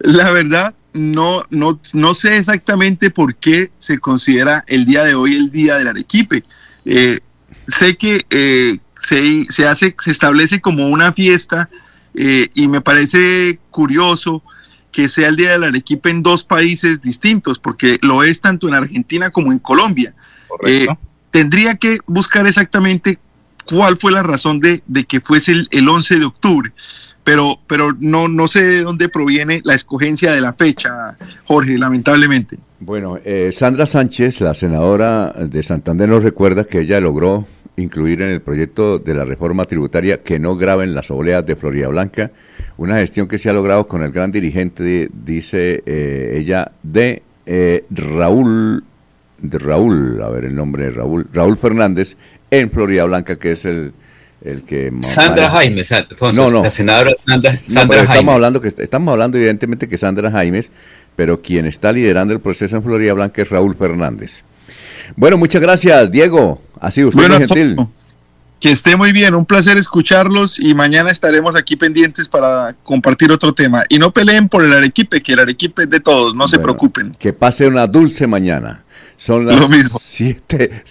La verdad, no, no, no sé exactamente por qué se considera el día de hoy el día del Arequipe. Eh, sé que eh, se, hace, se establece como una fiesta eh, y me parece curioso que sea el día del Arequipe en dos países distintos, porque lo es tanto en Argentina como en Colombia. tendría que buscar exactamente cuál fue la razón de, que fuese el, el 11 de octubre pero, pero no, no sé de dónde proviene la escogencia de la fecha, Jorge, lamentablemente. Bueno, eh, Sandra Sánchez, la senadora de Santander, nos recuerda que ella logró incluir en el proyecto de la reforma tributaria que no graben las obleas de Florida Blanca, una gestión que se ha logrado con el gran dirigente, dice eh, ella, de eh, Raúl, de Raúl, a ver el nombre de Raúl, Raúl Fernández, en Florida Blanca, que es el el que Sandra Jaimes, no, no, la senadora Sandra, Estamos hablando, que, estamos hablando evidentemente que Sandra Jaimes, pero quien está liderando el proceso en Florida Blanca es Raúl Fernández. Bueno, muchas gracias, Diego. Así usted bueno, gentil. Que esté muy bien, un placer escucharlos y mañana estaremos aquí pendientes para compartir otro tema. Y no peleen por el Arequipe, que el Arequipe es de todos, no se preocupen. Que pase una dulce mañana. Son las 7,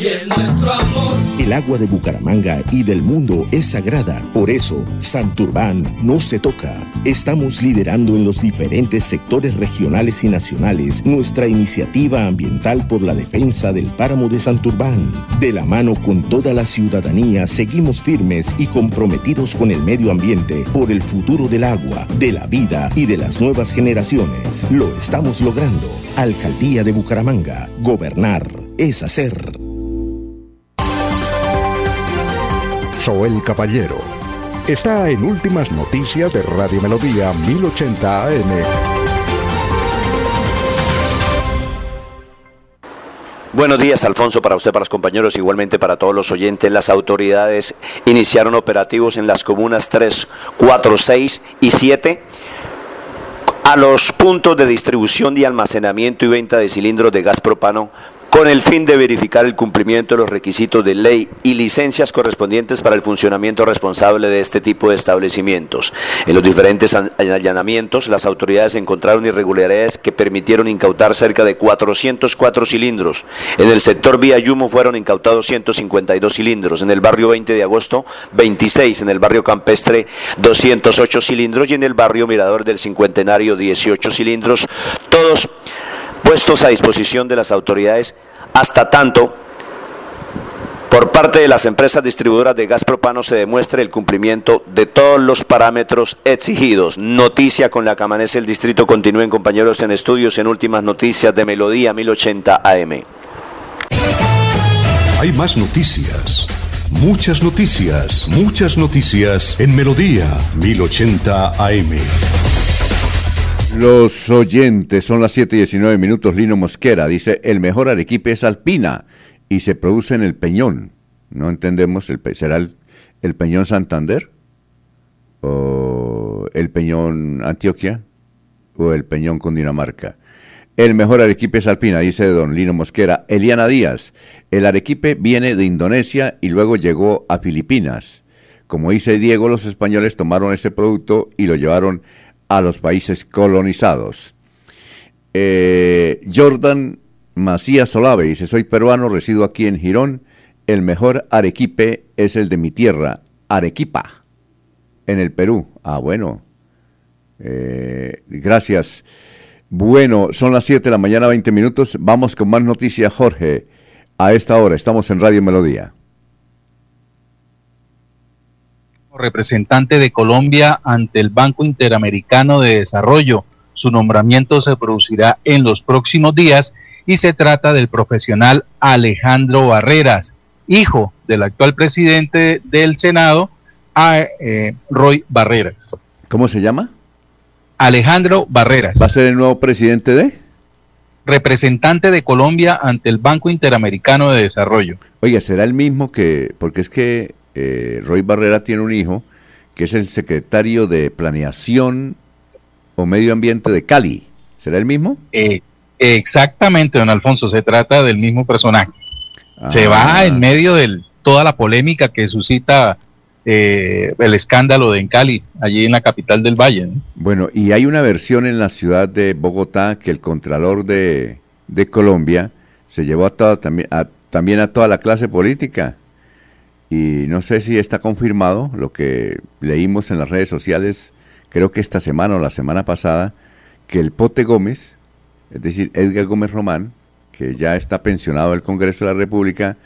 7, 17 es nuestro amor. El agua de Bucaramanga y del mundo es sagrada. Por eso, Santurbán no se toca. Estamos liderando en los diferentes sectores regionales y nacionales nuestra iniciativa ambiental por la defensa del páramo de Santurbán. De la mano con toda la ciudadanía, seguimos firmes y comprometidos con el medio ambiente por el futuro del agua, de la vida y de las nuevas generaciones. Lo estamos logrando. Alcaldía de Bucaramanga. Gobernar es hacer. El Caballero. Está en Últimas Noticias de Radio Melodía 1080 AM. Buenos días, Alfonso, para usted, para los compañeros, igualmente para todos los oyentes. Las autoridades iniciaron operativos en las comunas 3, 4, 6 y 7 a los puntos de distribución y almacenamiento y venta de cilindros de gas propano con el fin de verificar el cumplimiento de los requisitos de ley y licencias correspondientes para el funcionamiento responsable de este tipo de establecimientos. En los diferentes allanamientos, las autoridades encontraron irregularidades que permitieron incautar cerca de 404 cilindros. En el sector Vía Yumo fueron incautados 152 cilindros. En el barrio 20 de agosto, 26. En el barrio Campestre, 208 cilindros. Y en el barrio Mirador del Cincuentenario, 18 cilindros. Todos puestos a disposición de las autoridades hasta tanto por parte de las empresas distribuidoras de gas propano se demuestre el cumplimiento de todos los parámetros exigidos. Noticia con la que amanece el distrito. Continúen compañeros en estudios en últimas noticias de Melodía 1080 AM. Hay más noticias. Muchas noticias, muchas noticias en Melodía 1080 AM. Los oyentes, son las 7 y 19 minutos. Lino Mosquera dice: el mejor arequipe es alpina y se produce en el Peñón. No entendemos, el, ¿será el, Peñón Santander? ¿O el Peñón Antioquia? ¿O el Peñón Cundinamarca? El mejor arequipe es alpina, dice don Lino Mosquera. Eliana Díaz, el arequipe viene de Indonesia y luego llegó a Filipinas. Como dice Diego, los españoles tomaron ese producto y lo llevaron a los países colonizados. Eh, Jordan Macías Solave dice, soy peruano, resido aquí en Girón. El mejor arequipe es el de mi tierra, Arequipa, en el Perú. Ah, bueno. Eh, gracias. Bueno, son las 7 de la mañana, 20 minutos. Vamos con más noticias, Jorge. A esta hora estamos en Radio Melodía. Representante de Colombia ante el Banco Interamericano de Desarrollo. Su nombramiento se producirá en los próximos días y se trata del profesional Alejandro Barreras, hijo del actual presidente del Senado, eh, Roy Barreras. ¿Cómo se llama? Alejandro Barreras. ¿Va a ser el nuevo presidente de? Representante de Colombia ante el Banco Interamericano de Desarrollo. Oiga, será el mismo que, porque es que eh, Roy Barrera tiene un hijo que es el secretario de Planeación o Medio Ambiente de Cali. ¿Será el mismo? Eh, exactamente, don Alfonso, se trata del mismo personaje. Se va ah. en medio de toda la polémica que suscita eh, el escándalo de Encali, allí en la capital del Valle. Bueno, y hay una versión en la ciudad de Bogotá que el Contralor de, Colombia se llevó a toda, también, a, también a toda la clase política. Y no sé si está confirmado lo que leímos en las redes sociales, creo que esta semana o la semana pasada, que el Pote Gómez, es decir, Edgar Gómez Román, que ya está pensionado del Congreso de la República,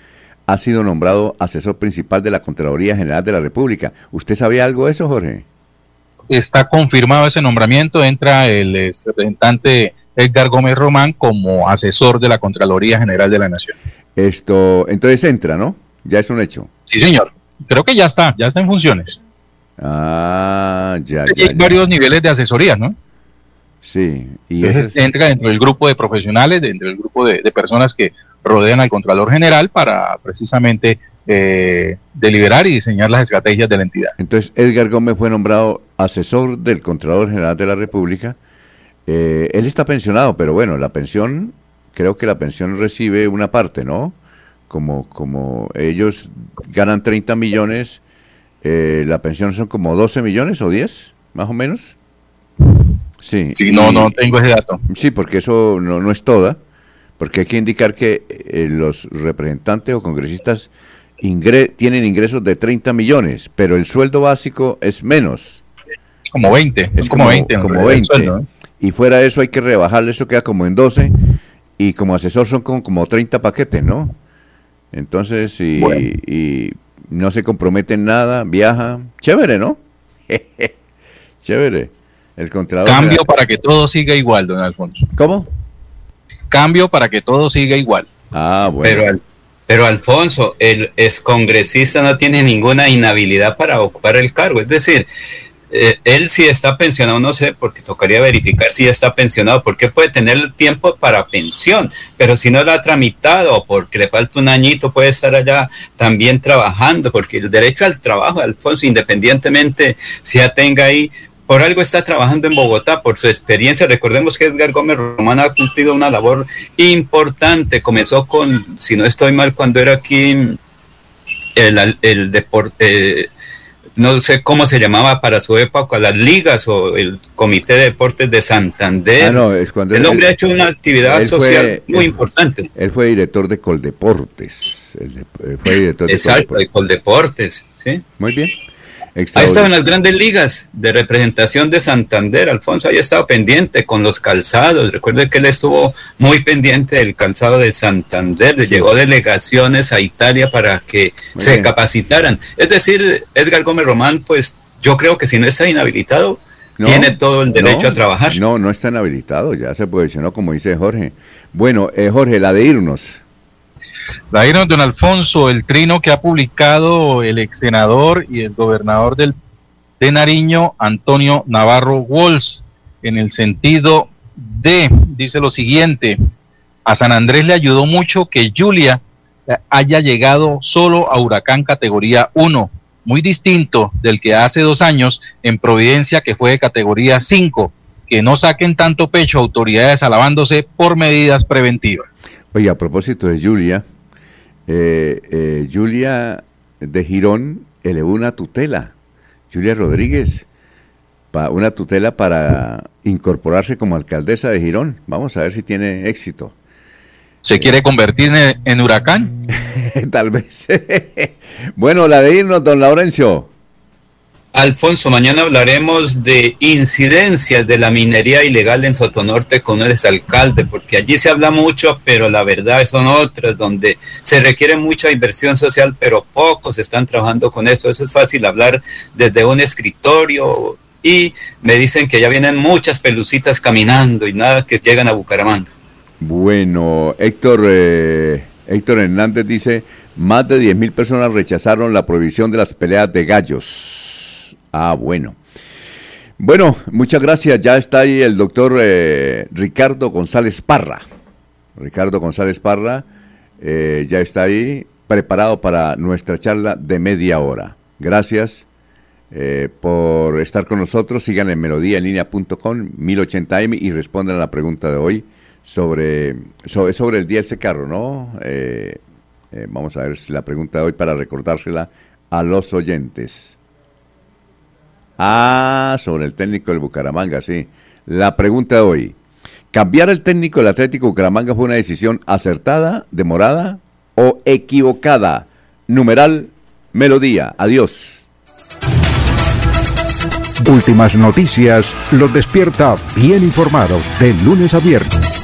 ha sido nombrado asesor principal de la Contraloría General de la República. ¿Usted sabía algo de eso, Jorge? Está confirmado ese nombramiento, entra el representante Edgar Gómez Román como asesor de la Contraloría General de la Nación. Esto, entonces entra, ¿no? Ya es un hecho. Sí, señor. Creo que ya está, ya está en funciones. Ah, ya, ya. Hay varios niveles de asesoría, ¿no? Sí. Y entra dentro del grupo de profesionales, dentro del grupo de, personas que rodean al Contralor General para precisamente eh, deliberar y diseñar las estrategias de la entidad. Entonces, Edgar Gómez fue nombrado asesor del Contralor General de la República. Eh, él está pensionado, pero bueno, la pensión, creo que la pensión recibe una parte, ¿no? Como, como ellos ganan 30 millones, eh, la pensión son como 12 millones o 10, más o menos. Sí, sí no, no tengo ese dato. Sí, porque eso no, no es toda, porque hay que indicar que eh, los representantes o congresistas tienen ingresos de 30 millones, pero el sueldo básico es menos. Como 20, es como, 20. Como 20. Y fuera de eso hay que rebajarle, eso queda como en 12, y como asesor son como, como 30 paquetes, ¿no? Entonces, y, y no se compromete en nada, viaja, chévere, ¿no? chévere. El Cambio para que todo siga igual, don Alfonso. ¿Cómo? Cambio para que todo siga igual. Ah, bueno. Pero, pero Alfonso, el excongresista no tiene ninguna inhabilidad para ocupar el cargo. Es decir, eh, él si está pensionado, no sé, porque tocaría verificar si está pensionado, porque puede tener el tiempo para pensión, pero si no lo ha tramitado porque le falta un añito, puede estar allá también trabajando, porque el derecho al trabajo, Alfonso, independientemente si ya tenga ahí por algo está trabajando en Bogotá, por su experiencia. Recordemos que Edgar Gómez Román ha cumplido una labor importante. Comenzó con, si no estoy mal, cuando era aquí el, el deporte, eh, no sé cómo se llamaba para su época, las ligas o el Comité de Deportes de Santander. Ah, no, es cuando el hombre ha hecho una actividad social muy importante. Él fue director de Coldeportes. Eh, fue director de Exacto, de Coldeportes. ¿sí? Muy bien. Ahí estaba en las grandes ligas de representación de Santander, Alfonso, ahí estaba pendiente con los calzados. Recuerde que él estuvo muy pendiente del calzado de Santander, le llegó delegaciones a Italia para que se capacitaran. Es decir, Edgar Gómez Román, pues yo creo que si no está inhabilitado, tiene todo el derecho a trabajar. No, no está inhabilitado, ya se posicionó como dice Jorge. Bueno, eh, Jorge, la de irnos. La don Alfonso, el trino que ha publicado el ex senador y el gobernador del, de Nariño, Antonio Navarro Walls, en el sentido de, dice lo siguiente, a San Andrés le ayudó mucho que Julia haya llegado solo a huracán categoría 1, muy distinto del que hace dos años en Providencia que fue de categoría 5 que no saquen tanto pecho autoridades alabándose por medidas preventivas. Oye, a propósito de Julia, eh, eh, Julia de Girón elevó una tutela. Julia Rodríguez, una tutela para incorporarse como alcaldesa de Girón. Vamos a ver si tiene éxito. ¿Se quiere convertir en, huracán? Tal vez. bueno, la de irnos, don Laurencio. Alfonso, mañana hablaremos de incidencias de la minería ilegal en Sotonorte con el exalcalde, porque allí se habla mucho, pero la verdad son otras, donde se requiere mucha inversión social, pero pocos están trabajando con eso. Eso es fácil hablar desde un escritorio y me dicen que ya vienen muchas pelucitas caminando y nada que llegan a Bucaramanga. Bueno, Héctor, eh, Héctor Hernández dice, más de 10.000 personas rechazaron la prohibición de las peleas de gallos. Ah, bueno. Bueno, muchas gracias. Ya está ahí el doctor eh, Ricardo González Parra. Ricardo González Parra eh, ya está ahí preparado para nuestra charla de media hora. Gracias por estar con nosotros. Sigan en melodíaenlínea.com 1080m y respondan a la pregunta de hoy sobre, sobre, el día del carro, ¿no? Eh, eh, vamos a ver si la pregunta de hoy para recordársela a los oyentes. Ah, sobre el técnico del Bucaramanga, sí. La pregunta de hoy. ¿Cambiar el técnico del Atlético Bucaramanga fue una decisión acertada, demorada o equivocada? Numeral, melodía. Adiós. Últimas noticias los despierta bien informados de lunes a viernes.